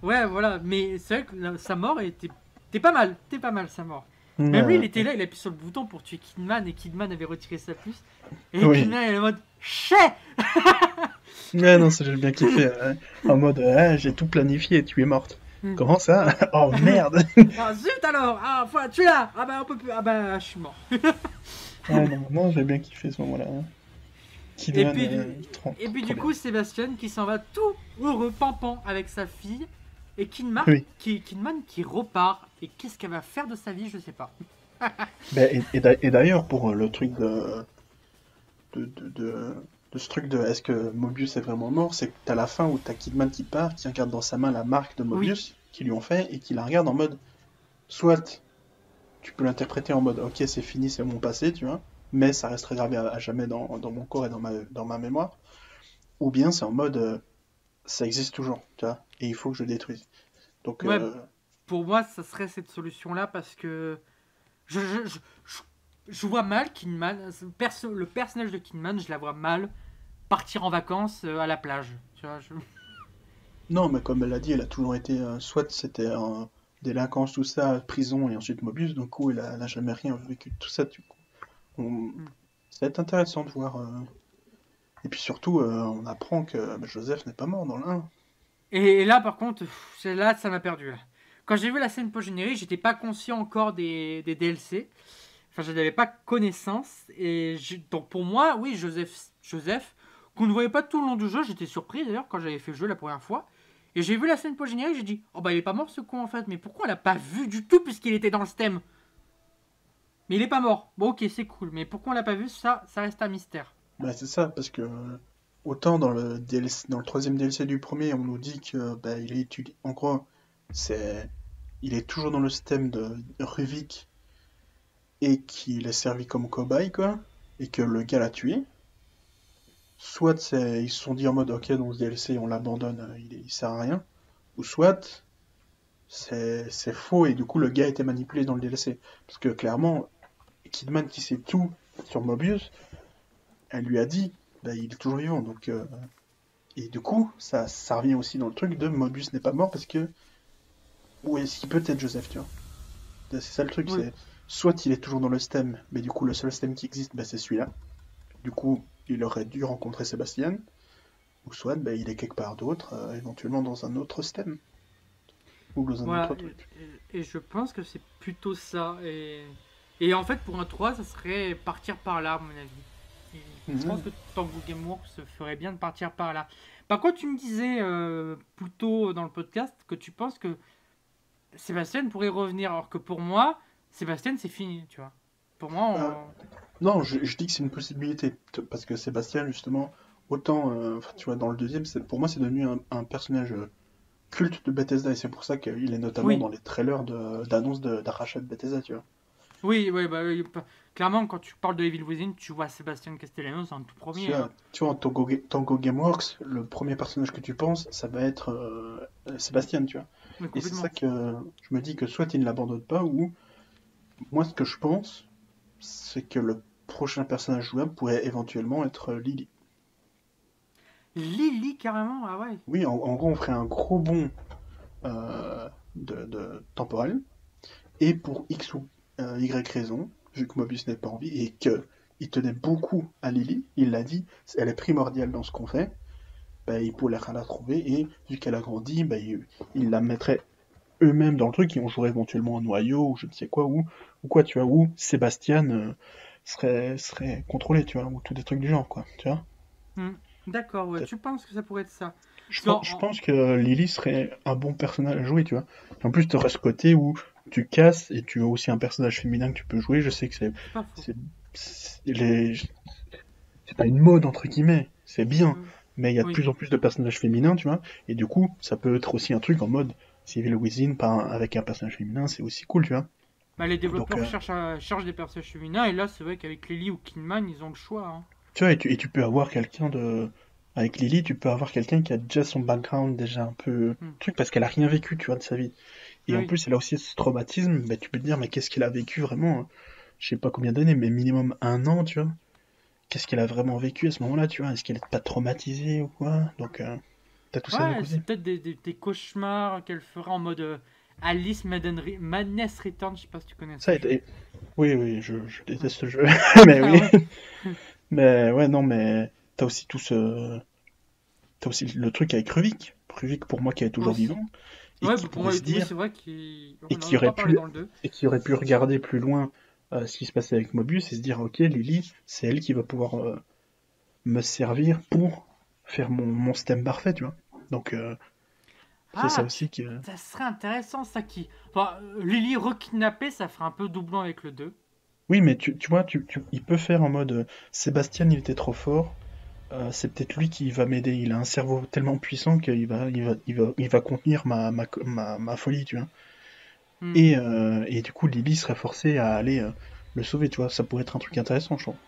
Ouais, voilà, mais c'est vrai que sa mort était. T'es pas mal, t'es pas mal sa mort. Même lui, il était là, il appuie sur le bouton pour tuer Kidman, et Kidman avait retiré sa puce. Et Oui. Kidman, il est en mode Chais Ouais non ça j'ai bien kiffé ouais. en mode ah, j'ai tout planifié tu es morte. Hmm. Comment ça Oh merde. Ah zut alors Ah, enfin, tu es là Ah bah, on peut plus. Ah bah, je suis mort. ouais, non non j'ai bien kiffé ce moment-là. hein. Puis, euh, du- Et puis du coup, Sébastien qui s'en va tout heureux, pampant avec sa fille. Et Kidman, Oui. qui, Kidman qui repart. Et qu'est-ce qu'elle va faire de sa vie, je sais pas. Ben, et, et d'a- et d'ailleurs, pour euh, le truc de, de, de, de, de ce truc de est-ce que Mobius est vraiment mort, c'est que t'as la fin où t'as Kidman qui part, qui regarde dans sa main la marque de Mobius qu'ils lui ont fait et qui la regarde en mode soit tu peux l'interpréter en mode ok c'est fini c'est mon passé tu vois mais ça resterait gravé à, à jamais dans, dans mon corps et dans ma, dans ma mémoire ou bien c'est en mode euh, ça existe toujours tu vois et il faut que je le détruise donc Ouais. euh, Pour moi, ça serait cette solution-là parce que je, je, je, je- vois mal Kidman, perso- le personnage de Kidman, je la vois mal partir en vacances euh, à la plage. Tu vois, Non, mais comme elle l'a dit, elle a toujours été, euh, soit c'était délinquance, tout ça, prison et ensuite Mobius, donc coup, elle a, elle a jamais rien vécu tout ça, du coup. On... Ça va être intéressant de voir. Euh, Et puis surtout, euh, on apprend que bah, Joseph n'est pas mort dans l'un. Et, là, par contre, là, ça m'a perdu. Quand j'ai vu la scène post-générique, j'étais pas conscient encore des, DLC. Enfin, je n'avais pas connaissance. Et donc, pour moi, oui, Joseph, Joseph qu'on ne voyait pas tout le long du jeu. J'étais surpris d'ailleurs quand j'avais fait le jeu la première fois. Et j'ai vu la scène post-générique, j'ai dit Oh bah il est pas mort ce con en fait, mais pourquoi on l'a pas vu du tout puisqu'il était dans le stem Mais il est pas mort. Bon ok, c'est cool, mais pourquoi on l'a pas vu? Ça, ça reste un mystère. Bah c'est ça, parce que autant dans le dans le troisième DLC du premier, on nous dit que bah, il est. En gros, c'est il est toujours dans le stem de Ruvik et qu'il est servi comme cobaye quoi, et que le gars l'a tué. Soit ils se sont dit en mode ok dans ce DLC on l'abandonne, il, il sert à rien, ou soit c'est c'est faux et du coup le gars a été manipulé dans le DLC. Parce que clairement, Kidman qui sait tout sur Mobius, elle lui a dit bah, il est toujours vivant donc euh, et du coup ça ça revient aussi dans le truc de Mobius n'est pas mort parce que où est-ce qu'il peut être Joseph tu vois? C'est ça le truc, Oui. c'est soit il est toujours dans le stem, mais du coup le seul stem qui existe bah, c'est celui-là. Du coup il aurait dû rencontrer Sébastien, ou soit bah, il est quelque part d'autre, euh, éventuellement dans un autre stem. Ou dans un Voilà, autre truc. et, et- et je pense que c'est plutôt ça. Et, et en fait, pour un 3, ça serait partir par là, à mon avis. Je Mhm. pense que Tango Gameworks se ferait bien de partir par là. Par contre, tu me disais euh, plus tôt dans le podcast que tu penses que Sébastien pourrait revenir, alors que pour moi, Sébastien, c'est fini, tu vois. Pour moi, on- Euh, Non, je, je dis que c'est une possibilité, parce que Sébastien, justement, autant, euh, tu vois, dans le deuxième, pour moi, c'est devenu un, un personnage euh, culte de Bethesda, et c'est pour ça qu'il est notamment Oui. dans les trailers d'annonce de- d'achat de, Bethesda, tu vois. Oui, oui, bah, oui, pa- clairement, quand tu parles de Evil Within, tu vois Sébastien Castellanos en tout premier. hein. tu vois, en Tango, Tango Gameworks, le premier personnage que tu penses, ça va être euh, Sébastien, tu vois. Et c'est ça que je me dis que soit il ne l'abandonne pas, ou moi, ce que je pense, c'est que le prochain personnage jouable pourrait éventuellement être euh, Lily. Lily, carrément, ah ouais. Oui, en, en gros, on ferait un gros bond euh, de, de temporel. Et pour X ou euh, Y raison, vu que Mobius n'est pas en vie et que il tenait beaucoup à Lily, il l'a dit, elle est primordiale dans ce qu'on fait, bah, il pourrait la trouver et vu qu'elle a grandi, bah, il, il la mettrait eux-mêmes dans le truc et on jouerait éventuellement un noyau ou je ne sais quoi, ou, ou quoi, tu vois, ou Sébastien euh, serait, serait contrôlé, tu vois, ou tout des trucs du genre, quoi, tu vois. D'accord, ouais. Peut-être. Tu penses que ça pourrait être ça Je Non, pense, je pense que Lily serait un bon personnage à jouer, tu vois. En plus, tu aurais ce côté où tu casses et tu as aussi un personnage féminin que tu peux jouer. Je sais que c'est C'est pas une mode entre guillemets, c'est bien, Mm. mais il y a de Oui. plus en plus de personnages féminins, tu vois. Et du coup, ça peut être aussi un truc en mode Civil Within avec un personnage féminin, c'est aussi cool, tu vois. Bah, les développeurs Donc, euh, cherchent, à- cherchent des personnages féminins, et là, c'est vrai qu'avec Lily ou Kidman, ils ont le choix. hein. Tu vois, et tu, et tu peux avoir quelqu'un de. Avec Lily, tu peux avoir quelqu'un qui a déjà son background déjà un peu Hmm. truc parce qu'elle a rien vécu, tu vois, de sa vie. Et en plus, elle a aussi ce traumatisme, bah, tu peux te dire, mais qu'est-ce qu'elle a vécu vraiment? hein Je sais pas combien d'années, mais minimum un an, tu vois. Qu'est-ce qu'elle a vraiment vécu à ce moment-là, tu vois? Est-ce qu'elle est pas traumatisée ou quoi? Donc, euh, t'as tout ça Ouais, côté. c'est peut-être des, des- des cauchemars qu'elle fera en mode euh, Alice Madden Re- Madness Return, je sais pas si tu connais Ça, et- oui, oui, je, je déteste ce jeu, mais Ah oui. ouais. Mais ouais, non, mais t'as aussi tout ce. T'as aussi le truc avec Ruvik. Ruvik, pour moi, qui est toujours Aussi. vivant. Et Ouais, qui pour moi, se dire, c'est vrai qu'il et qui a aurait pu- dans le 2. et qui aurait pu regarder plus loin euh, ce qui se passait avec Mobius et se dire, ok, Lily, c'est elle qui va pouvoir euh, me servir pour faire mon, mon stem parfait, tu vois. Donc, euh, c'est Ah, ça aussi qui. Ça serait intéressant, ça qui. Enfin, Lily rekidnappée, ça ferait un peu doublon avec le 2. Oui, mais tu, tu vois, tu, tu- il peut faire en mode euh, Sébastien, il était trop fort. Euh, c'est peut-être lui qui va m'aider. Il a un cerveau tellement puissant qu'il va, il va, il va, il va contenir ma, ma, ma, ma folie, tu vois. Hmm. Et, euh, et du coup, Lily serait forcée à aller euh, le sauver, tu vois. Ça pourrait être un truc intéressant, je trouve.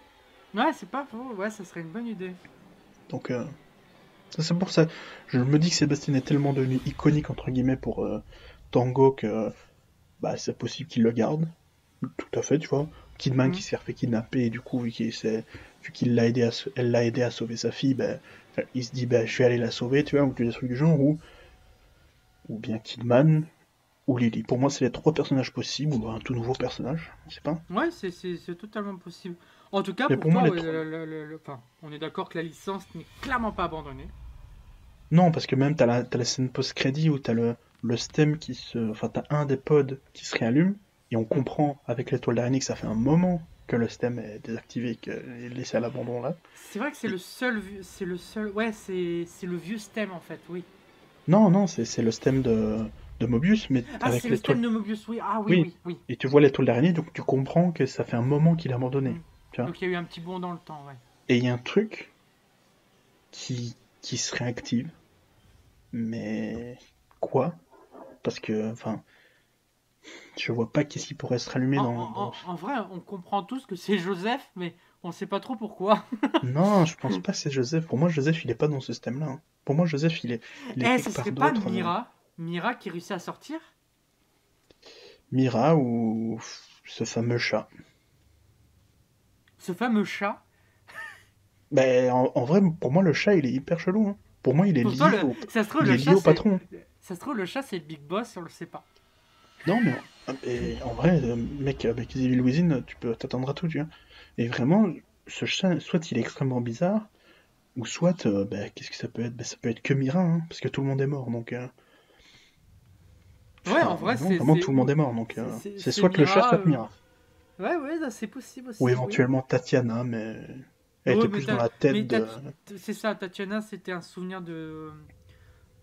Ouais, c'est pas faux, ouais, ça serait une bonne idée. Donc, ça, c'est pour ça. Je me dis que Sébastien est tellement devenu iconique, entre guillemets, pour Tango que bah, c'est possible qu'il le garde. Tout à fait, tu vois. Kidman Mhm. qui s'est fait kidnapper, et du coup, vu qu'il s'est- vu qu'il l'a aidé à, elle l'a aidé à sauver sa fille, ben, il se dit, ben, je vais aller la sauver, tu vois, ou des trucs du genre, ou, ou bien Kidman, ou Lily. Pour moi, c'est les trois personnages possibles, ou un tout nouveau personnage, je sais pas. Ouais, c'est- c'est c'est totalement possible. En tout cas, pour, pour moi, toi, ouais, trois- le- le- le- enfin, on est d'accord que la licence n'est clairement pas abandonnée. Non, parce que même t'as la, t'as la scène post-crédit où t'as le, le stem qui se. Enfin, t'as un des pods qui se réallume, et on comprend avec l'étoile d'araignée que ça fait un moment que le stem est désactivé, qu'il est laissé à l'abandon là. C'est vrai que c'est le seul, c'est le seul, ouais, c'est le vieux stem en fait, oui. Non, non, c'est le stem de, de Mobius, mais ah, avec c'est le stem de Mobius, oui. Ah oui, oui, oui. Et tu vois l'étoile d'araignée, donc tu comprends que ça fait un moment qu'il a abandonné. Mm. donc il y a eu un petit bond dans le temps, ouais. Et il y a un truc qui, qui se réactive, mais quoi? Parce que, enfin, je vois pas qu'est-ce qui pourrait se rallumer en, dans, en, vrai, on comprend tous que c'est Joseph, mais on sait pas trop pourquoi. non, je pense pas que c'est Joseph. Pour moi, Joseph, il est pas dans ce système-là. Hein. Pour moi, Joseph, il est. Il est eh, ça serait pas Mira Mira qui réussit à sortir? Mira ou ce fameux chat. Ce fameux chat? Ben, en, vrai, pour moi, le chat, il est hyper chelou. Hein. Pour moi, il est lié, au... Ça se trouve, le chat, patron. Ça se trouve, le chat, c'est le big boss, on le sait pas. Non, mais en vrai, euh, mec, avec Evil Within, tu peux t'attendre à tout, tu vois. Et vraiment, ce chat, soit il est extrêmement bizarre, ou soit, euh, bah, qu'est-ce que ça peut être? Bah, Ça peut être que Mira, hein, parce que tout le monde est mort, donc... Euh. ouais, en vrai, c'est... Vraiment, tout le monde est mort, donc c'est soit le chat, soit Mira. Ouais, ouais, c'est possible aussi. Ou éventuellement Tatiana, mais... Elle était plus dans la tête de... C'est ça, Tatiana, c'était un souvenir de...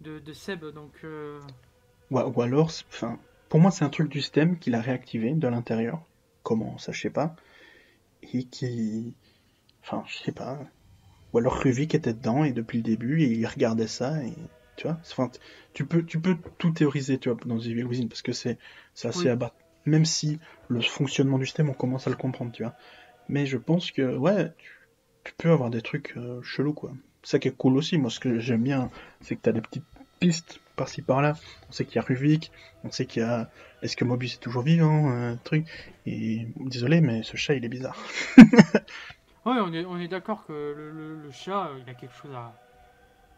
De, de Seb, donc... Ouais, ou alors, enfin, pour moi, c'est un truc du système qu'il a réactivé de l'intérieur. Comment, ça, je sais pas. Et qui. Enfin, je sais pas. Ou alors Ruvik était dedans et depuis le début, et il regardait ça et. Tu vois enfin, tu, peux, tu peux tout théoriser, tu vois, dans Evil Within, parce que c'est assez oui. abat. Même si le fonctionnement du système, on commence à le comprendre, tu vois. Mais je pense que, ouais, tu, peux avoir des trucs euh, chelous, quoi. Ça qui est cool aussi, moi, ce que j'aime bien, c'est que tu as des petites pistes par-ci par-là. On sait qu'il y a Ruvik, on sait qu'il y a. Est-ce que Mobius est toujours vivant Un truc. Et désolé, mais ce chat, il est bizarre. ouais, on est, on est d'accord que le, chat, il a quelque chose à.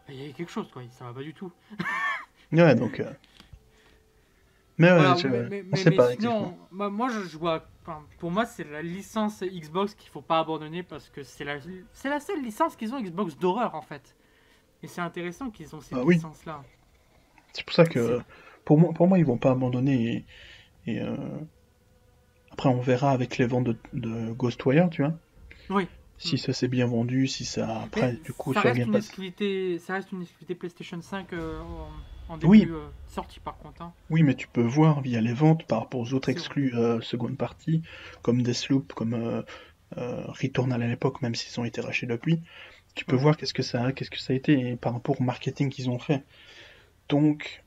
Il y a quelque chose, quoi. Ça va pas du tout. ouais, donc. Euh, mais ouais, on sait pas. Sinon, moi, je vois. pour moi, c'est la licence Xbox qu'il faut pas abandonner parce que c'est la, c'est la seule licence qu'ils ont Xbox d'horreur en fait. Et c'est intéressant qu'ils ont cette ah licence-là. C'est pour ça que pour moi, pour moi, ils vont pas abandonner. Et, euh, après, on verra avec les ventes de, Ghostwire, tu vois. Oui. Si ça s'est bien vendu, si ça après du coup ça reste une exclusivité, ça reste une exclusivité PlayStation 5 euh, en, début oui. Euh, sortie par contre. Hein. Oui, mais tu peux voir via les ventes par rapport aux autres exclus seconde partie, comme Deathloop, comme Returnal à l'époque, même s'ils ont été rachetés depuis. Tu peux voir qu'est-ce que ça a, qu'est-ce que ça a été et par rapport au marketing qu'ils ont fait. Donc,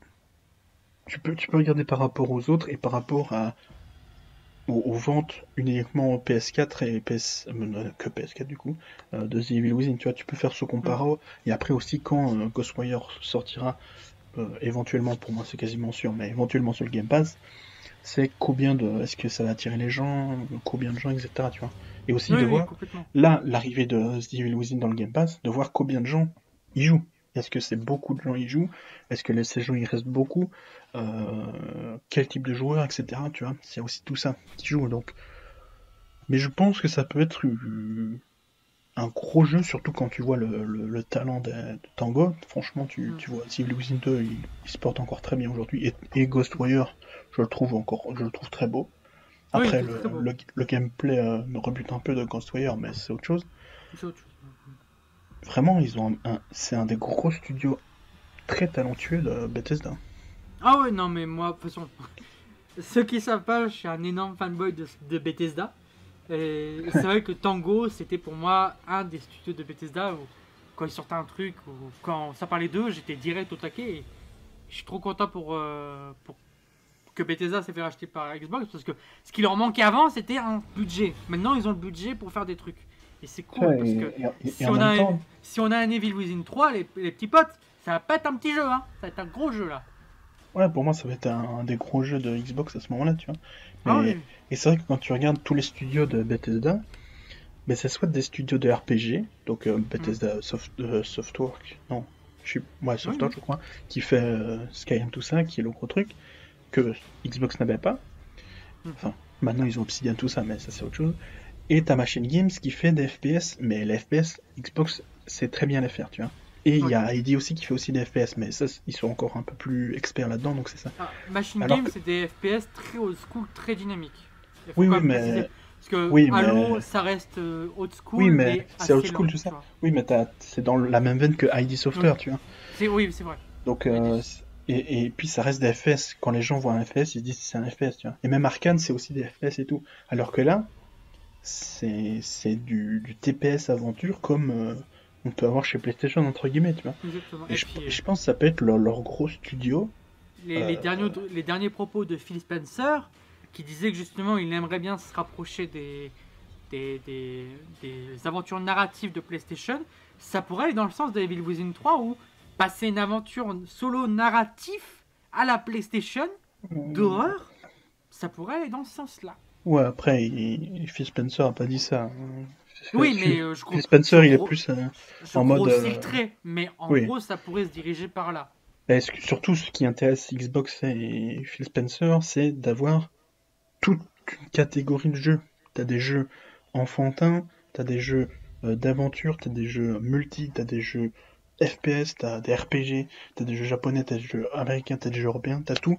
tu peux, tu peux regarder par rapport aux autres et par rapport à, aux, ventes uniquement PS4 et PS, euh, que PS4 du coup, euh, de The Evil Within. Tu vois, tu peux faire ce comparo. Et après aussi, quand euh, Ghostwire sortira, éventuellement, pour moi c'est quasiment sûr, mais éventuellement sur le Game Pass, c'est combien de. Est-ce que ça va attirer les gens, combien de gens, etc. Tu vois. Et aussi de voir, là, l'arrivée de The Evil Within dans le Game Pass, de voir combien de gens y jouent. Est-ce que c'est beaucoup de gens y jouent? Est-ce que ces gens y restent beaucoup? Euh, Quel type de joueur, etc. Tu vois, c'est aussi tout ça qui joue. Donc, mais je pense que ça peut être un gros jeu, surtout quand tu vois le, talent de, Tango. Franchement, tu, tu vois, Civil Within 2, il, se porte encore très bien aujourd'hui. Et, Ghostwire, je le trouve encore, je le trouve très beau. Après, le, gameplay euh, me rebute un peu de Ghostwire, mais c'est autre chose. C'est autre chose. Vraiment, ils ont un, c'est un des gros studios très talentueux de Bethesda. Ah ouais, non, mais moi, de toute façon, ceux qui savent pas, je suis un énorme fanboy de, de Bethesda. Et c'est vrai que Tango, c'était pour moi un des studios de Bethesda où, quand ils sortaient un truc, ou quand ça parlait d'eux, j'étais direct au taquet. Et je suis trop content pour, euh, pour que Bethesda s'est fait racheter par Xbox parce que ce qui leur manquait avant, c'était un budget. Maintenant, ils ont le budget pour faire des trucs. Et c'est cool parce que si, on a un, si, on a un, Evil Within 3, les, petits potes, ça va pas être un petit jeu, hein. ça va être un gros jeu là. Ouais, pour moi, ça va être un, des gros jeux de Xbox à ce moment-là, tu vois. Ah et c'est vrai que quand tu regardes tous les studios de Bethesda, mais c'est soit des studios de RPG, donc euh, Bethesda mm. Soft, euh, Softwork, non, je suis, ouais, Softwork, je crois, qui fait euh, Skyrim, tout ça, qui est le gros truc, que Xbox n'avait pas. Mm. Enfin, maintenant ils ont Obsidian, tout ça, mais ça c'est autre chose et ta machine Games qui fait des FPS, mais les FPS, Xbox sait très bien les faire, tu vois. Et il y a ID aussi qui fait aussi des FPS, mais ça, ils sont encore un peu plus experts là-dedans, donc c'est ça. Ah, machine Games, c'est des FPS très old school, très dynamiques. Oui, oui, mais. Parce que Oui, Halo, mais- ça reste euh, old school. Oui, mais c'est old school, tout ça. vois. Oui, mais t'as- c'est dans la même veine que ID Software, Oui. tu vois. Oui, c'est vrai. Donc, euh, et, et puis ça reste des FPS. Quand les gens voient un FPS, ils se disent c'est un FPS, tu vois. Et même Arkane, c'est aussi des FPS et tout. Alors que là, c'est c'est du, du TPS aventure comme euh, on peut avoir chez PlayStation, entre guillemets, tu vois. Exactement. Et, Et je, puis, euh, je pense que ça peut être leur, leur gros studio. les, les euh, derniers, les derniers propos de Phil Spencer, qui disait que justement il aimerait bien se rapprocher des, des, des, des aventures narratives de PlayStation, ça pourrait aller dans le sens de Evil Within 3 où passer une aventure solo narratif à la PlayStation d'horreur, ça pourrait aller dans ce sens-là. Ouais, après, il, il- Phil Spencer a pas dit ça. hein. Oui, Phil- mais euh, je Spencer, il est gros- plus. euh, en mode, le euh, mais en oui. gros ça pourrait se diriger par là. Ce que- surtout, ce qui intéresse Xbox et Phil Spencer, c'est d'avoir toute une catégorie de jeux. T'as des jeux enfantins, t'as des jeux euh, d'aventure, t'as des jeux multi, t'as des jeux FPS, t'as des RPG, t'as des jeux japonais, t'as des jeux américains, t'as des jeux européens, t'as tout.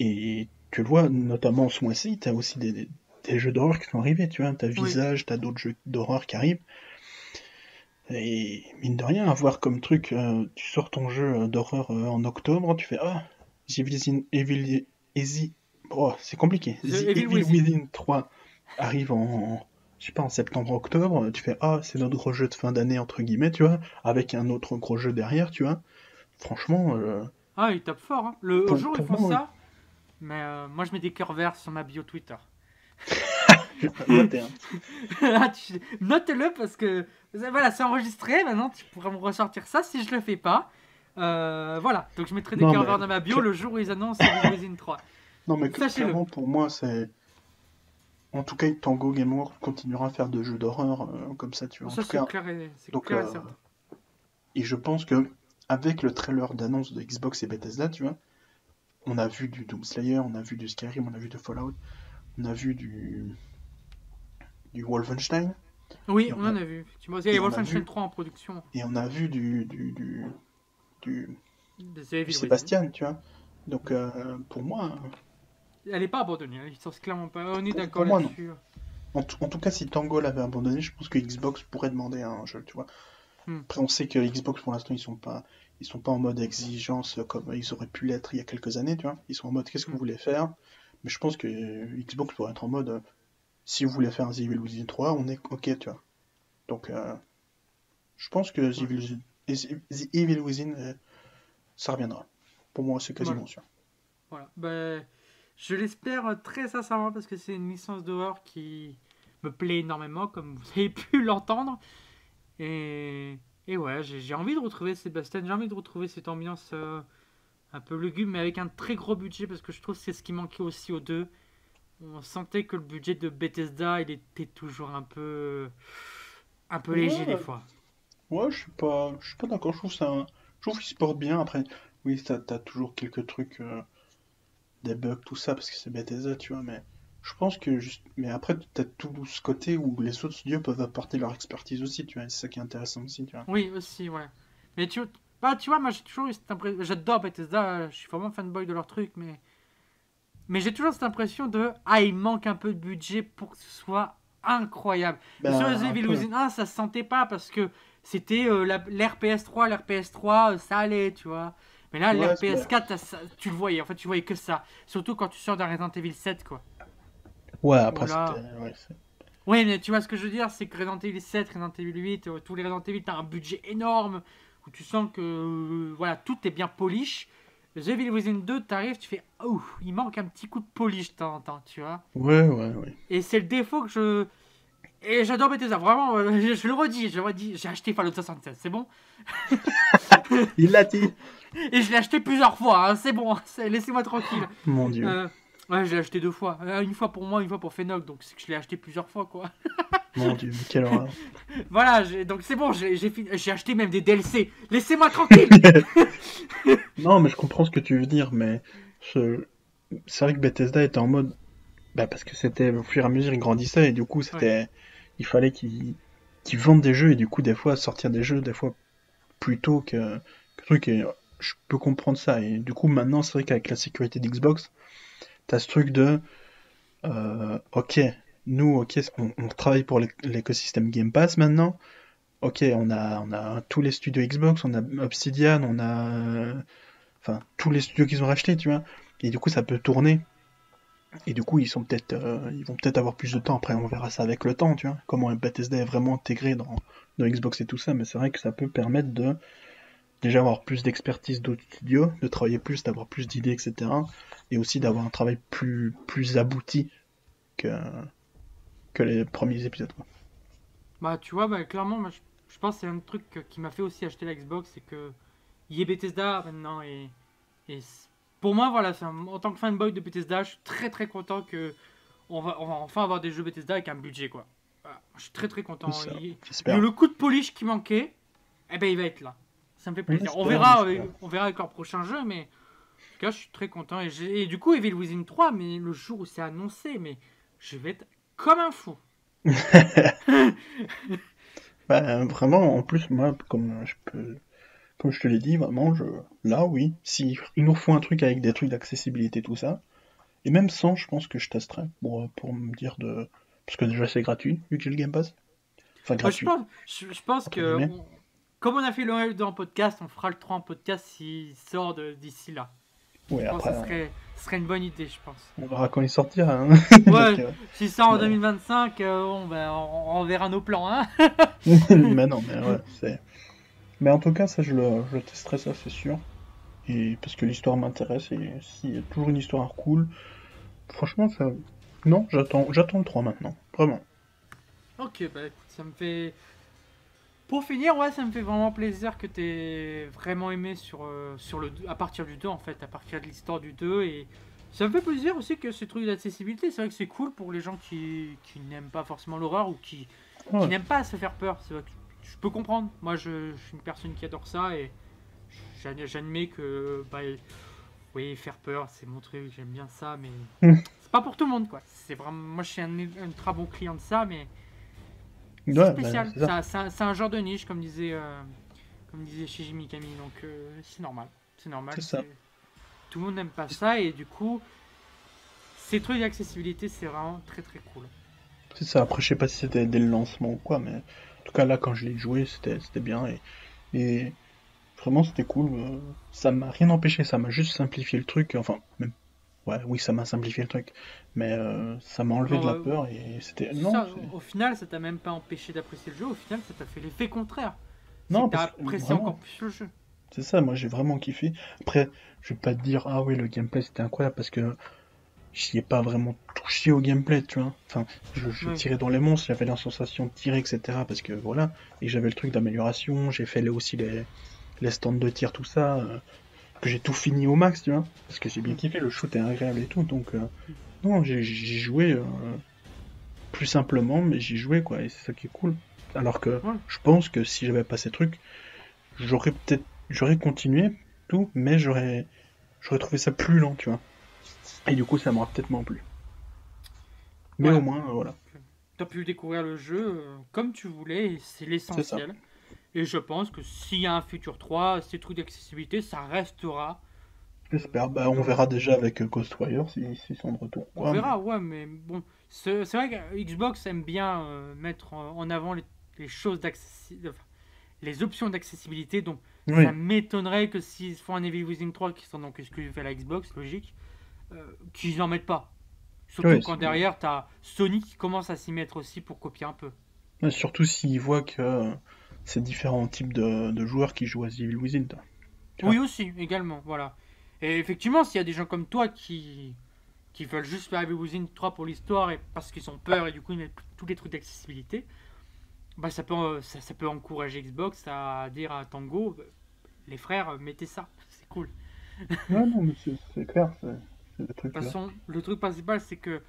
Et tu le vois, notamment ce mois-ci, t'as aussi des, des- des jeux d'horreur qui sont arrivés, tu vois. T'as Visage, t'as d'autres jeux d'horreur qui arrivent. Et mine de rien, avoir comme truc, euh, tu sors ton jeu d'horreur euh, en octobre, tu fais Ah, The Evil, Evil, Easy. Oh, c'est compliqué. The The Evil Evil Within. Within 3 arrive en, je sais pas, en septembre-octobre. Tu fais Ah, c'est notre gros jeu de fin d'année, entre guillemets, tu vois, avec un autre gros jeu derrière, tu vois. Franchement, euh, Ah, il tape fort. Hein. Le Pour- jour, ils font moi, ça. Mais euh, moi, je mets des cœurs verts sur ma bio Twitter. je vais pas noter, hein. Ah, Note-le parce que voilà, c'est enregistré. Maintenant, tu pourras me ressortir ça si je le fais pas. Euh, voilà, donc je mettrai des cœurs verts dans ma bio le jour où ils annoncent Within 3. Non, mais Sachez-le. clairement, pour moi, c'est. En tout cas, Tango Game World continuera à faire de jeux d'horreur euh, comme ça, tu vois. En ça, tout c'est cas, clair et, donc, clair et certain. Et je pense que avec le trailer d'annonce de Xbox et Bethesda, tu vois, on a vu du Doom Slayer, on a vu du Skyrim, on a vu du Fallout, on a vu du du Wolfenstein Oui, on on en a- a vu. Tu vois, il y a Wolfenstein vu- 3 en production. et on a vu du du du, du, de du. Sébastien, tu vois. Donc euh, pour moi, Elle est pas abandonnée. hein, Ils sont clairement pas. On est d'accord là-dessus. en, tout- en tout cas, si Tango l'avait abandonné, je pense que Xbox pourrait demander un jeu, tu vois. Hmm. Après, on sait que Xbox pour l'instant ils sont pas ils sont pas en mode exigence comme ils auraient pu l'être il y a quelques années, tu vois. Ils sont en mode qu'est-ce que vous voulez faire? Mais je pense que Xbox pourrait être en mode euh, si vous voulez faire un The Evil Within 3, on est ok, tu vois. Donc euh, je pense que The Evil, The Evil Within euh, ça reviendra. Pour moi, c'est quasiment sûr. Voilà. Ben, je l'espère très sincèrement parce que c'est une licence d'horreur qui me plaît énormément, comme vous avez pu l'entendre. Et, et ouais, j'ai envie de retrouver Sébastien, j'ai envie de retrouver cette ambiance euh, un peu lugubre, mais avec un très gros budget parce que je trouve que c'est ce qui manquait aussi aux deux. On sentait que le budget de Bethesda, il était toujours un peu, un peu léger Ouais. des fois. Ouais, je suis pas, je suis pas d'accord. Je trouve ça, je trouve qu'il se porte bien. Après, oui, t'as, t'as toujours quelques trucs, euh, des bugs, tout ça, parce que c'est Bethesda, tu vois. Mais je pense que juste, mais après, t'as tout ce côté où les autres studios peuvent apporter leur expertise aussi, tu vois. C'est ça qui est intéressant aussi, tu vois. Oui, aussi, ouais. Mais tu, bah, tu vois, moi j'ai toujours eu cette impression. J'adore Bethesda, je suis vraiment fanboy de leur truc, mais. Mais j'ai toujours cette impression de. Ah, il manque un peu de budget pour que ce soit incroyable. Ben, Sur les Evil. Within 1, ça se sentait pas parce que c'était euh, PS3, l'ère PS3, euh, ça allait, tu vois. Mais là, Ouais, l'ère c'est vrai. PS4, t'as ça- tu le voyais, en fait, tu voyais que ça. Surtout quand tu sors d'un Resident Evil 7, quoi. Ouais, après, Voilà. c'était, ouais, Oui, mais tu vois ce que je veux dire, c'est que Resident Evil 7, Resident Evil 8, euh, tous les Resident Evil, t'as un budget énorme, où tu sens que euh, voilà, tout est bien polish. The Evil Within 2, t'arrives, tu fais, oh, il manque un petit coup de polish de temps en temps, tu vois. ouais, ouais, ouais. Et c'est le défaut que je. Et j'adore Bethesda, vraiment, euh, je, je le redis, je le redis, j'ai acheté Fallout 76, c'est bon. Il l'a dit. Et je l'ai acheté plusieurs fois, hein, c'est bon, laissez-moi tranquille. Mon Dieu. Ouais, je l'ai acheté deux fois, Euh, une fois pour moi, une fois pour Fenoc, donc c'est que je l'ai acheté plusieurs fois, quoi. Mon Dieu, quelle horreur. Voilà, donc c'est bon, j'ai acheté même des DLC. Laissez-moi tranquille. Non, mais je comprends ce que tu veux dire, mais ce- c'est vrai que Bethesda était en mode. Bah, parce que c'était au fur et à mesure, il grandissait, et du coup, c'était. Il fallait qu'ils qu'ils vendent des jeux, et du coup, des fois, sortir des jeux, des fois, plus tôt que, que truc, et je peux comprendre ça. Et du coup, maintenant, c'est vrai qu'avec la sécurité d'Xbox, ce truc de. euh, ok, nous, ok, on, on travaille pour l'écosystème Game Pass maintenant. Ok, on a, on a tous les studios Xbox, on a Obsidian, on a, enfin, tous les studios qu'ils ont rachetés, tu vois. Et du coup, ça peut tourner. Et du coup, ils sont peut-être, euh, ils vont peut-être avoir plus de temps. Après, on verra ça avec le temps, tu vois. Comment Bethesda est vraiment intégré dans, dans Xbox et tout ça. Mais c'est vrai que ça peut permettre de déjà avoir plus d'expertise d'autres studios, de travailler plus, d'avoir plus d'idées, etc. Et aussi d'avoir un travail plus, plus abouti que, que les premiers épisodes. Quoi. Bah, tu vois, bah, clairement, moi, je, pense que c'est un truc qui m'a fait aussi acheter la Xbox, c'est que y est Bethesda maintenant et, et pour moi, voilà, en tant que fanboy de Bethesda, je suis très très content que on va, enfin avoir des jeux Bethesda avec un budget, quoi. je suis très très content. le coup de polish qui manquait, eh ben il va être là. Ça me fait plaisir. On verra, euh, on verra avec leur prochain jeu, mais en tout cas, je suis très content. Et, et du coup, Evil Within 3, mais le jour où c'est annoncé, mais je vais être comme un fou. bah, vraiment, en plus, moi, comme je peux comme je te l'ai dit, vraiment, je... là, oui, si il nous faut un truc avec des trucs d'accessibilité, tout ça, et même sans, je pense que je testerai pour, pour me dire de. Parce que déjà, c'est gratuit, vu que j'ai le Game Pass. Enfin, gratuit. je, pense, que, comme on a fait le 2 en podcast, on fera le 3 en podcast s'il sort d'ici là. Oui, après. Ce serait, ce serait, une bonne idée, je pense. On verra quand il sortira. Hein. Ouais, si ça en 2025, euh, ben, on, on, verra nos plans. Hein mais non, mais ouais, c'est. Mais en tout cas, ça, je le, je testerai, ça, c'est sûr. Et parce que l'histoire m'intéresse, et s'il y a toujours une histoire cool, franchement, ça. Non, j'attends, j'attends le 3 maintenant, vraiment. Ok, bah écoute, ça me fait. Pour finir, ouais, ça me fait vraiment plaisir que tu aies vraiment aimé sur, euh, sur le, à partir du 2, en fait, à partir de l'histoire du 2. Et ça me fait plaisir aussi que ce truc d'accessibilité, c'est vrai que c'est cool pour les gens qui, qui n'aiment pas forcément l'horreur ou qui, qui n'aiment pas se faire peur. C'est vrai que je peux comprendre. Moi, je, suis une personne qui adore ça et j'admets que, bah, oui, faire peur, c'est mon truc, j'aime bien ça, mais c'est pas pour tout le monde, quoi. C'est vraiment, moi, je suis un, très bon client de ça, mais c'est bah, c'est un, genre de niche, comme disait, euh, comme disait Shiji Mikami, donc euh, c'est normal. C'est normal. Ça. Tout le monde n'aime pas ça et du coup, ces trucs d'accessibilité, c'est vraiment très très cool. C'est ça. Après, je sais pas si c'était dès le lancement ou quoi, mais en tout cas, là, quand je l'ai joué, c'était bien. Et, et vraiment, c'était cool. Euh, ça m'a rien empêché, ça m'a juste simplifié le truc. Enfin, même. Ouais, oui, ça m'a simplifié le truc. Mais euh, ça m'a enlevé de la peur et c'était. Non. au final, ça t'a même pas empêché d'apprécier le jeu. Au final, ça t'a fait l'effet contraire. Non, t'as apprécié encore plus le jeu. C'est ça, moi j'ai vraiment kiffé. Après, je vais pas te dire, ah oui, le gameplay c'était incroyable parce que j'y ai pas vraiment touché au gameplay, tu vois. Enfin, je, tirais dans les monstres, j'avais la sensation de tirer, etc. Parce que voilà, et j'avais le truc d'amélioration, j'ai fait aussi les, les stands de tir, tout ça, euh, que j'ai tout fini au max, tu vois. Parce que j'ai bien kiffé, le shoot est agréable et tout, donc euh, non, j'ai joué euh, plus simplement, mais j'ai joué quoi, et c'est ça qui est cool. Alors que je pense que si j'avais pas ces trucs, j'aurais peut-être, j'aurais continué tout, mais j'aurais, j'aurais trouvé ça plus lent, tu vois. Et du coup, ça m'aura peut-être moins plu. Mais au moins, euh, voilà. Tu as pu découvrir le jeu euh, comme tu voulais, et c'est l'essentiel. Et je pense que s'il y a un futur 3, ces trucs d'accessibilité, ça restera. J'espère. Bah, on verra déjà avec euh, Ghostwire s'ils si, sont de retour. On verra, ouais, mais bon. C'est vrai que Xbox aime bien mettre en avant les, choses d'accessibilité. les options d'accessibilité. Donc, ça m'étonnerait que s'ils font un Evil Within 3, qui sont donc ce que fait la Xbox, logique, euh, qu'ils n'en mettent pas. Surtout quand derrière, tu as Sony qui commence à s'y mettre aussi pour copier un peu. surtout s'ils voient que c'est différents types de, joueurs qui jouent à Evil Within. Oui, aussi, également, voilà. Et effectivement, s'il y a des gens comme toi qui, qui veulent juste faire Evil Within 3 pour l'histoire et parce qu'ils ont peur et du coup ils mettent tous les trucs d'accessibilité, bah ça peut, ça, ça, peut encourager Xbox à dire à Tango, les frères, mettez ça, c'est cool. non, non, mais c'est clair, de toute façon, le truc principal, c'est que.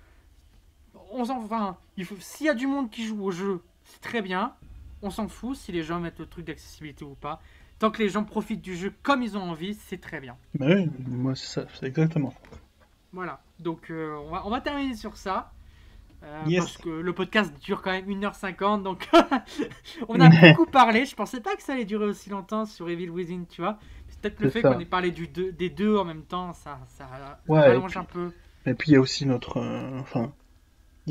On s'en enfin, il faut s'il y a du monde qui joue au jeu, c'est très bien. On s'en fout si les gens mettent le truc d'accessibilité ou pas. Tant que les gens profitent du jeu comme ils ont envie, c'est très bien. Bah oui, moi c'est ça, c'est exactement. Voilà, donc euh, on, va, on, va, terminer sur ça. Euh, parce que le podcast dure quand même 1h50, donc on a beaucoup parlé. Je pensais pas que ça allait durer aussi longtemps sur Evil Within, tu vois. Peut-être le fait qu'on ait parlé du deux, des deux en même temps, ça, ça rallonge un peu. Et puis il y a aussi notre. Euh, enfin,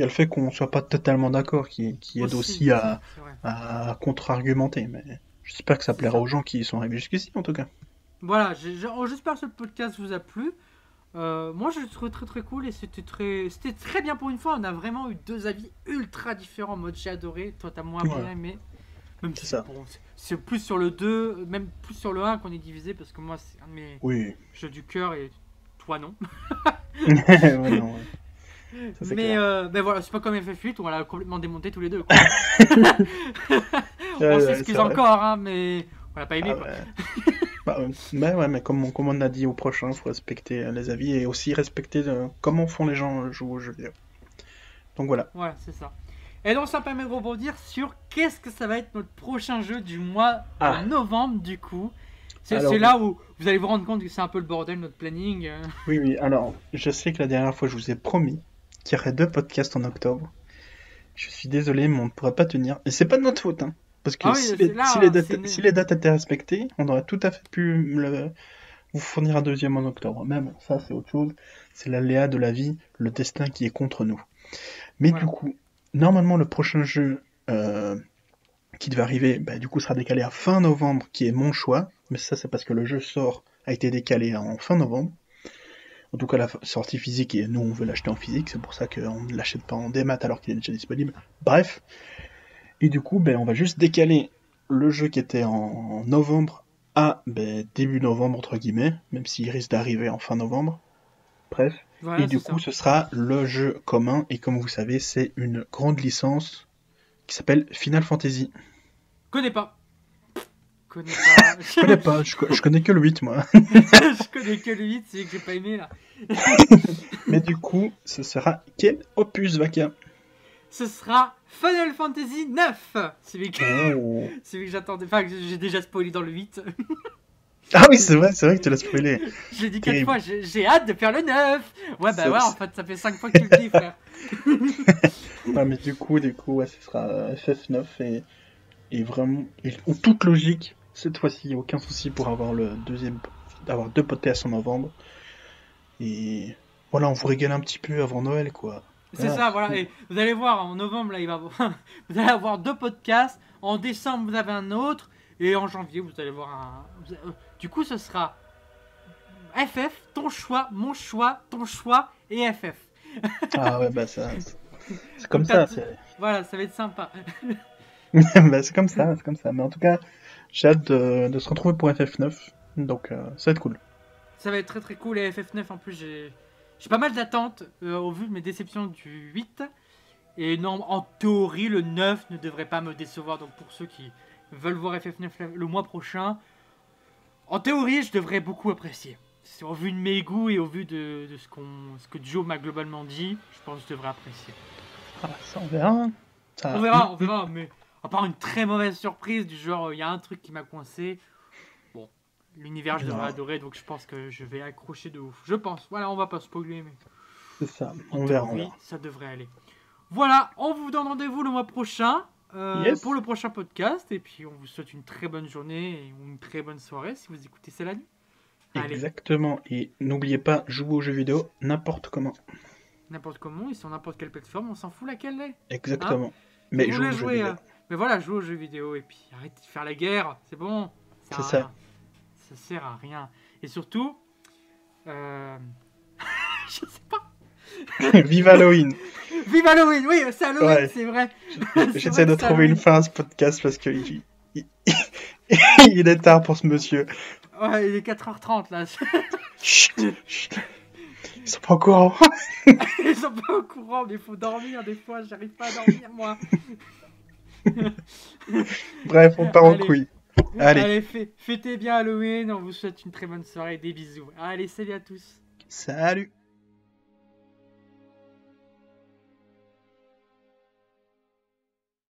y a le fait qu'on soit pas totalement d'accord qui, qui aide aussi, à, contre-argumenter, mais j'espère que ça plaira ça. aux gens qui sont arrivés jusqu'ici en tout cas. Voilà, oh, j'espère que ce podcast vous a plu. Euh, moi, je le trouve très très cool et c'était très, c'était très bien pour une fois. On a vraiment eu deux avis ultra différents. Mode j'ai adoré, toi t'as moins Ouais. aimé. Même C'est si ça. bon, c'est- c'est plus sur le 2, même plus sur le 1 qu'on est divisé parce que moi c'est un de mes Oui. jeux du cœur et toi non. Ouais, non, ouais. Ça, mais euh, ben voilà, c'est pas comme FF8 où on l'a complètement démonté tous les deux. quoi. On s'excuse encore, hein, mais on l'a pas aimé. Ah quoi. ouais. Bah, euh, mais ouais, mais comme on, comme on a dit au prochain, il faut respecter euh, les avis et aussi respecter euh, comment font les gens jouer aux jeux vidéo. Donc voilà. Voilà, c'est ça. Et donc ça permet de rebondir sur qu'est-ce que ça va être notre prochain jeu du mois Ah. de novembre du coup. C'est là où vous allez vous rendre compte que c'est un peu le bordel notre planning. Oui, oui. Alors, je sais que la dernière fois, je vous ai promis qu'il y aurait deux podcasts en octobre. Je suis désolé, mais on ne pourra pas tenir. Et c'est pas de notre faute, hein. Parce que Ah oui, si, les, là, si les dates, c'est né- si les dates étaient respectées, on aurait tout à fait pu le- vous fournir un deuxième en octobre. Mais bon, ça, c'est autre chose. C'est l'aléa de la vie, le destin qui est contre nous. Mais Voilà. du coup, normalement, le prochain jeu euh, qui devait arriver, bah, du coup, sera décalé à fin novembre, qui est mon choix. Mais ça, c'est parce que le jeu sort, a été décalé en fin novembre. En tout cas, la sortie physique, et nous, on veut l'acheter en physique, c'est pour ça qu'on ne l'achète pas en démat alors qu'il est déjà disponible. Bref. Et du coup, ben, on va juste décaler le jeu qui était en novembre à ben, début novembre, entre guillemets, même s'il risque d'arriver en fin novembre. Bref. Voilà, et du ça. coup, ce sera le jeu commun, et comme vous savez, c'est une grande licence qui s'appelle Final Fantasy. Connais pas. Connais pas. Je connais pas, je, co- je connais que le 8, moi. je connais que le 8, c'est que j'ai pas aimé là. Mais du coup, ce sera quel opus, Vaka Ce sera Final Fantasy 9 Celui que, Oh. celui que j'attendais. Enfin, que j'ai déjà spoilé dans le 8. Ah oui, c'est vrai, c'est vrai que tu l'as spoilé. Je l'ai dit quatre Terrible. fois, j'ai j'ai hâte de faire le 9 Ouais, bah ouais, en fait, ça fait 5 fois que tu le dis, frère. Ouais, mais du coup, du coup, ouais, ce sera euh, FF9 et, et vraiment, et, en toute logique, cette fois-ci, aucun souci pour avoir le deuxième, avoir deux podcasts en novembre. Et voilà, on vous régale un petit peu avant Noël, quoi. C'est Ah, ça, voilà. Et vous allez voir, en novembre, là, il va vous allez avoir deux podcasts. En décembre, vous avez un autre. Et en janvier, vous allez voir un. euh, Du coup, ce sera FF, ton choix, mon choix, ton choix et FF. Ah ouais, bah ça, c'est- comme ça, Voilà, ça va être sympa. bah, c'est comme ça, c'est comme ça. Mais en tout cas, j'ai hâte de, de se retrouver pour FF9, donc euh, ça va être cool. Ça va être très très cool. Et FF9, en plus, j'ai j'ai pas mal d'attentes euh, au vu de mes déceptions du 8. Et non, en théorie, le 9 ne devrait pas me décevoir. Donc pour ceux qui veulent voir FF9 le- mois prochain, en théorie, je devrais beaucoup apprécier. C'est au vu de mes goûts et au vu de, de ce, qu'on, ce que Joe m'a globalement dit, je pense que je devrais apprécier. Ah, ça, on verra. Ça- On verra, on verra, mais à part une très mauvaise surprise du genre, il y a un truc qui m'a coincé. Bon, l'univers, je devrais adorer, donc je pense que je vais accrocher de ouf. Je pense. Voilà, on va pas spoiler, mais C'est ça, on verra, verra. ça devrait aller. Voilà, on vous donne rendez-vous le mois prochain euh, Yes. pour le prochain podcast, et puis on vous souhaite une très bonne journée et une très bonne soirée si vous écoutez ça la nuit. Allez, Exactement. Et n'oubliez pas, jouez aux jeux vidéo n'importe comment. n'importe comment et sur n'importe quelle plateforme, on s'en fout laquelle elle est. Exactement. Mais jouez voulez aux jeux jouer, vidéo. euh, Mais voilà, jouez aux jeux vidéo et puis arrêtez de faire la guerre, c'est bon. C'est ça. rien. Ça sert à rien. Et surtout, euh... je sais pas. Vive Halloween Vive Halloween, oui, c'est Halloween, Ouais. c'est vrai. J'essaie de trouver une fin à ce podcast parce que il, il- il est tard pour ce monsieur. Ouais, il est 4h30 là. Chut, chut. Ils sont pas au courant. Ils sont pas au courant, mais il faut dormir des fois, j'arrive pas à dormir moi. Bref, on part en Allez. couille. Allez, Allez, fê- fêtez bien Halloween, on vous souhaite une très bonne soirée, des bisous. Allez, salut à tous. salut